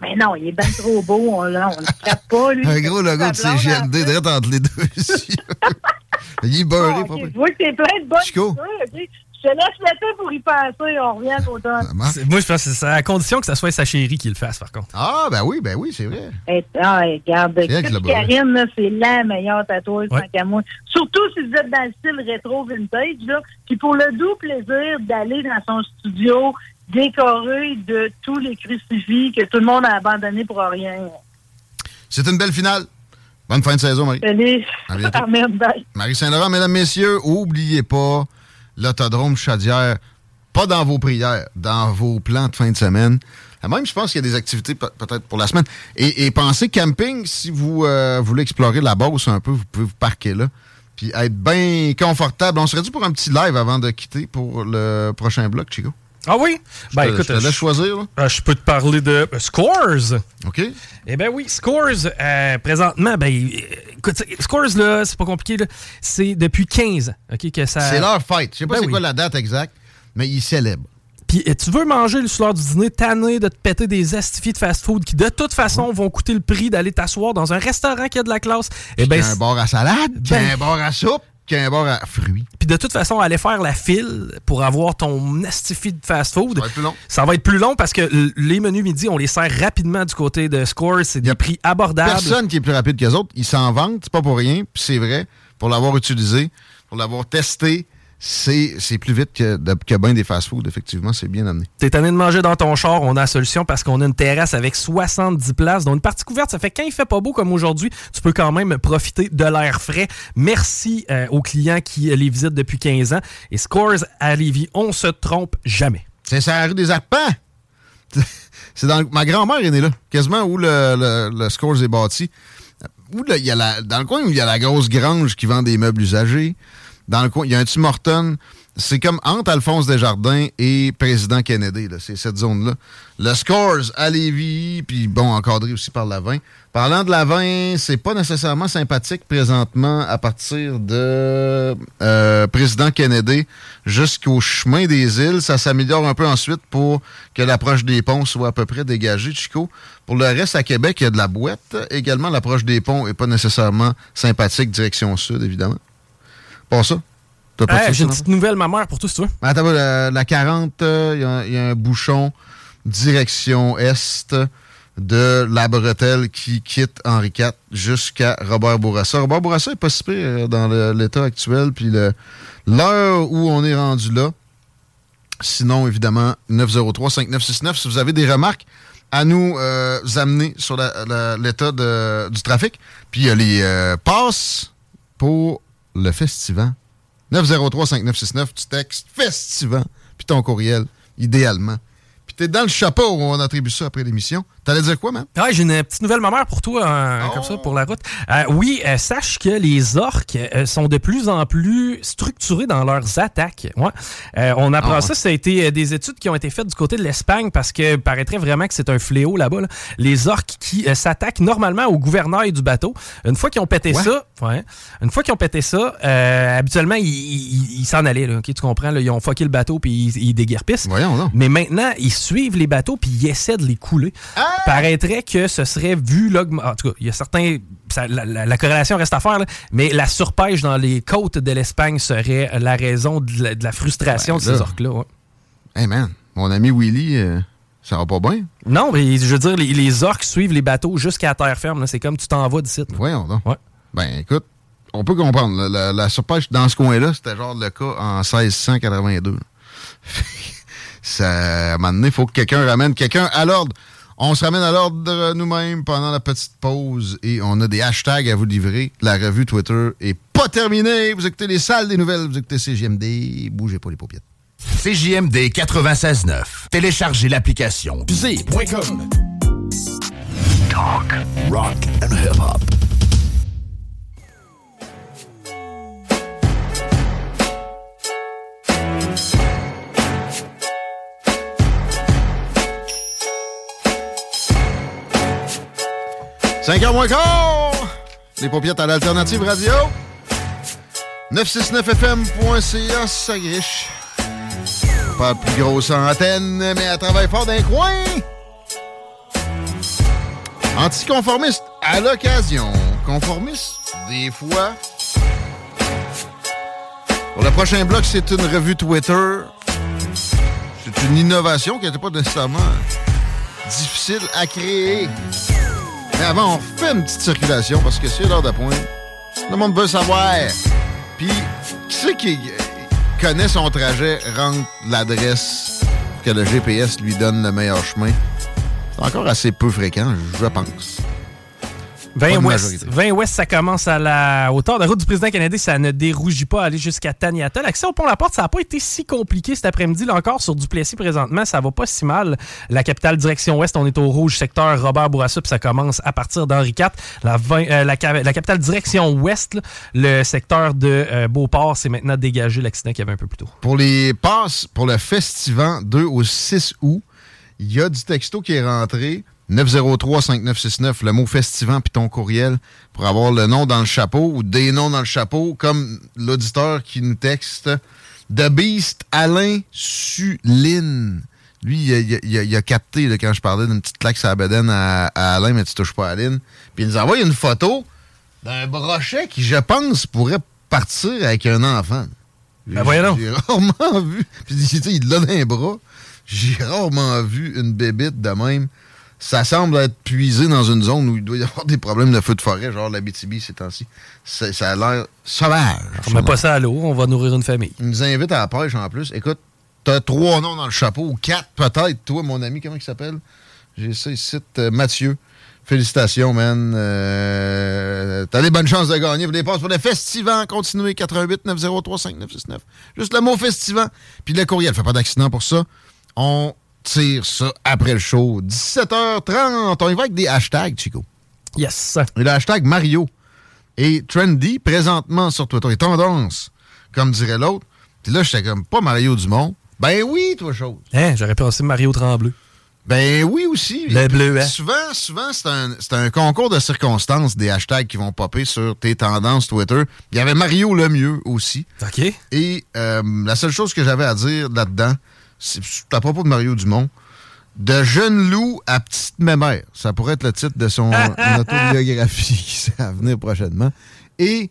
Speaker 9: Mais non, il est bien trop beau, on, là, on le frappe pas, lui.
Speaker 1: Un gros logo de CGMD direct entre les deux il est beurré, pire.
Speaker 9: Je vois que t'es plein de bonnes
Speaker 2: Chico?
Speaker 9: idées, ok? Je laisse l'été pour y penser, on revient à l'automne.
Speaker 2: Moi, je pense que c'est à condition que ce soit sa chérie qui le fasse, par contre.
Speaker 1: Ah, ben oui, ben oui, c'est vrai.
Speaker 9: Et, ah, et regarde, Chris. Karine, là, c'est la meilleure tatoueuse,
Speaker 2: Ouais.
Speaker 9: tant qu'à moi. Surtout si vous êtes dans le style rétro vintage, là. Puis pour le doux plaisir d'aller dans son studio décoré de tous les crucifix que tout le monde a abandonnés pour rien.
Speaker 1: C'est une belle finale. Bonne fin de saison, Marie.
Speaker 9: Salut.
Speaker 1: À bientôt. Marie Saint-Laurent, mesdames, messieurs, oubliez pas l'autodrome Chaudière, pas dans vos prières, dans vos plans de fin de semaine. Même, je pense qu'il y a des activités pe- peut-être pour la semaine. Et, et pensez camping, si vous euh, voulez explorer la Beauce un peu, vous pouvez vous parquer là. Puis être bien confortable. On serait dû pour un petit live avant de quitter pour le prochain bloc, Chico?
Speaker 2: Ah oui? Ben
Speaker 1: te-
Speaker 2: écoute,
Speaker 1: je te laisse choisir. là.
Speaker 2: euh, je peux te parler de euh, Scores.
Speaker 1: OK.
Speaker 2: Eh ben oui, Scores, euh, présentement, ben écoute, Scores, là, c'est pas compliqué. C'est depuis 15 ans, OK, que ça...
Speaker 1: C'est leur fête. Je sais pas
Speaker 2: Ben
Speaker 1: c'est
Speaker 2: oui.
Speaker 1: quoi la date exacte, mais ils célèbrent.
Speaker 2: Puis tu veux manger le soir du dîner, tanné de te péter des astifies de fast-food qui, de toute façon, vont coûter le prix d'aller t'asseoir dans un restaurant qui a de la classe. Eh ben,
Speaker 1: un bar à salade,
Speaker 2: ben-
Speaker 1: un bar à soupe, qu'il y a un bar à fruits.
Speaker 2: Puis de toute façon, aller faire la file pour avoir ton astifi de fast-food, ça va être
Speaker 1: plus long.
Speaker 2: Ça va être plus long parce que les menus midi, on les sert rapidement du côté de Scores. C'est des prix abordables.
Speaker 1: Personne qui est plus rapide que les autres. Ils s'en vantent, c'est pas pour rien, puis c'est vrai. Pour l'avoir utilisé, pour l'avoir testé, c'est plus vite que, de- que bien des fast-food, effectivement, c'est bien amené.
Speaker 2: T'es tanné de manger dans ton char, on a la solution parce qu'on a une terrasse avec 70 places, dont une partie couverte. Ça fait quand il fait pas beau comme aujourd'hui, tu peux quand même profiter de l'air frais. Merci euh, aux clients qui euh, les visitent depuis 15 ans. Et Scores à Lévis, on se trompe jamais.
Speaker 1: C'est ça, la rue des Arpents. C'est dans le- ma grand-mère est née là, quasiment où le, le, le Scores est bâti. Où le- il y a la, dans le coin où il y a la grosse grange qui vend des meubles usagés. Dans le coin, il y a un Tim Horton. C'est comme entre Alphonse Desjardins et Président Kennedy. C'est cette zone-là. Le Scores à Lévis, puis bon, encadré aussi par la 20. Parlant de la 20, c'est pas nécessairement sympathique présentement à partir de euh, Président Kennedy jusqu'au chemin des îles. Ça s'améliore un peu ensuite pour que l'approche des ponts soit à peu près dégagée, Chico. Pour le reste, à Québec, il y a de la boîte. Également, l'approche des ponts est pas nécessairement sympathique, direction sud, évidemment. Pas ça? T'as pas de
Speaker 2: Hey,
Speaker 1: ça,
Speaker 2: J'ai une petite nouvelle, ma mère, pour toi, si tu veux.
Speaker 1: Attends, la, la 40, euh, il y a- il y, a un bouchon direction est de la bretelle qui quitte Henri IV jusqu'à Robert Bourassa. Robert Bourassa est pas si pire, euh, dans l'état actuel, puis l'heure où on est rendu là. Sinon, évidemment, 903-5969, si vous avez des remarques à nous euh, amener sur l'état du trafic. Puis il y a les euh, passes pour le festival. 903-5969, tu textes festival, puis ton courriel, idéalement. Puis t'es dans le chapeau où on attribue ça après l'émission. T'allais dire quoi, man?
Speaker 2: Ouais, j'ai une petite nouvelle maman pour toi, euh, comme ça, pour la route. Euh, oui, euh, sache que les orques euh, sont de plus en plus structurés dans leurs attaques. Ouais. Euh, on apprend
Speaker 1: Ah
Speaker 2: ça, ça a été euh, des études qui ont été faites du côté de l'Espagne parce que paraîtrait vraiment que c'est un fléau là-bas. là. Les orques qui euh, s'attaquent normalement au gouvernail du bateau. Une fois qu'ils ont pété
Speaker 1: Ouais.
Speaker 2: ça, ouais, une fois qu'ils ont pété ça, euh, habituellement, ils s'en allaient. Là, ok, tu comprends? Là, ils ont fucké le bateau puis ils, ils déguerpissent.
Speaker 1: Voyons donc.
Speaker 2: Mais maintenant, ils suivent les bateaux puis ils essaient de les couler. Paraîtrait que ce serait vu l'augment- En tout cas, il y a certains. ça- la, la- la corrélation reste à faire, là, mais la surpêche dans les côtes de l'Espagne serait la raison de la, de la frustration
Speaker 1: Ben
Speaker 2: de ces
Speaker 1: là.
Speaker 2: orques-là. ouais.
Speaker 1: Hey, man, mon ami Willy, euh, ça va pas bien?
Speaker 2: Non, mais je veux dire, les, les orques suivent les bateaux jusqu'à terre ferme. là. C'est comme tu t'en vas d'ici.
Speaker 1: Voyons donc.
Speaker 2: Ouais.
Speaker 1: Ben, écoute, on peut comprendre. La, la surpêche dans ce coin-là, c'était genre le cas en 1682. ça, à un moment donné, il faut que quelqu'un ramène quelqu'un à l'ordre. On se ramène à l'ordre nous-mêmes pendant la petite pause et on a des hashtags à vous livrer. La revue Twitter est pas terminée. Vous écoutez les salles des nouvelles, vous écoutez CGMD. Bougez pas les paupiètes.
Speaker 4: CJMD 96.9. Téléchargez l'application Z.com. Talk, rock and hip-hop.
Speaker 1: Cinq heures moins quart! Les paupiètes à l'alternative radio. 969fm.ca, ça griche. Pas la plus grosse antenne, mais elle travaille fort d'un coin. Anticonformiste à l'occasion. Conformiste, des fois. Pour le prochain bloc, c'est une revue Twitter. C'est une innovation qui n'était pas nécessairement difficile à créer. Mais avant, on fait une petite circulation parce que c'est l'heure de pointe. Le monde veut savoir. Puis, qui c'est qui connaît son trajet, rentre l'adresse que le GPS lui donne le meilleur chemin? C'est encore assez peu fréquent, je pense.
Speaker 2: 20
Speaker 1: Pas de
Speaker 2: ouest,
Speaker 1: majorité.
Speaker 2: 20 ouest, ça commence à la hauteur de la route du président canadien. Ça ne dérougit pas à aller jusqu'à Taniata. L'accès au pont La Porte, ça n'a pas été si compliqué cet après-midi. Là encore, sur Duplessis présentement, ça va pas si mal. La capitale direction ouest, on est au rouge secteur Robert Bourassa, puis ça commence à partir d'Henri IV. La, 20 euh, la, ca- la capitale direction ouest, là, le secteur de euh, Beauport, c'est maintenant dégagé l'accident qu'il y avait un peu plus tôt.
Speaker 1: Pour les passes pour le Festival 2 au 6 août, il y a du texto qui est rentré. 903-5969, le mot Festivant puis ton courriel pour avoir le nom dans le chapeau ou des noms dans le chapeau, comme l'auditeur qui nous texte. The Beast Alain Suline. Lui, il a, il a- il a- il a capté là, quand je parlais d'une petite claque sur la bedaine à, à Alain, mais tu touches pas à Aline. Puis il nous envoie une photo d'un brochet qui, je pense, pourrait partir avec un enfant.
Speaker 2: Ben voyons.
Speaker 1: J'ai rarement vu. Puis il l'a dans les bras. J'ai rarement vu une bébite de même. Ça semble être puisé dans une zone où il doit y avoir des problèmes de feu de forêt, genre la BTB ces temps-ci. Ça, a l'air sauvage.
Speaker 2: On met pas ça à l'eau, on va nourrir une famille.
Speaker 1: Il nous invite à la pêche en plus. Écoute, t'as trois noms dans le chapeau, ou quatre peut-être. Toi, mon ami, comment il s'appelle? J'ai ça ici, euh, Mathieu. Félicitations, man. Euh, T'as des bonnes chances de gagner. Vous les passes pour le festivant. Continuez, 88 903 5969. Juste le mot festivant. Puis le courriel. Fait pas d'accident pour ça. On tire ça après le show. 17h30. On y va avec des hashtags, Chico.
Speaker 2: Yes.
Speaker 1: Et le hashtag Mario est trendy présentement sur Twitter. Et tendance, comme dirait l'autre. Puis là, j'étais comme, pas Mario Dumont. Ben oui, toi, chose.
Speaker 2: Hein, j'aurais pensé Mario Tremblay.
Speaker 1: Ben oui aussi.
Speaker 2: Le bleu, hein?
Speaker 1: Souvent, souvent c'est un, c'est un concours de circonstances des hashtags qui vont popper sur tes tendances Twitter. Il y avait Mario le mieux aussi.
Speaker 2: OK.
Speaker 1: Et euh, la seule chose que j'avais à dire là-dedans, c'est à propos de Mario Dumont. De jeune loup à petite mémère. Ça pourrait être le titre de son autobiographie qui s'est à venir prochainement. Et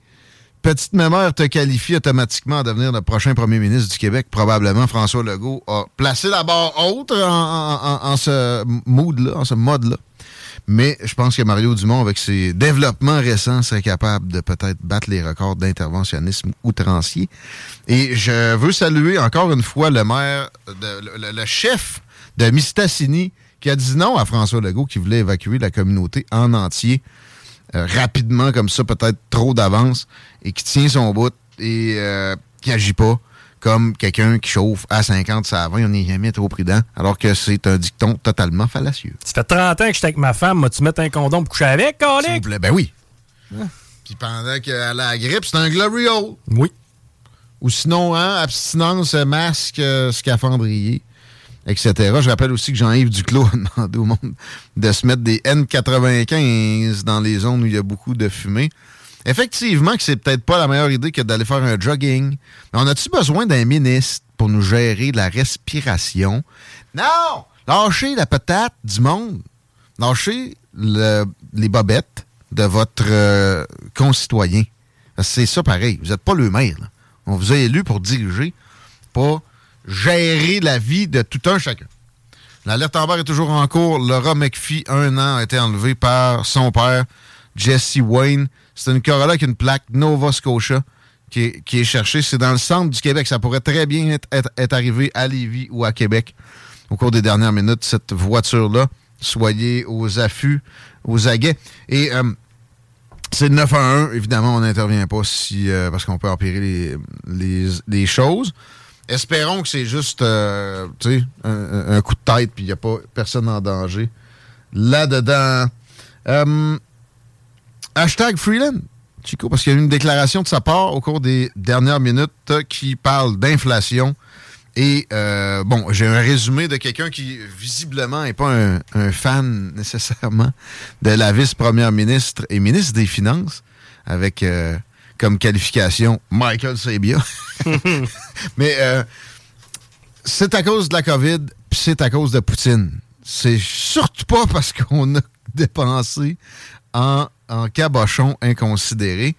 Speaker 1: petite mémère te qualifie automatiquement à devenir le prochain premier ministre du Québec. Probablement, François Legault a placé la barre haute en, en- en- en ce mood-là, en ce mode-là. Mais je pense que Mario Dumont, avec ses développements récents, serait capable de peut-être battre les records d'interventionnisme outrancier. Et je veux saluer encore une fois le maire, de- le, le- chef de Mistassini, qui a dit non à François Legault, qui voulait évacuer la communauté en entier, euh, rapidement, comme ça, peut-être trop d'avance, et qui tient son bout et euh, qui agit pas, comme quelqu'un qui chauffe à 50, ça à 20, on n'est jamais trop prudent, alors que c'est un dicton totalement fallacieux.
Speaker 2: Ça fait 30 ans que j'étais avec ma femme. Vas-tu mettre un condom pour coucher avec,
Speaker 1: S'il vous
Speaker 2: colique?
Speaker 1: plaît, Ben oui. Puis pendant qu'elle a la grippe, c'est un glory hole.
Speaker 2: Oui.
Speaker 1: Ou sinon, hein, abstinence, masque, euh, scaphandrier, etc. Je rappelle aussi que Jean-Yves Duclos a demandé au monde de se mettre des N95 dans les zones où il y a beaucoup de fumée. Effectivement que c'est peut-être pas la meilleure idée que d'aller faire un jogging. Mais on a-tu besoin d'un ministre pour nous gérer la respiration? Non! Lâchez la patate du monde. Lâchez le- les bobettes de votre euh, concitoyen. C'est ça pareil. Vous n'êtes pas le maire. On vous a élu pour diriger, pas gérer la vie de tout un chacun. L'alerte en est toujours en cours. Laura McPhee, un an, a été enlevée par son père, Jesse Wayne. C'est une Corolla avec une plaque Nova Scotia qui est, qui cherchée. C'est dans le centre du Québec. Ça pourrait très bien être, arrivé à Lévis ou à Québec au cours des dernières minutes, cette voiture-là. Soyez aux affûts, aux aguets. Et euh, c'est 9 à 1. Évidemment, on n'intervient pas si euh, parce qu'on peut empirer les, choses. Espérons que c'est juste euh, un, un coup de tête puis il n'y a pas personne en danger là-dedans. Hashtag Freeland, Chico, parce qu'il y a eu une déclaration de sa part au cours des dernières minutes qui parle d'inflation. Et euh, bon, j'ai un résumé de quelqu'un qui visiblement n'est pas un, un fan nécessairement de la vice-première ministre et ministre des Finances, avec euh, comme qualification Michael Sabia. Mais euh, c'est à cause de la COVID, puis c'est à cause de Poutine. C'est surtout pas parce qu'on a dépensé en, cabochon inconsidéré.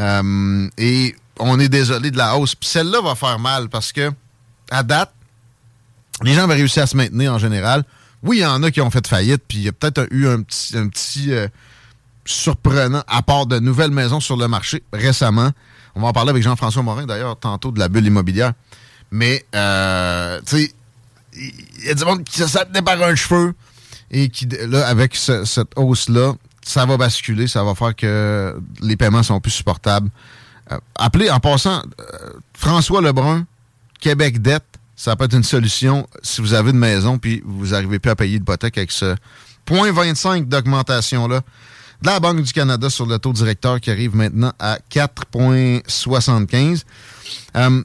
Speaker 1: Euh, et on est désolé de la hausse. Puis celle-là va faire mal parce que, à date, les gens avaient réussi à se maintenir en général. Oui, il y en a qui ont fait faillite, puis il y a peut-être eu un petit, un petit euh, surprenant apport de nouvelles maisons sur le marché récemment. On va en parler avec Jean-François Morin, d'ailleurs, tantôt de la bulle immobilière. Mais, euh, tu sais, il y a du monde qui se par un cheveu et qui, là, avec ce- cette hausse-là, ça va basculer, ça va faire que les paiements sont plus supportables. Euh, appelez, en passant, euh, François Lebrun, Québec dette, ça peut être une solution si vous avez une maison puis vous n'arrivez plus à payer l'hypothèque avec ce 0,25 d'augmentation-là de la Banque du Canada sur le taux directeur qui arrive maintenant à 4,75. Euh,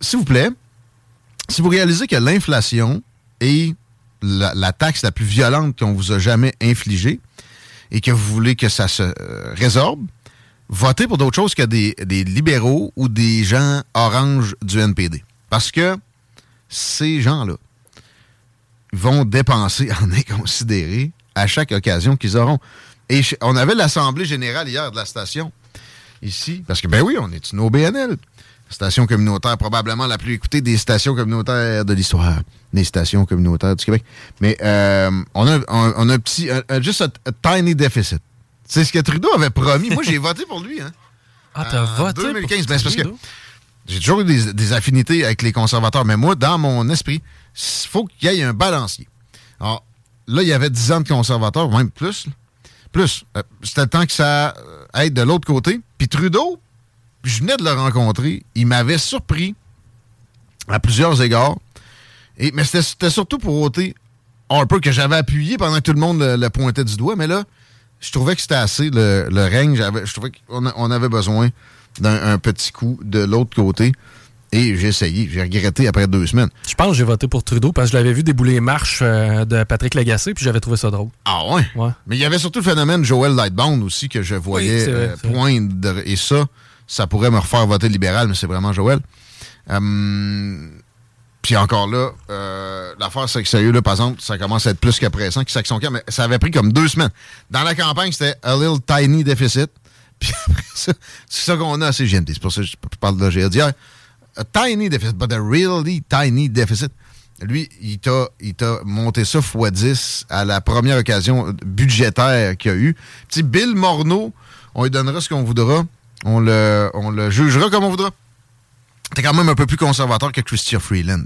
Speaker 1: S'il vous plaît, si vous réalisez que l'inflation est la taxe la plus violente qu'on vous a jamais infligée et que vous voulez que ça se euh, résorbe, votez pour d'autres choses que des, libéraux ou des gens orange du NPD. Parce que ces gens-là vont dépenser en inconsidéré à chaque occasion qu'ils auront. Et on avait l'Assemblée générale hier de la station, ici, parce que, ben oui, on est une OBNL. Station communautaire, probablement la plus écoutée des stations communautaires de l'histoire, des stations communautaires du Québec. Mais euh, on, a, on, on a un petit, un- juste un, tiny deficit. C'est ce que Trudeau avait promis. Moi, j'ai voté pour lui. Hein.
Speaker 2: Ah, t'as
Speaker 1: En
Speaker 2: voté
Speaker 1: 2015.
Speaker 2: pour
Speaker 1: Ben, c'est parce que j'ai toujours eu des, des affinités avec les conservateurs, mais moi, dans mon esprit, il faut qu'il y ait un balancier. Alors, là, il y avait 10 ans de conservateurs, même plus. Plus. Euh, C'était le temps que ça euh, aille de l'autre côté. Puis Trudeau, je venais de le rencontrer, il m'avait surpris à plusieurs égards. Et, mais c'était- surtout pour ôter Harper que j'avais appuyé pendant que tout le monde le, le pointait du doigt. Mais là, je trouvais que c'était assez le, le règne. Je trouvais qu'on avait besoin d'un un petit coup de l'autre côté. Et j'ai essayé. J'ai regretté après deux semaines.
Speaker 2: Je pense que j'ai voté pour Trudeau parce que je l'avais vu débouler les marches euh, de Patrick Lagacé puis j'avais trouvé ça drôle.
Speaker 1: Ah ouais? Mais il y avait surtout le phénomène Joel Lightbound aussi que je voyais
Speaker 2: vrai,
Speaker 1: euh, poindre. Et ça, ça pourrait me refaire voter libéral, mais c'est vraiment Joël. Hum, Puis encore là, euh, l'affaire, c'est que sérieux, là, par exemple, ça commence à être plus pressant qui sac son camp, mais ça avait pris comme deux semaines. Dans la campagne, c'était a little tiny deficit. Puis après ça, c'est ça qu'on a à CGMT. C'est pour ça que je parle de l'OGA d'hier. A tiny deficit, but a really tiny deficit. Lui, il t'a, il monté ça x 10 à la première occasion budgétaire qu'il a eu. Petit Bill Morneau, on lui donnera ce qu'on voudra. On le, jugera comme on voudra. T'es quand même un peu plus conservateur que Christia Freeland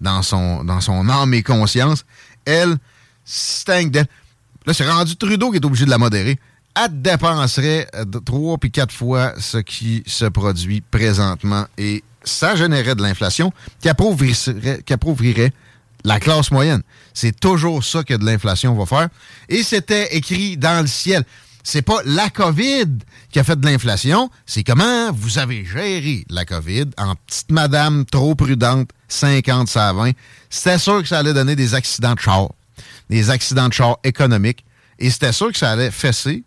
Speaker 1: dans son, âme et conscience. Elle, stank d'elle. Là, c'est rendu Trudeau qui est obligé de la modérer. Elle dépenserait euh, trois puis quatre fois ce qui se produit présentement et ça générait de l'inflation qui qui appauvrirait la classe moyenne. C'est toujours ça que de l'inflation va faire. Et c'était écrit dans le ciel. C'est pas la COVID qui a fait de l'inflation, c'est comment vous avez géré la COVID en petite madame trop prudente, 50 ça 20. C'était sûr que ça allait donner des accidents de char, des accidents de char économiques. Et c'était sûr que ça allait fesser,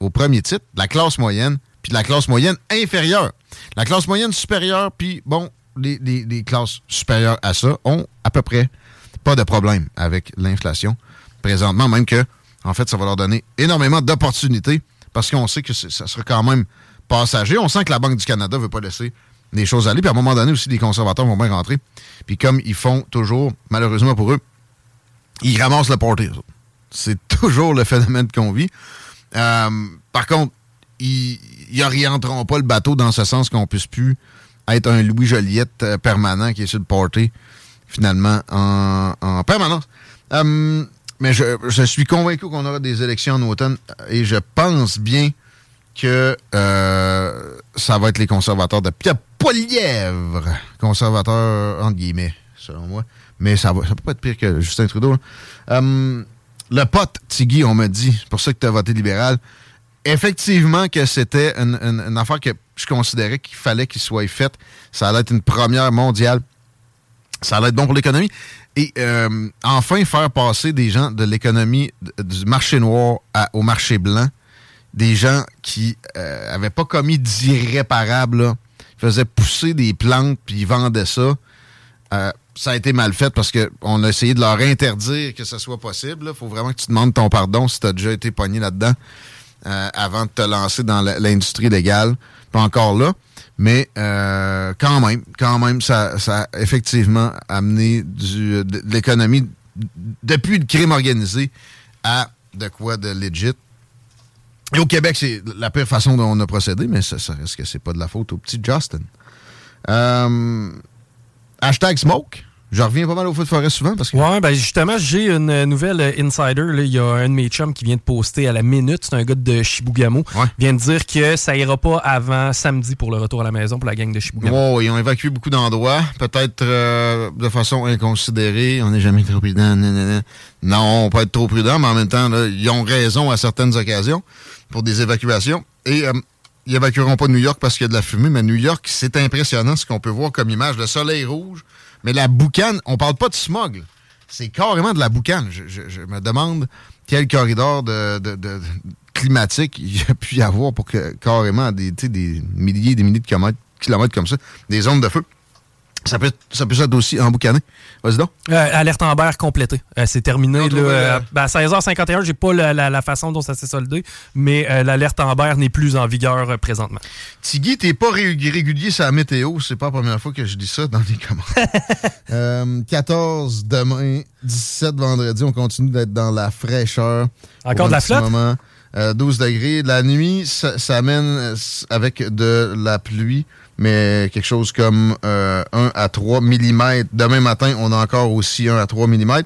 Speaker 1: au premier titre, la classe moyenne, puis la classe moyenne inférieure. La classe moyenne supérieure, puis bon, les, les- les classes supérieures à ça ont à peu près pas de problème avec l'inflation présentement, même que, en fait, ça va leur donner énormément d'opportunités parce qu'on sait que ça sera quand même passager. On sent que la Banque du Canada veut pas laisser des choses aller. Puis à un moment donné aussi, les conservateurs vont bien rentrer. Puis comme ils font toujours, malheureusement pour eux, ils ramassent le autres. C'est toujours le phénomène qu'on vit. Euh, par contre, ils n'orienteront pas le bateau dans ce sens qu'on puisse plus être un Louis Joliette euh, permanent qui est sur le party, finalement, en, en permanence. Euh, mais je, suis convaincu qu'on aura des élections en automne et je pense bien que euh, ça va être les conservateurs de Pierre Polièvre. Conservateurs, entre guillemets, selon moi. Mais ça va, ça peut pas être pire que Justin Trudeau. Euh, le pote, Tiggy, on m'a dit, c'est pour ça que tu as voté libéral. Effectivement que c'était une- une affaire que je considérais qu'il fallait qu'il soit faite. Ça allait être une première mondiale. Ça allait être bon pour l'économie. Et euh, enfin, faire passer des gens de l'économie du marché noir au marché blanc, des gens qui euh, avaient pas commis d'irréparable, là. Ils faisaient pousser des plantes puis ils vendaient ça. Euh, ça a été mal fait parce qu'on a essayé de leur interdire que ce soit possible. Il faut vraiment que tu demandes ton pardon si tu as déjà été pogné là-dedans euh, avant de te lancer dans l'industrie légale. Pas encore là. Mais euh, quand même, quand même, ça, ça a effectivement amené du, de, de l'économie depuis le crime organisé à de quoi de legit. Et au Québec, c'est la pire façon dont on a procédé, mais ça, ça reste que c'est pas de la faute au petit Justin. Euh, hashtag smoke. Je reviens pas mal au feu de forêt souvent parce que.
Speaker 2: Ouais, ben justement, j'ai une euh, nouvelle euh, insider. là. Il y a un de mes chums qui vient de poster à la minute. C'est un gars de Chibougamau. Il vient de dire que ça ira pas avant samedi pour le retour à la maison pour la gang de Chibougamau.
Speaker 1: Wow, ils ont évacué beaucoup d'endroits, peut-être euh, de façon inconsidérée. On n'est jamais trop prudent. Non, on peut être trop prudent, mais en même temps, là, ils ont raison à certaines occasions pour des évacuations. Et euh, ils évacueront pas New York parce qu'il y a de la fumée, mais New York, c'est impressionnant ce qu'on peut voir comme image. Le soleil rouge, mais la boucane, on parle pas de smog. C'est carrément de la boucane. Je, je- je me demande quel corridor de, de- de- climatique il y a pu y avoir pour que carrément des, des milliers et des milliers de kilomètres, kilomètres comme ça, des zones de feu. Ça peut, ça peut être aussi emboucané. Vas-y donc.
Speaker 2: Euh, alerte Amber complétée. Euh, c'est terminé. Là, euh,
Speaker 1: le-
Speaker 2: ben, à 16h51, j'ai pas la, la- la façon dont ça s'est soldé, mais euh, l'alerte Amber n'est plus en vigueur euh, présentement.
Speaker 1: Tiggy, t'es pas ré- régulier sur la météo. C'est pas la première fois que je dis ça dans les commentaires. Euh, 14 demain, 17 vendredi. On continue d'être dans la fraîcheur.
Speaker 2: Encore de la flotte?
Speaker 1: moment. Euh, 12 degrés. La nuit, ça, ça amène euh, avec de la pluie, mais quelque chose comme euh, 1 à 3 mm. Demain matin, on a encore aussi 1 à 3 mm.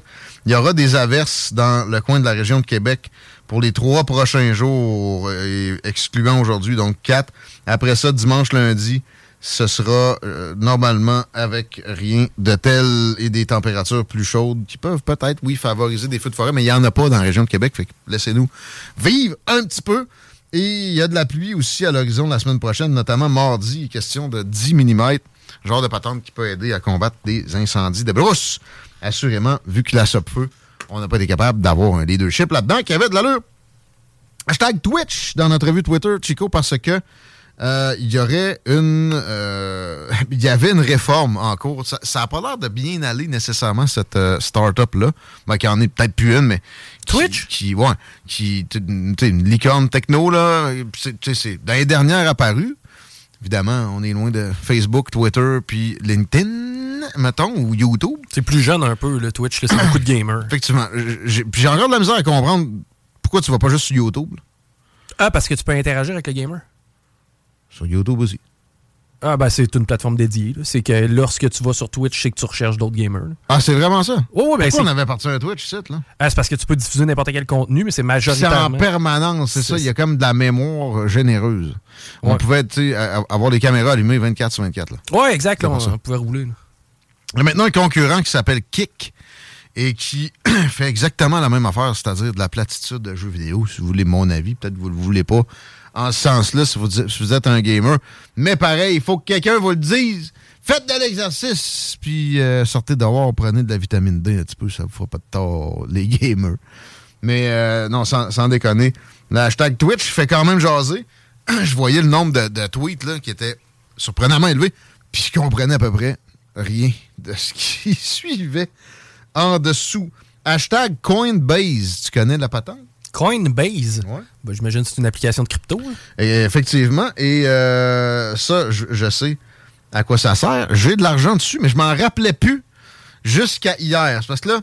Speaker 1: Il y aura des averses dans le coin de la région de Québec pour les trois prochains jours, euh, excluant aujourd'hui, donc 4. Après ça, dimanche, lundi, ce sera euh, normalement avec rien de tel et des températures plus chaudes qui peuvent peut-être, oui, favoriser des feux de forêt, mais il n'y en a pas dans la région de Québec. Fait laissez-nous vivre un petit peu. Et il y a de la pluie aussi à l'horizon la semaine prochaine, notamment mardi, question de 10 mm. Genre de patente qui peut aider à combattre des incendies de brousse. Assurément, vu que la feu, on n'a pas été capable d'avoir un leadership là-dedans qui avait de l'allure. Hashtag Twitch dans notre revue Twitter, Chico, parce que euh, il y aurait une euh, il y avait une réforme en cours. Ça n'a pas l'air de bien aller nécessairement cette euh, start-up-là. Ben, qui en est peut-être plus une, mais. Twitch? Qui, ouais, qui tu sais, une licorne techno, là. c'est- tu sais, c'est dans les dernières apparues. Évidemment, on est loin de Facebook, Twitter, puis LinkedIn, mettons, ou YouTube.
Speaker 2: C'est plus jeune un peu, le Twitch. là, C'est beaucoup de gamers.
Speaker 1: Effectivement. J'ai puis j'ai encore de la misère à comprendre pourquoi tu vas pas juste sur YouTube. là.
Speaker 2: Ah, parce que tu peux interagir avec le gamer?
Speaker 1: Sur YouTube aussi.
Speaker 2: Ah, ben, c'est une plateforme dédiée. là. C'est que lorsque tu vas sur Twitch, c'est que tu recherches d'autres gamers. là.
Speaker 1: Ah, c'est vraiment ça?
Speaker 2: Ouais, ouais, ben,
Speaker 1: Pourquoi
Speaker 2: c'est-
Speaker 1: on avait parti un Twitch site, là?
Speaker 2: Ah, c'est parce que tu peux diffuser n'importe quel contenu, mais c'est
Speaker 1: C'est
Speaker 2: majoritairement.
Speaker 1: en permanence, c'est ça. Il y a comme de la mémoire généreuse. On
Speaker 2: Ouais.
Speaker 1: pouvait tu sais, a- avoir les caméras allumées 24 sur 24. Là.
Speaker 2: Ouais, exact. là, on, on pouvait rouler. là.
Speaker 1: Il y a maintenant un concurrent qui s'appelle Kick et qui fait exactement la même affaire, c'est-à-dire de la platitude de jeux vidéo, si vous voulez mon avis. Peut-être que vous ne le voulez pas en ce sens-là si vous, êtes un gamer. Mais pareil, il faut que quelqu'un vous le dise. Faites de l'exercice, puis euh, sortez dehors, prenez de la vitamine D un petit peu, ça vous fera pas de tort, les gamers. Mais euh, non, sans, sans déconner, le hashtag Twitch fait quand même jaser. je voyais le nombre de, tweets qui était surprenamment élevé, puis je comprenais à peu près rien de ce qui suivait en dessous. Hashtag Coinbase, tu connais la patente?
Speaker 2: Coinbase?
Speaker 1: Ouais.
Speaker 2: Ben, J'imagine que c'est une application de crypto. là.
Speaker 1: Et effectivement, et euh, ça, je, je sais à quoi ça sert. J'ai de l'argent dessus, mais je m'en rappelais plus jusqu'à hier. C'est parce que là,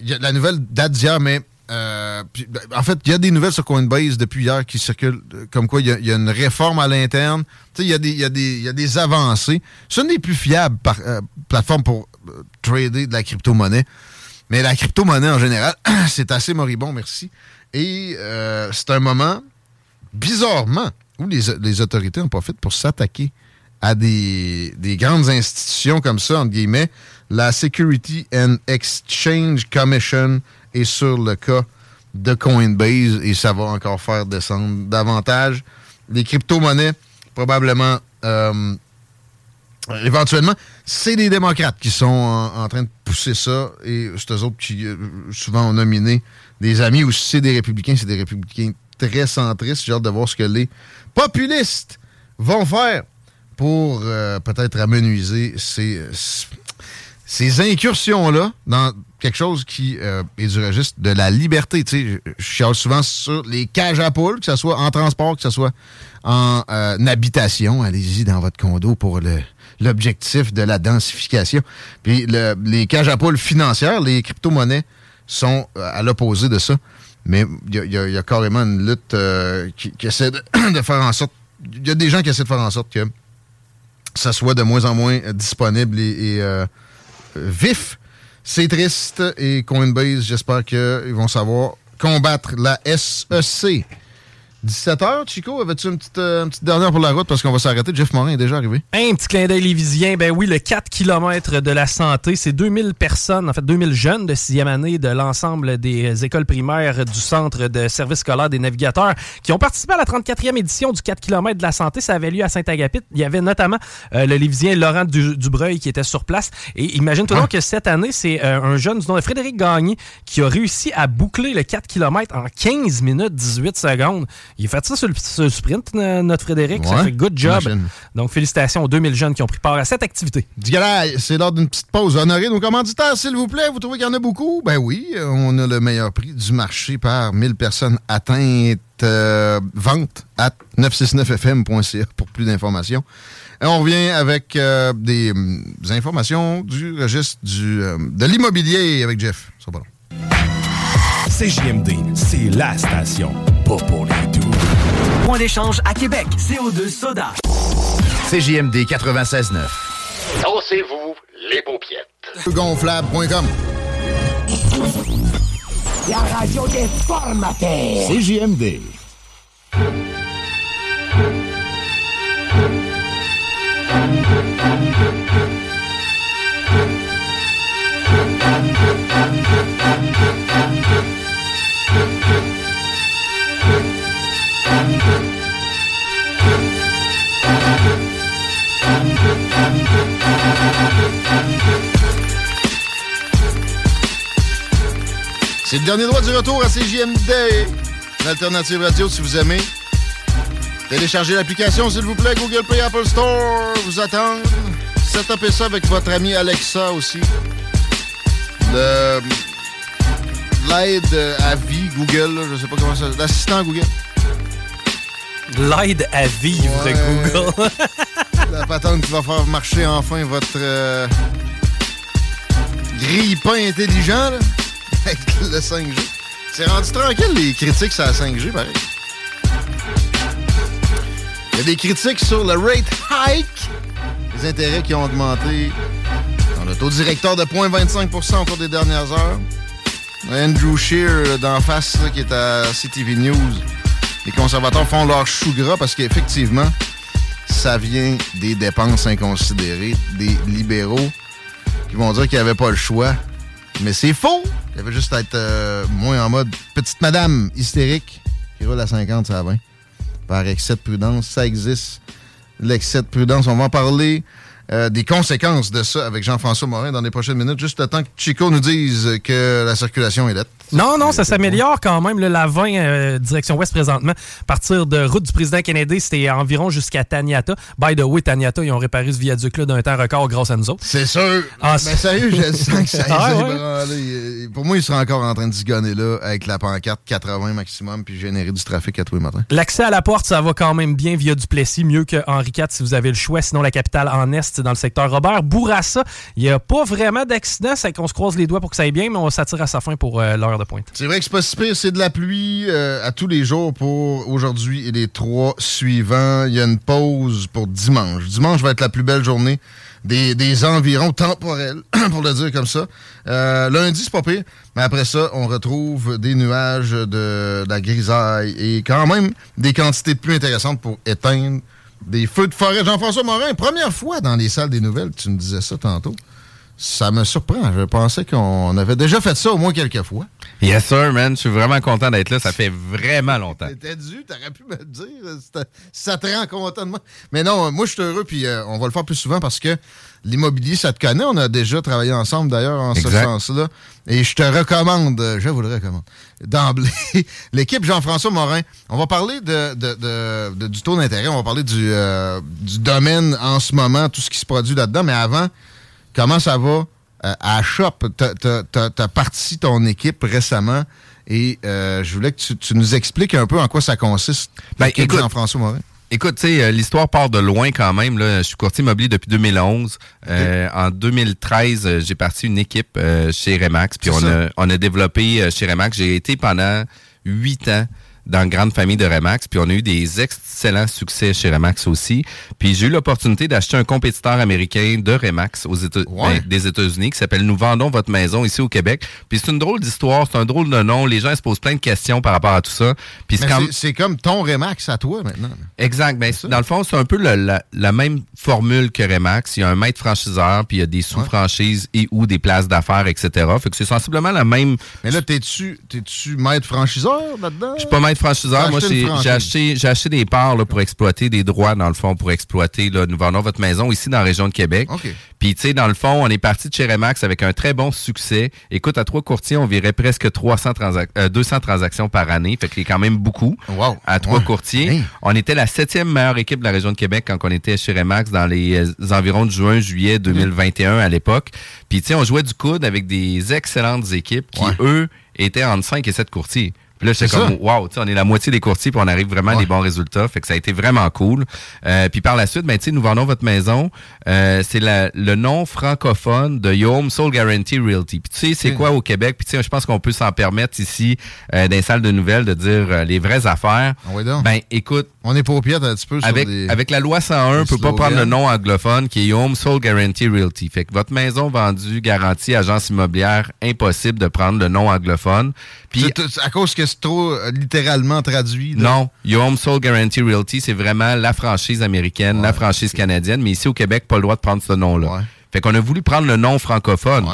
Speaker 1: il y a- la nouvelle date d'hier, mais euh, puis, ben, en fait, il y a des nouvelles sur Coinbase depuis hier qui circulent, euh, comme quoi il y a, il y a une réforme à l'interne. Il y, a des- il y, y a des avancées. C'est une des plus fiables par- euh, plateformes pour euh, trader de la crypto-monnaie. Mais la crypto-monnaie en général, c'est assez moribond, merci. Et euh, c'est un moment bizarrement, où les, les autorités en profitent pour s'attaquer à des, des grandes institutions comme ça, entre guillemets. La Security and Exchange Commission est sur le cas de Coinbase et ça va encore faire descendre davantage les crypto-monnaies, probablement euh, éventuellement. C'est les démocrates qui sont en, en train de pousser ça et c'est eux autres qui euh, souvent ont nominé des amis ou si c'est des républicains, c'est des républicains très centristes. J'ai hâte de voir ce que les populistes vont faire pour euh, peut-être amenuiser ces, incursions-là dans quelque chose qui euh, est du registre de la liberté. Tu sais, je chiale souvent sur les cages à poules, que ce soit en transport, que ce soit en euh, habitation. Allez-y dans votre condo pour l'objectif de la densification. Puis le- les cages à poules financières, les crypto-monnaies sont euh, à l'opposé de ça. Mais il y a, carrément une lutte euh, qui, essaie de, faire en sorte... Il y a des gens qui essaient de faire en sorte que ça soit de moins en moins euh, disponible et, vif. C'est triste et Coinbase, j'espère qu'ils vont savoir combattre la SEC. 17h, Chico, avais-tu une petite, euh, une petite dernière pour la route? Parce qu'on va s'arrêter? Jeff Morin est déjà arrivé.
Speaker 2: Un petit clin d'œil lévisien. Ben oui, le 4 km de la santé, c'est 2000 personnes, en fait 2000 jeunes de sixième année de l'ensemble des écoles primaires du centre de service scolaire des navigateurs qui ont participé à la 34e édition du 4 km de la santé. Ça avait lieu à Saint-Agapit. Il y avait notamment euh, le lévisien Laurent Du- Dubreuil qui était sur place. Et imagine-toi donc que cette année, c'est euh, un jeune du nom de Frédéric Gagné qui a réussi à boucler le 4 km en 15 minutes 18 secondes. Il a fait ça sur le, sur le sprint, notre Frédéric. Ça fait good job. Donc, félicitations aux 2000 jeunes qui ont pris part à cette activité.
Speaker 1: C'est l'heure d'une petite pause. Honorez nos commanditaires, s'il vous plaît. Vous trouvez qu'il y en a beaucoup? Ben oui, on a le meilleur prix du marché par 1000 personnes atteintes. euh, vente à 969fm.ca pour plus d'informations. Et on revient avec euh, des, des informations du registre du, euh, de l'immobilier avec Jeff. Long.
Speaker 15: CJMD, c'est la station. Pas pour les doux.
Speaker 4: Point d'échange à Québec, CO2 Soda.
Speaker 17: CJMD 96.9.
Speaker 15: Dansez-vous les paupiètes.
Speaker 1: Gonflable.com
Speaker 4: La radio des formateurs.
Speaker 15: CJMD.
Speaker 1: C'est le dernier droit du retour à CJMD. L'alternative radio, si vous aimez. Téléchargez l'application, s'il vous plaît. Google Play, Apple Store. Vous attendre. Setupez ça avec votre ami Alexa aussi. Le- L'aide à vie Google, je sais pas comment ça... L'assistant Google.
Speaker 2: L'aide à vivre,
Speaker 1: Ouais.
Speaker 2: Google.
Speaker 1: La patente qui va faire marcher enfin votre euh, grille-pain intelligent là, avec le 5G. C'est rendu tranquille les critiques sur la 5G, pareil. Il y a des critiques sur le rate hike Les intérêts qui ont augmenté. On a taux directeur de 0,25% au cours des dernières heures. Andrew Shear d'en face là, qui est à CTV News. Les conservateurs font leur chou gras parce qu'effectivement, ça vient des dépenses inconsidérées des libéraux qui vont dire qu'il n'y avait pas le choix. Mais c'est faux! Il avait juste à être euh, moins en mode petite madame hystérique qui roule à 50, ça va. Par excès de prudence, ça existe. L'excès de prudence, on va en parler euh, des conséquences de ça avec Jean-François Morin dans les prochaines minutes, juste le temps que Chico nous dise que la circulation est là.
Speaker 2: Non, non, ça s'améliore quand même. là, la 20, euh, direction ouest présentement. À partir de route du président Kennedy, c'était environ jusqu'à Taniata. By the way, Taniata, ils ont réparé ce viaduc-là d'un temps record grâce à nous autres.
Speaker 1: C'est sûr.
Speaker 2: Ah,
Speaker 1: Mais sérieux, je sens que ça
Speaker 2: Ah, ouais.
Speaker 1: ébranlés. Pour moi, il sera encore en train de zigonner là avec la pancarte 80 maximum puis générer du trafic à tous les matins.
Speaker 2: L'accès à la porte, ça va quand même bien via Duplessis, mieux que Henri IV si vous avez le choix. Sinon, la capitale en Est, c'est dans le secteur Robert. Bourassa, il n'y a pas vraiment d'accident, c'est qu'on se croise les doigts pour que ça aille bien, mais on s'attire à sa fin pour euh, l'heure de.
Speaker 1: C'est vrai que c'est pas c'est de la pluie euh, à tous les jours pour aujourd'hui et les trois suivants. Il y a une pause pour dimanche. Dimanche va être la plus belle journée des, environs temporels, pour le dire comme ça. Euh, lundi, c'est pas pire, mais après ça, on retrouve des nuages de, de la grisaille et quand même des quantités plus intéressantes pour éteindre des feux de forêt. Jean-François Morin, première fois dans les salles des nouvelles, tu me disais ça tantôt. Ça me surprend. Je pensais qu'on avait déjà fait ça au moins quelques fois.
Speaker 18: Yes, sir, man. Je suis vraiment content d'être là. Ça fait vraiment longtemps.
Speaker 1: T'étais dû, t'aurais pu me le dire. Ça te rend content de moi. Mais non, moi, je suis heureux, puis euh, on va le faire plus souvent parce que l'immobilier, ça te connaît. On a déjà travaillé ensemble, d'ailleurs, en ce sens-là. Et je te recommande, euh, je vous le recommande, d'emblée, l'équipe Jean-François Morin. On va parler de, de- de- de- du taux d'intérêt, on va parler du, euh, du domaine en ce moment, tout ce qui se produit là-dedans. Mais avant, comment ça va euh, à Shop? T'as- parti ton équipe récemment et euh, je voulais que tu, tu nous expliques un peu en quoi ça consiste.
Speaker 18: Ben, écoute,
Speaker 1: Jean-François Morin.
Speaker 18: Écoute, tu sais, euh, l'histoire part de loin quand même. Là. Je suis courtier immobilier depuis 2011. Euh, en 2013, euh, j'ai parti une équipe euh, chez Remax. Puis on
Speaker 1: ça.
Speaker 18: a, on a développé euh, chez Remax. J'ai été pendant huit ans dans la grande famille de Remax. Puis on a eu des excellents succès chez Remax aussi. Puis j'ai eu l'opportunité d'acheter un compétiteur américain de Remax aux Éta- ben, des États-Unis qui s'appelle Nous vendons votre maison ici au Québec. Puis c'est une drôle d'histoire, c'est un drôle de nom. Les gens se posent plein de questions par rapport à tout ça. Puis c'est
Speaker 1: comme ton Remax à toi maintenant.
Speaker 18: Exact. Ben, dans le fond, c'est un peu le- la, la même formule que Remax. Il y a un maître franchiseur, puis il y a des sous-franchises et ou des places d'affaires, etc. Fait que c'est sensiblement la même.
Speaker 1: Mais là, t'es-tu t'es-tu maître franchiseur là-dedans?
Speaker 18: Je suis pas maître franchiseur. Moi, j'ai acheté, des parts là, pour exploiter des droits, dans le fond, pour exploiter. Là, nous vendons votre maison ici dans la région de Québec.
Speaker 1: OK.
Speaker 18: Puis, tu sais, dans le fond, on est parti de chez Remax avec un très bon succès. Écoute, à trois courtiers, on virait presque 300 transac- euh, 200 transactions par année. Fait qu'il y a quand même beaucoup. À trois
Speaker 1: Ouais.
Speaker 18: courtiers. On était la septième meilleure équipe de la région de Québec quand on était chez Remax dans les euh, environs de juin, juillet 2021 à l'époque. Puis, tu sais, on jouait du coude avec des excellentes équipes qui, eux, étaient entre 5 et 7 courtiers. Puis là, j'étais
Speaker 1: C'est
Speaker 18: comme, wow, tu sais, on est la moitié des courtiers, puis on arrive vraiment à des bons résultats. Fait que ça a été vraiment cool. Euh, puis par la suite, ben, tu sais, nous vendons votre maison. Euh, c'est le nom francophone de Your Home Soul Guarantee Realty. Puis tu sais, c'est quoi au Québec? Puis tu sais, je pense qu'on peut s'en permettre ici, euh, dans les salles de nouvelles, de dire euh, les vraies affaires. Ben, écoute.
Speaker 1: On est paupiètes un petit peu sur
Speaker 18: Avec,
Speaker 1: des-
Speaker 18: avec la loi 101, on peut pas prendre le nom anglophone qui est Home Soul Guarantee Realty. Fait que votre maison vendue, garantie, agence immobilière, impossible de prendre le nom anglophone. Puis
Speaker 1: à cause que trop euh, littéralement traduit. là.
Speaker 18: non, Your Home Soul Guarantee Realty, c'est vraiment la franchise américaine, la franchise canadienne, mais ici au Québec, pas le droit de prendre ce nom-là. Fait qu'on a voulu prendre le nom francophone.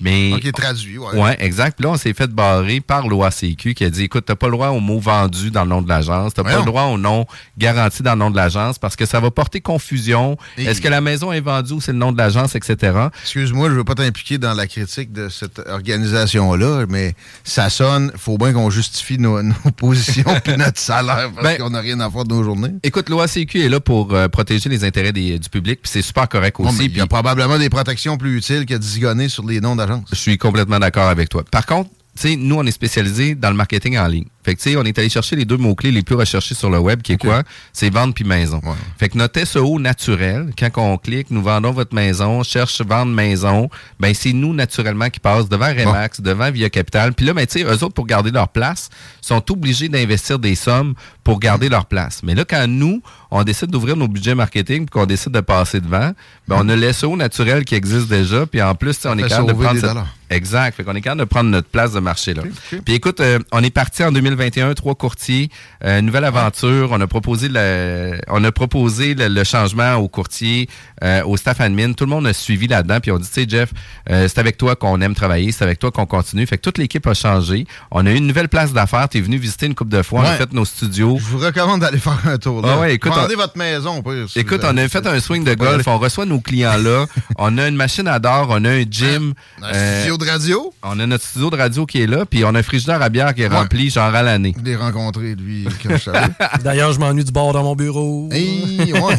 Speaker 18: Mais
Speaker 1: Ok, traduit, ouais.
Speaker 18: Ouais, exact. Puis là, on s'est fait barrer par l'OACQ qui a dit écoute, t'as pas le droit au mot vendu dans le nom de l'agence, t'as pas le droit au nom garanti dans le nom de l'agence parce que ça va porter confusion.
Speaker 1: Et-
Speaker 18: Est-ce que la maison est vendue ou c'est le nom de l'agence, etc.
Speaker 1: Excuse-moi, je veux pas t'impliquer dans la critique de cette organisation-là, mais ça sonne, faut bien qu'on justifie nos, nos positions puis notre salaire parce
Speaker 18: Ben,
Speaker 1: qu'on n'a rien à faire de nos journées.
Speaker 18: Écoute, l'OACQ est là pour euh, protéger les intérêts des- du public, puis c'est super correct aussi.
Speaker 1: il y a probablement des protections plus utiles que de zigonner sur les noms d'agence.
Speaker 18: Je suis complètement d'accord avec toi. Par contre, nous, on est spécialisé dans le marketing en ligne. Fait Fait que, tu sais, on est allé chercher les deux mots-clés les plus recherchés sur le web, qui est quoi? C'est vendre puis maison. Fait que notre SEO naturel, quand on clique, nous vendons votre maison, cherche vendre maison, ben c'est nous naturellement qui passe devant Remax, devant Via Capital. Puis là, ben, tu sais, eux autres, pour garder leur place, sont obligés d'investir des sommes pour garder leur place. Mais là, quand nous, on décide d'ouvrir nos budgets marketing puis qu'on décide de passer devant, ben, on a l'SEO naturel qui existe déjà. Puis en plus, on est capable de prendre cette-. Exact. Fait qu'on est capable de prendre notre place de marché là. Puis écoute, euh, on est parti en 2021, trois courtiers, euh, nouvelle aventure. On a proposé le, on a proposé le, le changement aux courtiers, euh, au staff admin. Tout le monde a suivi là-dedans. Puis on dit, tu sais, Jeff, euh, c'est avec toi qu'on aime travailler, c'est avec toi qu'on continue. Fait que toute l'équipe a changé. On a eu une nouvelle place d'affaires. T'es venu visiter une coupe de fois. On a fait nos studios.
Speaker 1: Je vous recommande d'aller faire un tour là.
Speaker 18: Ah ouais, écoute, on-
Speaker 1: votre maison, si
Speaker 18: Écoute, on a fait un swing de golf, on reçoit nos clients là, on a une machine à d'or, on a un gym.
Speaker 1: Un
Speaker 18: euh,
Speaker 1: studio de radio?
Speaker 18: On a notre studio de radio qui est là, puis on a un frigidaire à bière qui est
Speaker 1: Ouais.
Speaker 18: rempli genre à l'année.
Speaker 1: Je l'ai rencontré, lui, quand je savais.
Speaker 2: D'ailleurs, je m'ennuie du bord dans mon bureau.
Speaker 1: Hey, ouais.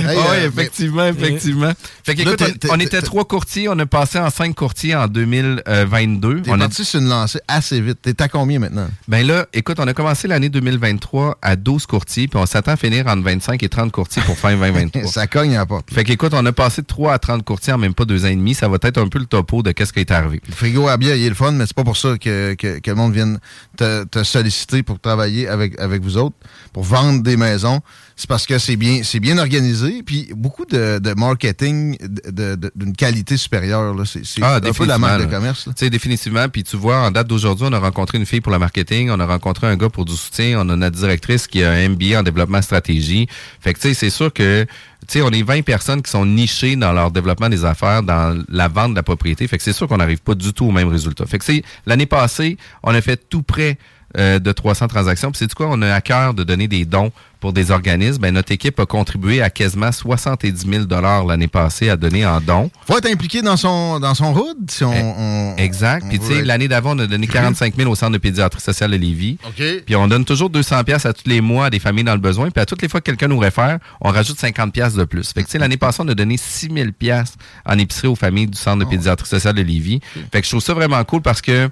Speaker 1: Hey,
Speaker 18: Oui,
Speaker 1: euh,
Speaker 18: effectivement, effectivement. Fait que, écoute, on était trois courtiers, on a passé en cinq courtiers en 2022.
Speaker 1: T'es
Speaker 18: On a
Speaker 1: parti sur une lancée assez vite. T'es à combien maintenant?
Speaker 18: Ben là, écoute, on a commencé l'année 2023 à 12 courtiers, puis on s'attend à finir entre 25 et 30 courtiers pour fin 2023.
Speaker 1: Ça cogne à la porte.
Speaker 18: Fait qu'écoute, on a passé de 3 à 30 courtiers en même pas deux ans et demi. Ça va être un peu le topo de qu'est-ce qui est arrivé.
Speaker 1: Le frigo à bière, il est le fun, mais c'est pas pour ça que, que, que le monde vienne te, te solliciter pour travailler avec, avec vous autres, pour vendre des maisons. C'est parce que c'est bien, c'est bien organisé, puis beaucoup de, de marketing de- de- d'une qualité supérieure. là. C'est c'est un peu la marque de commerce. là.
Speaker 18: Tu sais, définitivement. Puis tu vois, en date d'aujourd'hui, on a rencontré une fille pour le marketing, on a rencontré un gars pour du soutien, on a notre directrice qui a un MBA en développement stratégie. Fait que tu sais, c'est sûr que tu sais, on est 20 personnes qui sont nichées dans leur développement des affaires, dans la vente de la propriété. Fait que c'est sûr qu'on n'arrive pas du tout au même résultat. Fait que c'est l'année passée, on a fait tout près euh, de 300 transactions. Puis c'est quoi, on a à cœur de donner des dons pour des organismes. Ben, notre équipe a contribué à quasiment 70 000 l'année passée à donner en dons.
Speaker 1: Faut être impliqué dans son, dans son hood si on. on-
Speaker 18: Exact.
Speaker 1: on
Speaker 18: Puis tu sais,
Speaker 1: être-
Speaker 18: l'année d'avant, on a donné 45 000 au Centre de pédiatrie sociale de Lévis.
Speaker 1: OK.
Speaker 18: Puis on donne toujours 200 pièces à tous les mois à des familles dans le besoin. Puis à toutes les fois que quelqu'un nous réfère, on rajoute 50 pièces de plus. Fait que tu sais, l'année passée, on a donné 6 000 pièces en épicerie aux familles du Centre de
Speaker 1: Oh.
Speaker 18: pédiatrie sociale de Lévis. Fait que je trouve ça vraiment cool parce que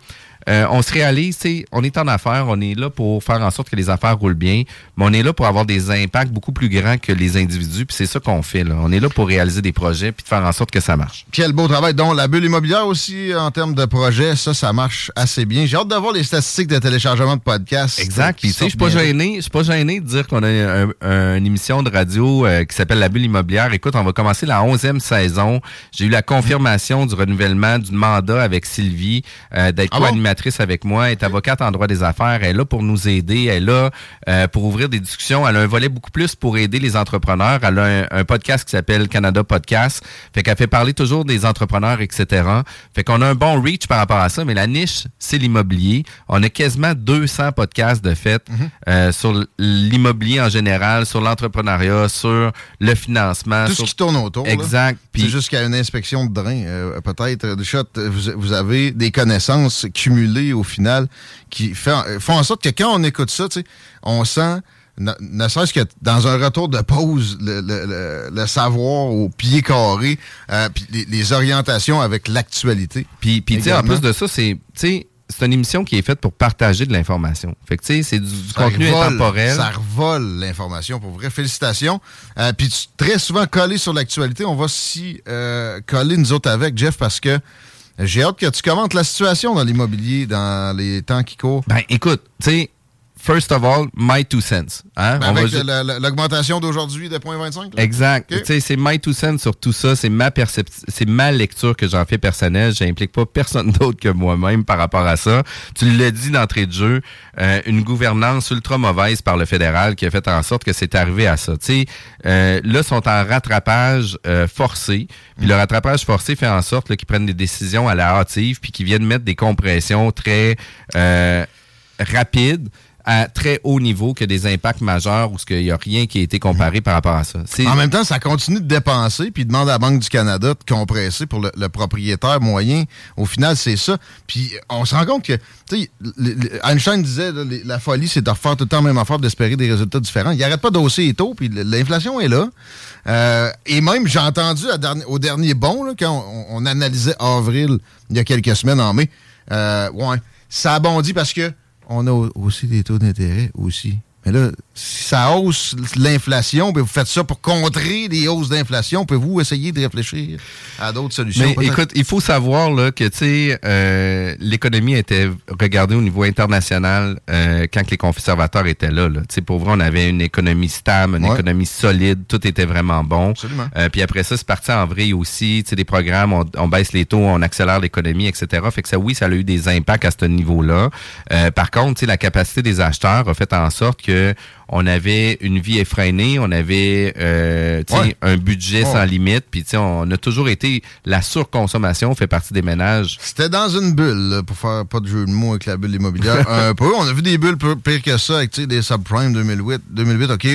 Speaker 18: euh, on se réalise, tu sais, on est en affaires, on est là pour faire en sorte que les affaires roulent bien, mais on est là pour avoir des impacts beaucoup plus grands que les individus. Puis c'est ça qu'on fait là. On est là pour réaliser des projets puis de faire en sorte que ça marche.
Speaker 1: Quel beau travail. Donc, la bulle immobilière aussi, en termes de projet, ça, ça marche assez bien. J'ai hâte de voir les statistiques de téléchargement de podcasts.
Speaker 18: Exact. Puis, tu sais, je suis pas gêné. Je suis pas gêné de dire qu'on a un- un- une émission de radio euh, qui s'appelle La Bulle immobilière. Écoute, on va commencer la 11e saison. J'ai eu la confirmation du renouvellement du mandat avec Sylvie, euh, d'être
Speaker 1: Ah bon?
Speaker 18: co-animatrice avec moi, est avocate en droit des affaires. Elle est là pour nous aider. Elle est là euh, pour ouvrir des discussions. Elle a un volet beaucoup plus pour aider les entrepreneurs. Elle a un, un podcast qui s'appelle Canada Podcast. Fait qu'elle fait parler toujours des entrepreneurs, etc. Fait qu'on a un bon reach par rapport à ça, mais la niche, c'est l'immobilier. On a quasiment 200 podcasts de fait
Speaker 1: Mhm.
Speaker 18: euh, sur l'immobilier en général, sur l'entrepreneuriat, sur le financement.
Speaker 1: Tout
Speaker 18: sur-
Speaker 1: ce qui tourne autour.
Speaker 18: Exact. Puis
Speaker 1: jusqu'à une inspection de drain. euh, Peut-être, vous, vous avez des connaissances cumulées au final qui fait- font en sorte que quand on écoute ça, on sent, ne, ne serait-ce que dans un retour de pause, le, le- le- le savoir au pied carré, euh, puis les, les orientations avec l'actualité.
Speaker 18: Puis, puis en plus de ça, c'est, c'est une émission qui est faite pour partager de l'information. Fait que, tu sais, c'est du, contenu
Speaker 1: revole-
Speaker 18: intemporel.
Speaker 1: Ça revole l'information, pour vrai. Félicitations. Euh, Puis très souvent collé sur l'actualité, on va s'y euh, coller nous autres avec, Jeff, parce que j'ai hâte que tu commentes la situation dans l'immobilier dans les temps qui courent.
Speaker 18: Ben, écoute, tu sais, first of all, my two cents. Hein?
Speaker 1: Ben,
Speaker 18: On va
Speaker 1: avec l'augmentation d'aujourd'hui de 0.25. là?
Speaker 18: Exact.
Speaker 1: Ok.
Speaker 18: Tu sais, c'est my two cents sur tout ça. C'est ma perception, c'est ma lecture que j'en fais personnelle. J'implique pas personne d'autre que moi-même par rapport à ça. Tu l'as dit d'entrée de jeu, euh, une gouvernance ultra mauvaise par le fédéral qui a fait en sorte que c'est arrivé à ça. Tu sais, euh, là, sont en rattrapage euh, forcé. Puis le rattrapage forcé fait en sorte qu'ils prennent des décisions à la hâtive puis qu'ils viennent mettre des compressions très euh, rapides à très haut niveau que des impacts majeurs où il n'y a rien qui a été comparé par rapport à ça.
Speaker 1: En même temps, ça continue de dépenser, puis demande à la Banque du Canada de compresser pour le, propriétaire moyen. Au final, c'est ça. Puis on se rend compte que, tu sais, Einstein disait, la folie, c'est de refaire tout le temps la même affaire, d'espérer des résultats différents. Il n'arrête pas d'hausser les taux, puis l'inflation est là. Euh, et même, j'ai entendu au dernier bon, là, quand on, on analysait avril, il y a quelques semaines, en mai, euh, ouais, ça a bondi parce que on a au- aussi des taux d'intérêt aussi. Mais là, ça hausse l'inflation, puis vous faites ça pour contrer des hausses d'inflation, pouvez-vous essayer de réfléchir à d'autres solutions?
Speaker 18: Mais écoute, il faut savoir là, que tu sais, euh, l'économie était regardée au niveau international euh, quand les conservateurs étaient là. là. Tu sais, Pour vrai, on avait une économie stable, une
Speaker 1: Ouais.
Speaker 18: économie solide, tout était vraiment bon.
Speaker 1: Absolument.
Speaker 18: Euh, puis après ça, c'est parti en vrille aussi. Tu sais, des programmes, on, on baisse les taux, on accélère l'économie, etc. Fait que ça, oui, ça a eu des impacts à ce niveau-là. Euh, par contre, tu sais, la capacité des acheteurs a fait en sorte que on avait une vie effrénée, on avait euh,
Speaker 1: Ouais.
Speaker 18: un budget
Speaker 1: Ouais.
Speaker 18: sans limite, puis tu sais, on a toujours été la surconsommation fait partie des ménages.
Speaker 1: C'était dans une bulle, là, pour faire pas de jeu de mots avec la bulle immobilière. un peu. On a vu des bulles pires que ça avec tu sais, des subprimes 2008. 2008, OK.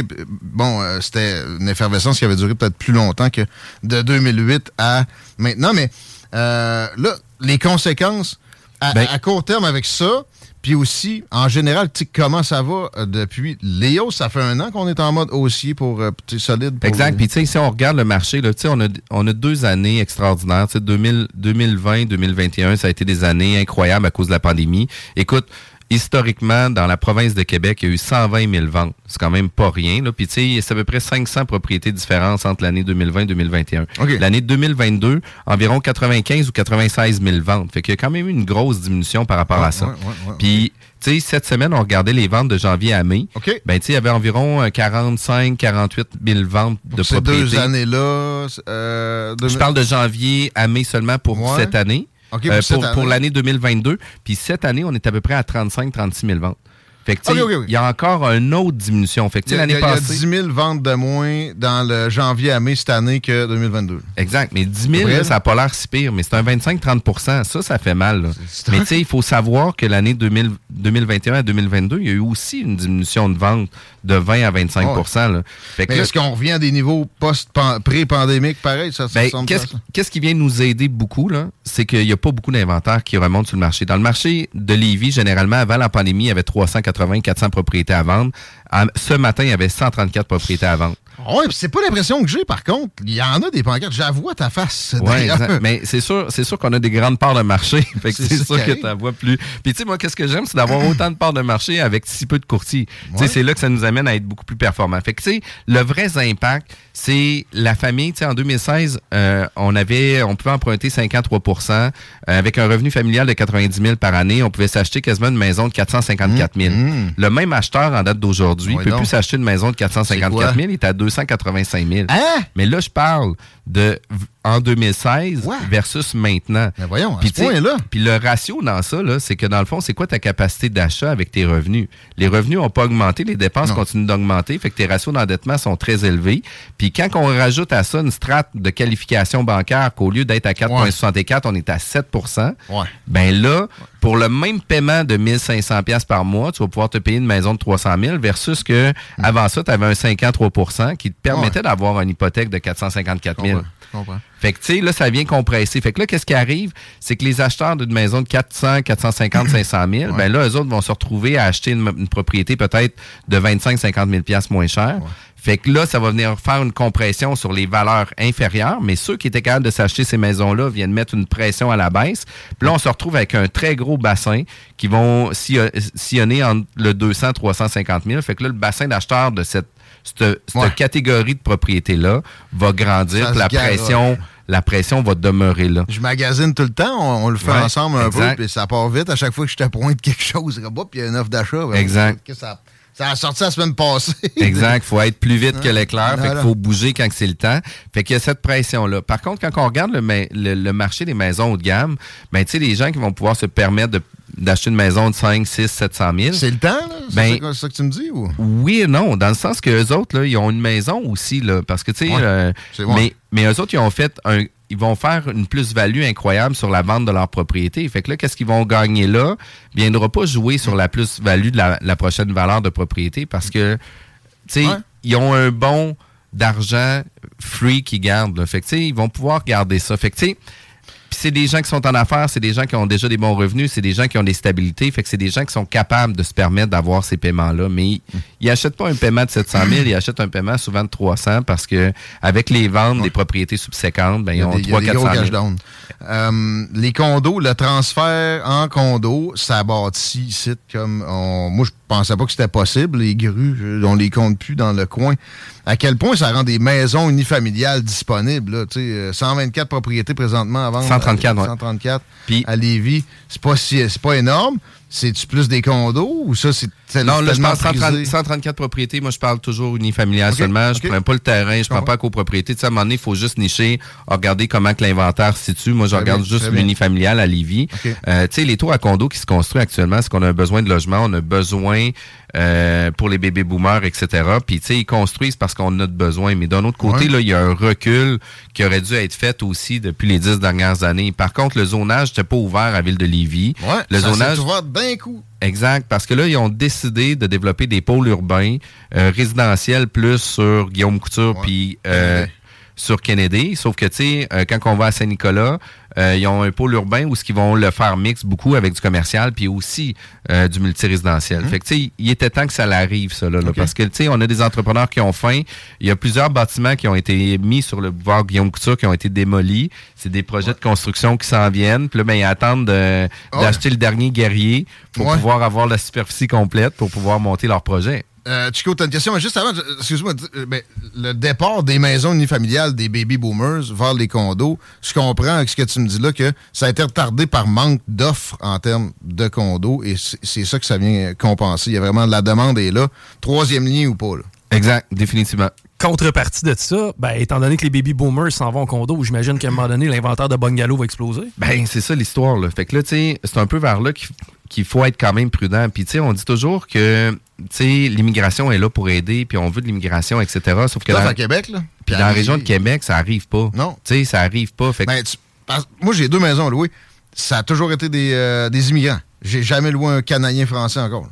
Speaker 1: Bon, euh, c'était une effervescence qui avait duré peut-être plus longtemps que de 2008 à maintenant. Mais euh, là, les conséquences à,
Speaker 18: Ben-
Speaker 1: à court terme avec ça, puis aussi, en général, comment ça va euh, depuis? Léo? Ça fait un an qu'on est en mode haussier pour euh, solide. pour-
Speaker 18: Exact. Puis, tu sais, si on regarde le marché, là, tu sais, on a, on a deux années extraordinaires. Tu sais, 2000 2020, 2021, ça a été des années incroyables à cause de la pandémie. Écoute, historiquement, dans la province de Québec, il y a eu 120 000 ventes. C'est quand même pas rien. Là. Puis, tu sais, c'est à peu près 500 propriétés différentes entre l'année 2020 et 2021.
Speaker 1: OK.
Speaker 18: L'année 2022, environ 95 ou 96 000 ventes. Fait qu'il y a quand même eu une grosse diminution par rapport
Speaker 1: Ouais,
Speaker 18: à ça.
Speaker 1: ouais, ouais, ouais,
Speaker 18: Puis, tu sais, cette semaine, on regardait les ventes de janvier à mai.
Speaker 1: OK.
Speaker 18: Ben, tu sais, il y avait environ euh, 45, 48 000 ventes de
Speaker 1: ces
Speaker 18: propriétés.
Speaker 1: deux années-là. euh,
Speaker 18: Je parle de janvier à mai seulement pour cette année. Euh,
Speaker 1: pour
Speaker 18: l'année 2022. Puis cette année, on est à peu près à 35-36 000 ventes. Fait que, il y a encore une autre diminution. Fait que, tu
Speaker 1: Il y a,
Speaker 18: l'année
Speaker 1: il y a- il y a
Speaker 18: passée.
Speaker 1: 10 000 ventes de moins dans le janvier à mai cette année que 2022.
Speaker 18: Exact. Mais 10 000,
Speaker 1: Vrai,
Speaker 18: là,
Speaker 1: là?
Speaker 18: ça n'a pas l'air si pire, mais c'est un 25-30% Ça, ça fait mal. là. Mais tu sais, il faut savoir que l'année 2000 2021 à 2022, il y a eu aussi une diminution de ventes de 20 à 25 là. Fait que
Speaker 1: Mais
Speaker 18: là,
Speaker 1: est-ce qu'on revient à des niveaux pré-pandémiques pareil? Ça, ça
Speaker 18: Ben, qu'est-ce
Speaker 1: ça?
Speaker 18: qu'est-ce qui vient nous aider beaucoup, là? C'est qu'il n'y a pas beaucoup d'inventaire qui remontent sur le marché. Dans le marché de Lévis, généralement, avant la pandémie, il y avait 380, 400 propriétés à vendre. En- ce matin, il y avait 134 propriétés à vendre.
Speaker 1: Oui, c'est pas l'impression que j'ai, par contre. Il y en a des pancartes. J'avoue à ta face.
Speaker 18: Exact. mais c'est sûr, c'est sûr qu'on a des grandes parts de marché. Fait que
Speaker 1: C'est
Speaker 18: sûr que tu vois plus. Puis tu sais, moi, qu'est-ce que j'aime, c'est d'avoir autant de parts de marché avec si peu de courtiers. Tu
Speaker 1: Ouais.
Speaker 18: sais, c'est là que ça nous amène à être beaucoup plus performants. Fait que tu sais, le vrai impact, c'est la famille. Tu sais, en 2016, euh, on avait, on pouvait emprunter 53% euh, avec un revenu familial de 90 000 par année. On pouvait s'acheter quasiment une maison de 454 000. Le même acheteur en date d'aujourd'hui
Speaker 1: Mmh, Ouais,
Speaker 18: peut
Speaker 1: donc.
Speaker 18: plus s'acheter une maison de
Speaker 1: C'est
Speaker 18: 454
Speaker 1: quoi?
Speaker 18: 000. Il est à 285 000.
Speaker 1: Hein?
Speaker 18: Mais là, je parle de en 2016 versus maintenant.
Speaker 1: Mais voyons, à
Speaker 18: Puis. Puis le ratio dans ça, là, c'est que dans le fond, c'est quoi ta capacité d'achat avec tes revenus? Les revenus n'ont pas augmenté, les dépenses
Speaker 1: Non.
Speaker 18: continuent d'augmenter, fait que tes ratios d'endettement sont très élevés. Puis quand on rajoute à ça une strate de qualification bancaire qu'au lieu d'être à 4,64, on est à 7%
Speaker 1: Ouais.
Speaker 18: ben là, pour le même paiement de 1500 pièces par mois, tu vas pouvoir te payer une maison de 300 000 versus que
Speaker 1: Hmm.
Speaker 18: avant ça, tu avais un 5 ans 3 qui te permettait d'avoir une hypothèque de 454 000.
Speaker 1: Je comprends.
Speaker 18: Fait que, tu sais, là, ça vient compresser. Fait que là, qu'est-ce qui arrive? C'est que les acheteurs d'une maison de 400, 450, 500 000, ben là, eux autres vont se retrouver à acheter une, une propriété peut-être de 25, 50 000 pièces moins cher. Fait que là, ça va venir faire une compression sur les valeurs inférieures, mais ceux qui étaient capables de s'acheter ces maisons-là viennent mettre une pression à la baisse. Puis là, on se retrouve avec un très gros bassin qui vont sillon- sillonner entre le 200 350 000. Fait que là, le bassin d'acheteurs de cette, cette, cette
Speaker 1: Ouais.
Speaker 18: catégorie de propriété-là va grandir.
Speaker 1: Ça
Speaker 18: puis la pression, la pression va demeurer là.
Speaker 1: Je magasine tout le temps, on, on le fait
Speaker 18: Ouais,
Speaker 1: ensemble un
Speaker 18: exact.
Speaker 1: peu, puis ça part vite. À chaque fois que je te pointe quelque chose, puis il y a une offre d'achat. ben,
Speaker 18: Exact.
Speaker 1: que Ça, ça a sorti la semaine passée.
Speaker 18: Exact. faut être plus vite que l'éclair. Fait qu'il faut bouger quand c'est le temps. Fait qu'il y a cette pression-là. Par contre, quand on regarde le- le marché des maisons haut de gamme, ben, tu sais, les gens qui vont pouvoir se permettre de- d'acheter une maison de 5, 6, 700 000.
Speaker 1: C'est le temps, là? C'est
Speaker 18: Ben,
Speaker 1: ça que- ça que tu me dis? Ou?
Speaker 18: Oui et non, dans le sens que eux autres, là, ils ont une maison aussi, là, parce que, tu sais,
Speaker 1: Ouais,
Speaker 18: euh, mais, mais eux autres, ils ont fait un, ils vont faire une plus-value incroyable sur la vente de leur propriété. Fait que là, qu'est-ce qu'ils vont gagner là? Bien, ils n'auront pas joué sur la plus-value de la, la prochaine valeur de propriété parce que, tu sais, ils ont un bon d'argent free qu'ils gardent, là. Fait que, tu sais, ils vont pouvoir garder ça. Fait que, tu sais, puis c'est des gens qui sont en affaires, c'est des gens qui ont déjà des bons revenus, c'est des gens qui ont des stabilités. Fait que c'est des gens qui sont capables de se permettre d'avoir ces paiements-là. Mais ils, ils achètent pas un paiement de 700 000, ils achètent un paiement souvent de 300 parce que avec les ventes des propriétés subséquentes, ben, ils ont
Speaker 1: des, il y a
Speaker 18: 3
Speaker 1: des gros
Speaker 18: 400
Speaker 1: cash
Speaker 18: 000.
Speaker 1: down. Euh, les condos, le transfert en condo, ça bâtit ici comme on, moi je pensais pas que c'était possible. Les grues, je- on les compte plus dans le coin. À quel point ça rend des maisons unifamiliales disponibles là, tu sais, euh, 124 propriétés présentement à vendre.
Speaker 18: 134, ouais.
Speaker 1: 134 à Lévis. C'est pas si c'est pas énorme. C'est-tu plus des condos ou ça c'est
Speaker 18: Non, là, je parle 130
Speaker 1: prisé?
Speaker 18: 134 propriétés. Moi, je parle toujours unifamilial seulement. Je
Speaker 1: ok.
Speaker 18: prends pas le terrain, je prends pas la copropriété. Tu sais, à un moment donné, il faut juste nicher, regarder comment que l'inventaire se situe. Moi, je regarde
Speaker 1: bien,
Speaker 18: juste l'unifamilial à Lévis. Euh, tu sais, les tours à condos qui se construisent actuellement, c'est qu'on a besoin de logement, on a besoin euh, pour les bébés boomers, etc. Puis, tu sais, ils construisent parce qu'on a de besoin. Mais d'un autre côté,
Speaker 1: Ouais.
Speaker 18: là, il y a un recul qui aurait dû être fait aussi depuis les dix dernières années. Par contre, le zonage n'était pas ouvert à la ville de Lévis.
Speaker 1: Ouais,
Speaker 18: le
Speaker 1: ça
Speaker 18: zonage
Speaker 1: ouvert d'un coup.
Speaker 18: Exact, parce que là, ils ont décidé de développer des pôles urbains euh, résidentiels plus sur Guillaume Couture puis euh, sur Kennedy. Sauf que, tu sais, euh, quand on va à Saint-Nicolas, euh, ils ont un pôle urbain où ce qu'ils vont le faire mix beaucoup avec du commercial puis aussi euh, du multirésidentiel. Fait que, tu sais, il était temps que ça l'arrive, ça, là, parce que, tu sais, on a des entrepreneurs qui ont faim. Il y a plusieurs bâtiments qui ont été mis sur le boulevard Guillaume Couture qui ont été démolis. C'est des projets de construction qui s'en viennent. Puis là, ben, ils attendent de-
Speaker 1: Ah
Speaker 18: d'acheter le dernier guerrier pour
Speaker 1: Ouais.
Speaker 18: pouvoir avoir la superficie complète pour pouvoir monter leur projet.
Speaker 1: Euh, Chico, t'as une question, mais juste avant, excuse-moi, euh, ben, le départ des maisons unifamiliales des baby boomers vers les condos, je comprends avec ce que tu me dis là que ça a été retardé par manque d'offres en termes de condos et c'est ça que ça vient compenser. Il y a vraiment la demande est là. Troisième lien ou pas, là?
Speaker 18: Exact, définitivement.
Speaker 2: Contrepartie de ça, ben, étant donné que les baby boomers s'en vont au condo, j'imagine qu'à un moment donné, l'inventaire de bungalow va exploser.
Speaker 18: Ben, c'est ça l'histoire. Là. Fait que là, tu sais, c'est un peu vers là qu'il faut être quand même prudent. Puis, tu sais, on dit toujours que, l'immigration est là pour aider, puis on veut de l'immigration, etc. Sauf que dans,
Speaker 1: à Québec, là.
Speaker 18: puis dans la région de Québec, ça arrive pas.
Speaker 1: Non.
Speaker 18: Tu sais, ça arrive pas. Fait que-
Speaker 1: Ben, tu- moi, j'ai deux maisons louées. Ça a toujours été des, euh, des immigrants. J'ai jamais loué un Canadien français encore. là.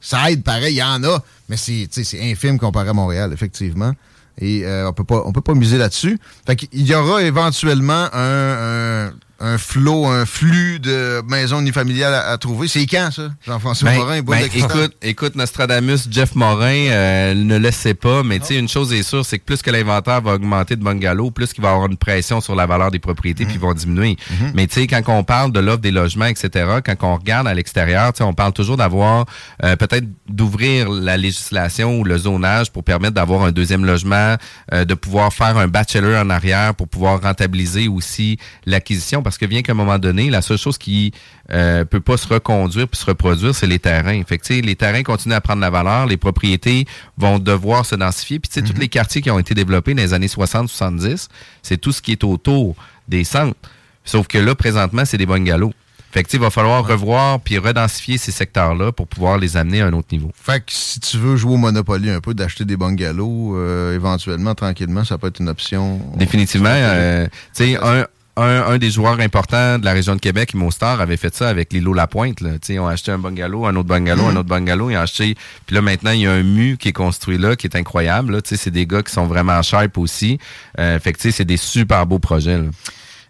Speaker 1: Ça aide pareil, il y en a, mais c'est infime comparé à Montréal, effectivement. Et euh, on peut pas on peut pas miser là-dessus. Fait qu'il y aura éventuellement un, un, un flot, un flux de maisons unifamiliales à, à trouver. C'est quand, ça? Jean-François
Speaker 18: Ben,
Speaker 1: Morin,
Speaker 18: ben, écoute, écoute, Nostradamus, Jeff Morin euh, ne le sait pas, mais tu sais, une chose est sûre, c'est que plus que l'inventaire va augmenter de bungalows, plus qu'il va y avoir une pression sur la valeur des propriétés, puis ils vont diminuer. Mais tu sais, quand on parle de l'offre des logements, etc., quand on regarde à l'extérieur, tu sais, on parle toujours d'avoir, euh, peut-être d'ouvrir la législation ou le zonage pour permettre d'avoir un deuxième logement, euh, de pouvoir faire un bachelor en arrière pour pouvoir rentabiliser aussi l'acquisition, parce que bien qu'à un moment donné, la seule chose qui euh, peut pas se reconduire puis se reproduire, c'est les terrains. Fait que, les terrains continuent à prendre la valeur, les propriétés vont devoir se densifier. Puis tu sais, tous les quartiers qui ont été développés dans les années 60-70, c'est tout ce qui est autour des centres. Sauf que là, présentement, c'est des bungalows. Fait que, il va falloir revoir puis redensifier ces secteurs-là pour pouvoir les amener à un autre niveau.
Speaker 1: Fait que si tu veux jouer au Monopoly un peu, d'acheter des bungalows, euh, éventuellement, tranquillement, ça peut être une option.
Speaker 18: Définitivement. euh, tu sais, un, un, des joueurs importants de la région de Québec, Mostar, avait fait ça avec Lilo Lapointe. Là. Tu sais, Ils ont acheté un bungalow, un autre bungalow, un autre bungalow. Ils ont acheté. Puis là, maintenant, il y a un mu qui est construit là, qui est incroyable. Là. C'est des gars qui sont vraiment sharp aussi. Euh, c'est des super beaux projets. Là.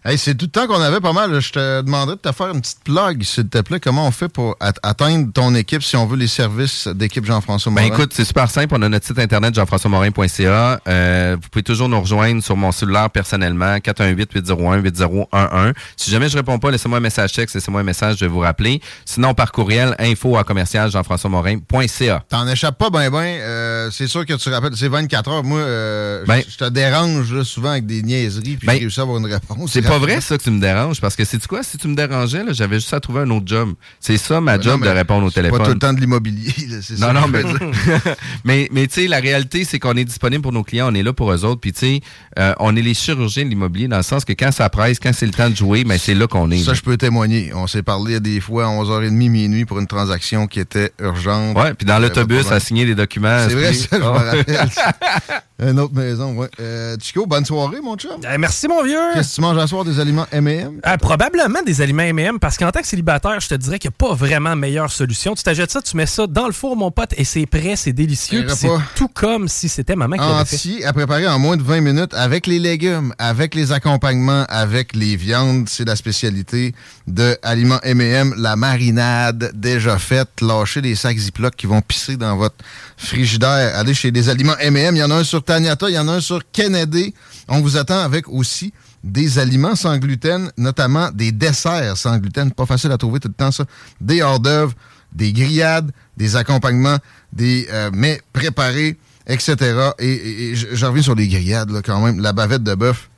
Speaker 1: Hey, c'est tout le temps qu'on avait pas mal. Je te demanderais de te faire une petite plug, s'il te plaît. Comment on fait pour at- atteindre ton équipe si on veut les services d'équipe Jean-François
Speaker 18: Ben
Speaker 1: Morin?
Speaker 18: écoute, c'est super simple. On a notre site internet jean-françois-morin.ca. Euh, vous pouvez toujours nous rejoindre sur mon cellulaire personnellement, 418-801-8011. Si jamais je réponds pas, laissez-moi un message texte, laissez-moi un message, je vais vous rappeler. Sinon, par courriel, info à commercial jean-françois-morin.ca.
Speaker 1: T'en échappes pas ben ben. Euh, c'est sûr que tu rappelles, c'est 24 heures. Moi, euh,
Speaker 18: Ben-
Speaker 1: je je te dérange là, souvent avec des niaiseries puis
Speaker 18: Ben,
Speaker 1: j'ai réussi à avoir une réponse.
Speaker 18: C'est pas vrai ça que tu me déranges? Parce que c'est quoi? Si tu me dérangeais là, j'avais juste à trouver un autre job. C'est ça ma job
Speaker 1: non,
Speaker 18: de
Speaker 1: mais
Speaker 18: répondre au téléphone.
Speaker 1: Pas tout le temps de l'immobilier. c'est ça
Speaker 18: Non, non, mais, mais, mais tu sais, la réalité, c'est qu'on est disponible pour nos clients, on est là pour eux autres. Puis, tu sais, euh, on est les chirurgiens de l'immobilier dans le sens que quand ça presse, quand c'est le temps de jouer, ben, c'est là qu'on est.
Speaker 1: Ça,
Speaker 18: là.
Speaker 1: je peux témoigner. On s'est parlé des fois à 11h30, minuit pour une transaction qui était urgente.
Speaker 18: Ouais, puis dans l'autobus, à signer les documents.
Speaker 1: C'est vrai,
Speaker 18: puis-
Speaker 1: ça, je me rappelle. Une autre maison, ouais. Euh, Chico, bonne soirée, mon chum.
Speaker 2: merci, mon vieux.
Speaker 1: Qu'est-ce que tu manges à soir? des aliments M&M?
Speaker 2: Euh, probablement des aliments M&M, parce qu'en tant que célibataire, je te dirais qu'il n'y a pas vraiment meilleure solution. Tu t'achètes ça, tu mets ça dans le four, mon pote, et c'est prêt, c'est délicieux. C'est tout comme si c'était maman qui l'avait fait.
Speaker 1: À préparer en moins de 20 minutes avec les légumes, avec les accompagnements, avec les viandes. C'est la spécialité de Aliments M&M. La marinade déjà faite. Lâchez les sacs Ziploc qui vont pisser dans votre frigidaire. Allez chez les Aliments M&M. Il y en a un sur Taniata, il y en a un sur Kennedy. On vous attend avec aussi des aliments sans gluten, notamment des desserts sans gluten. Pas facile à trouver tout le temps, ça. Des hors d'œuvre, des grillades, des accompagnements, des euh, mets préparés, etc. Et, et- et je reviens sur les grillades, là, quand même. La bavette de bœuf,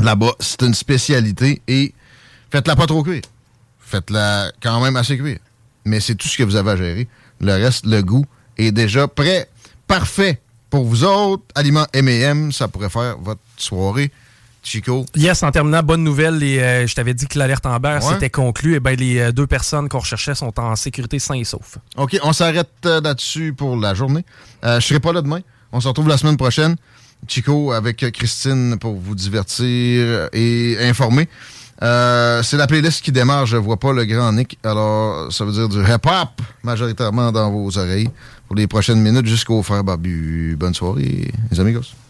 Speaker 1: là-bas, c'est une spécialité. Et faites-la pas trop cuire. Faites-la quand même assez cuire. Mais c'est tout ce que vous avez à gérer. Le reste, le goût est déjà prêt. Parfait. Pour vous autres, aliments M&M, ça pourrait faire votre soirée. Chico,
Speaker 2: Yes, en terminant, bonne nouvelle, les, euh, je t'avais dit que l'alerte Amber
Speaker 1: Ouais.
Speaker 2: s'était conclue. Et ben, les euh, deux personnes qu'on recherchait sont en sécurité sains et saufs.
Speaker 1: OK, on s'arrête euh, là-dessus pour la journée. Je serai pas là demain. On se retrouve la semaine prochaine. Chico avec Christine pour vous divertir et informer. C'est la playlist qui démarre, je vois pas le grand Nick. Alors, ça veut dire du hip-hop majoritairement dans vos oreilles pour les prochaines minutes jusqu'au frère Barbu. Bonne soirée, les amigos.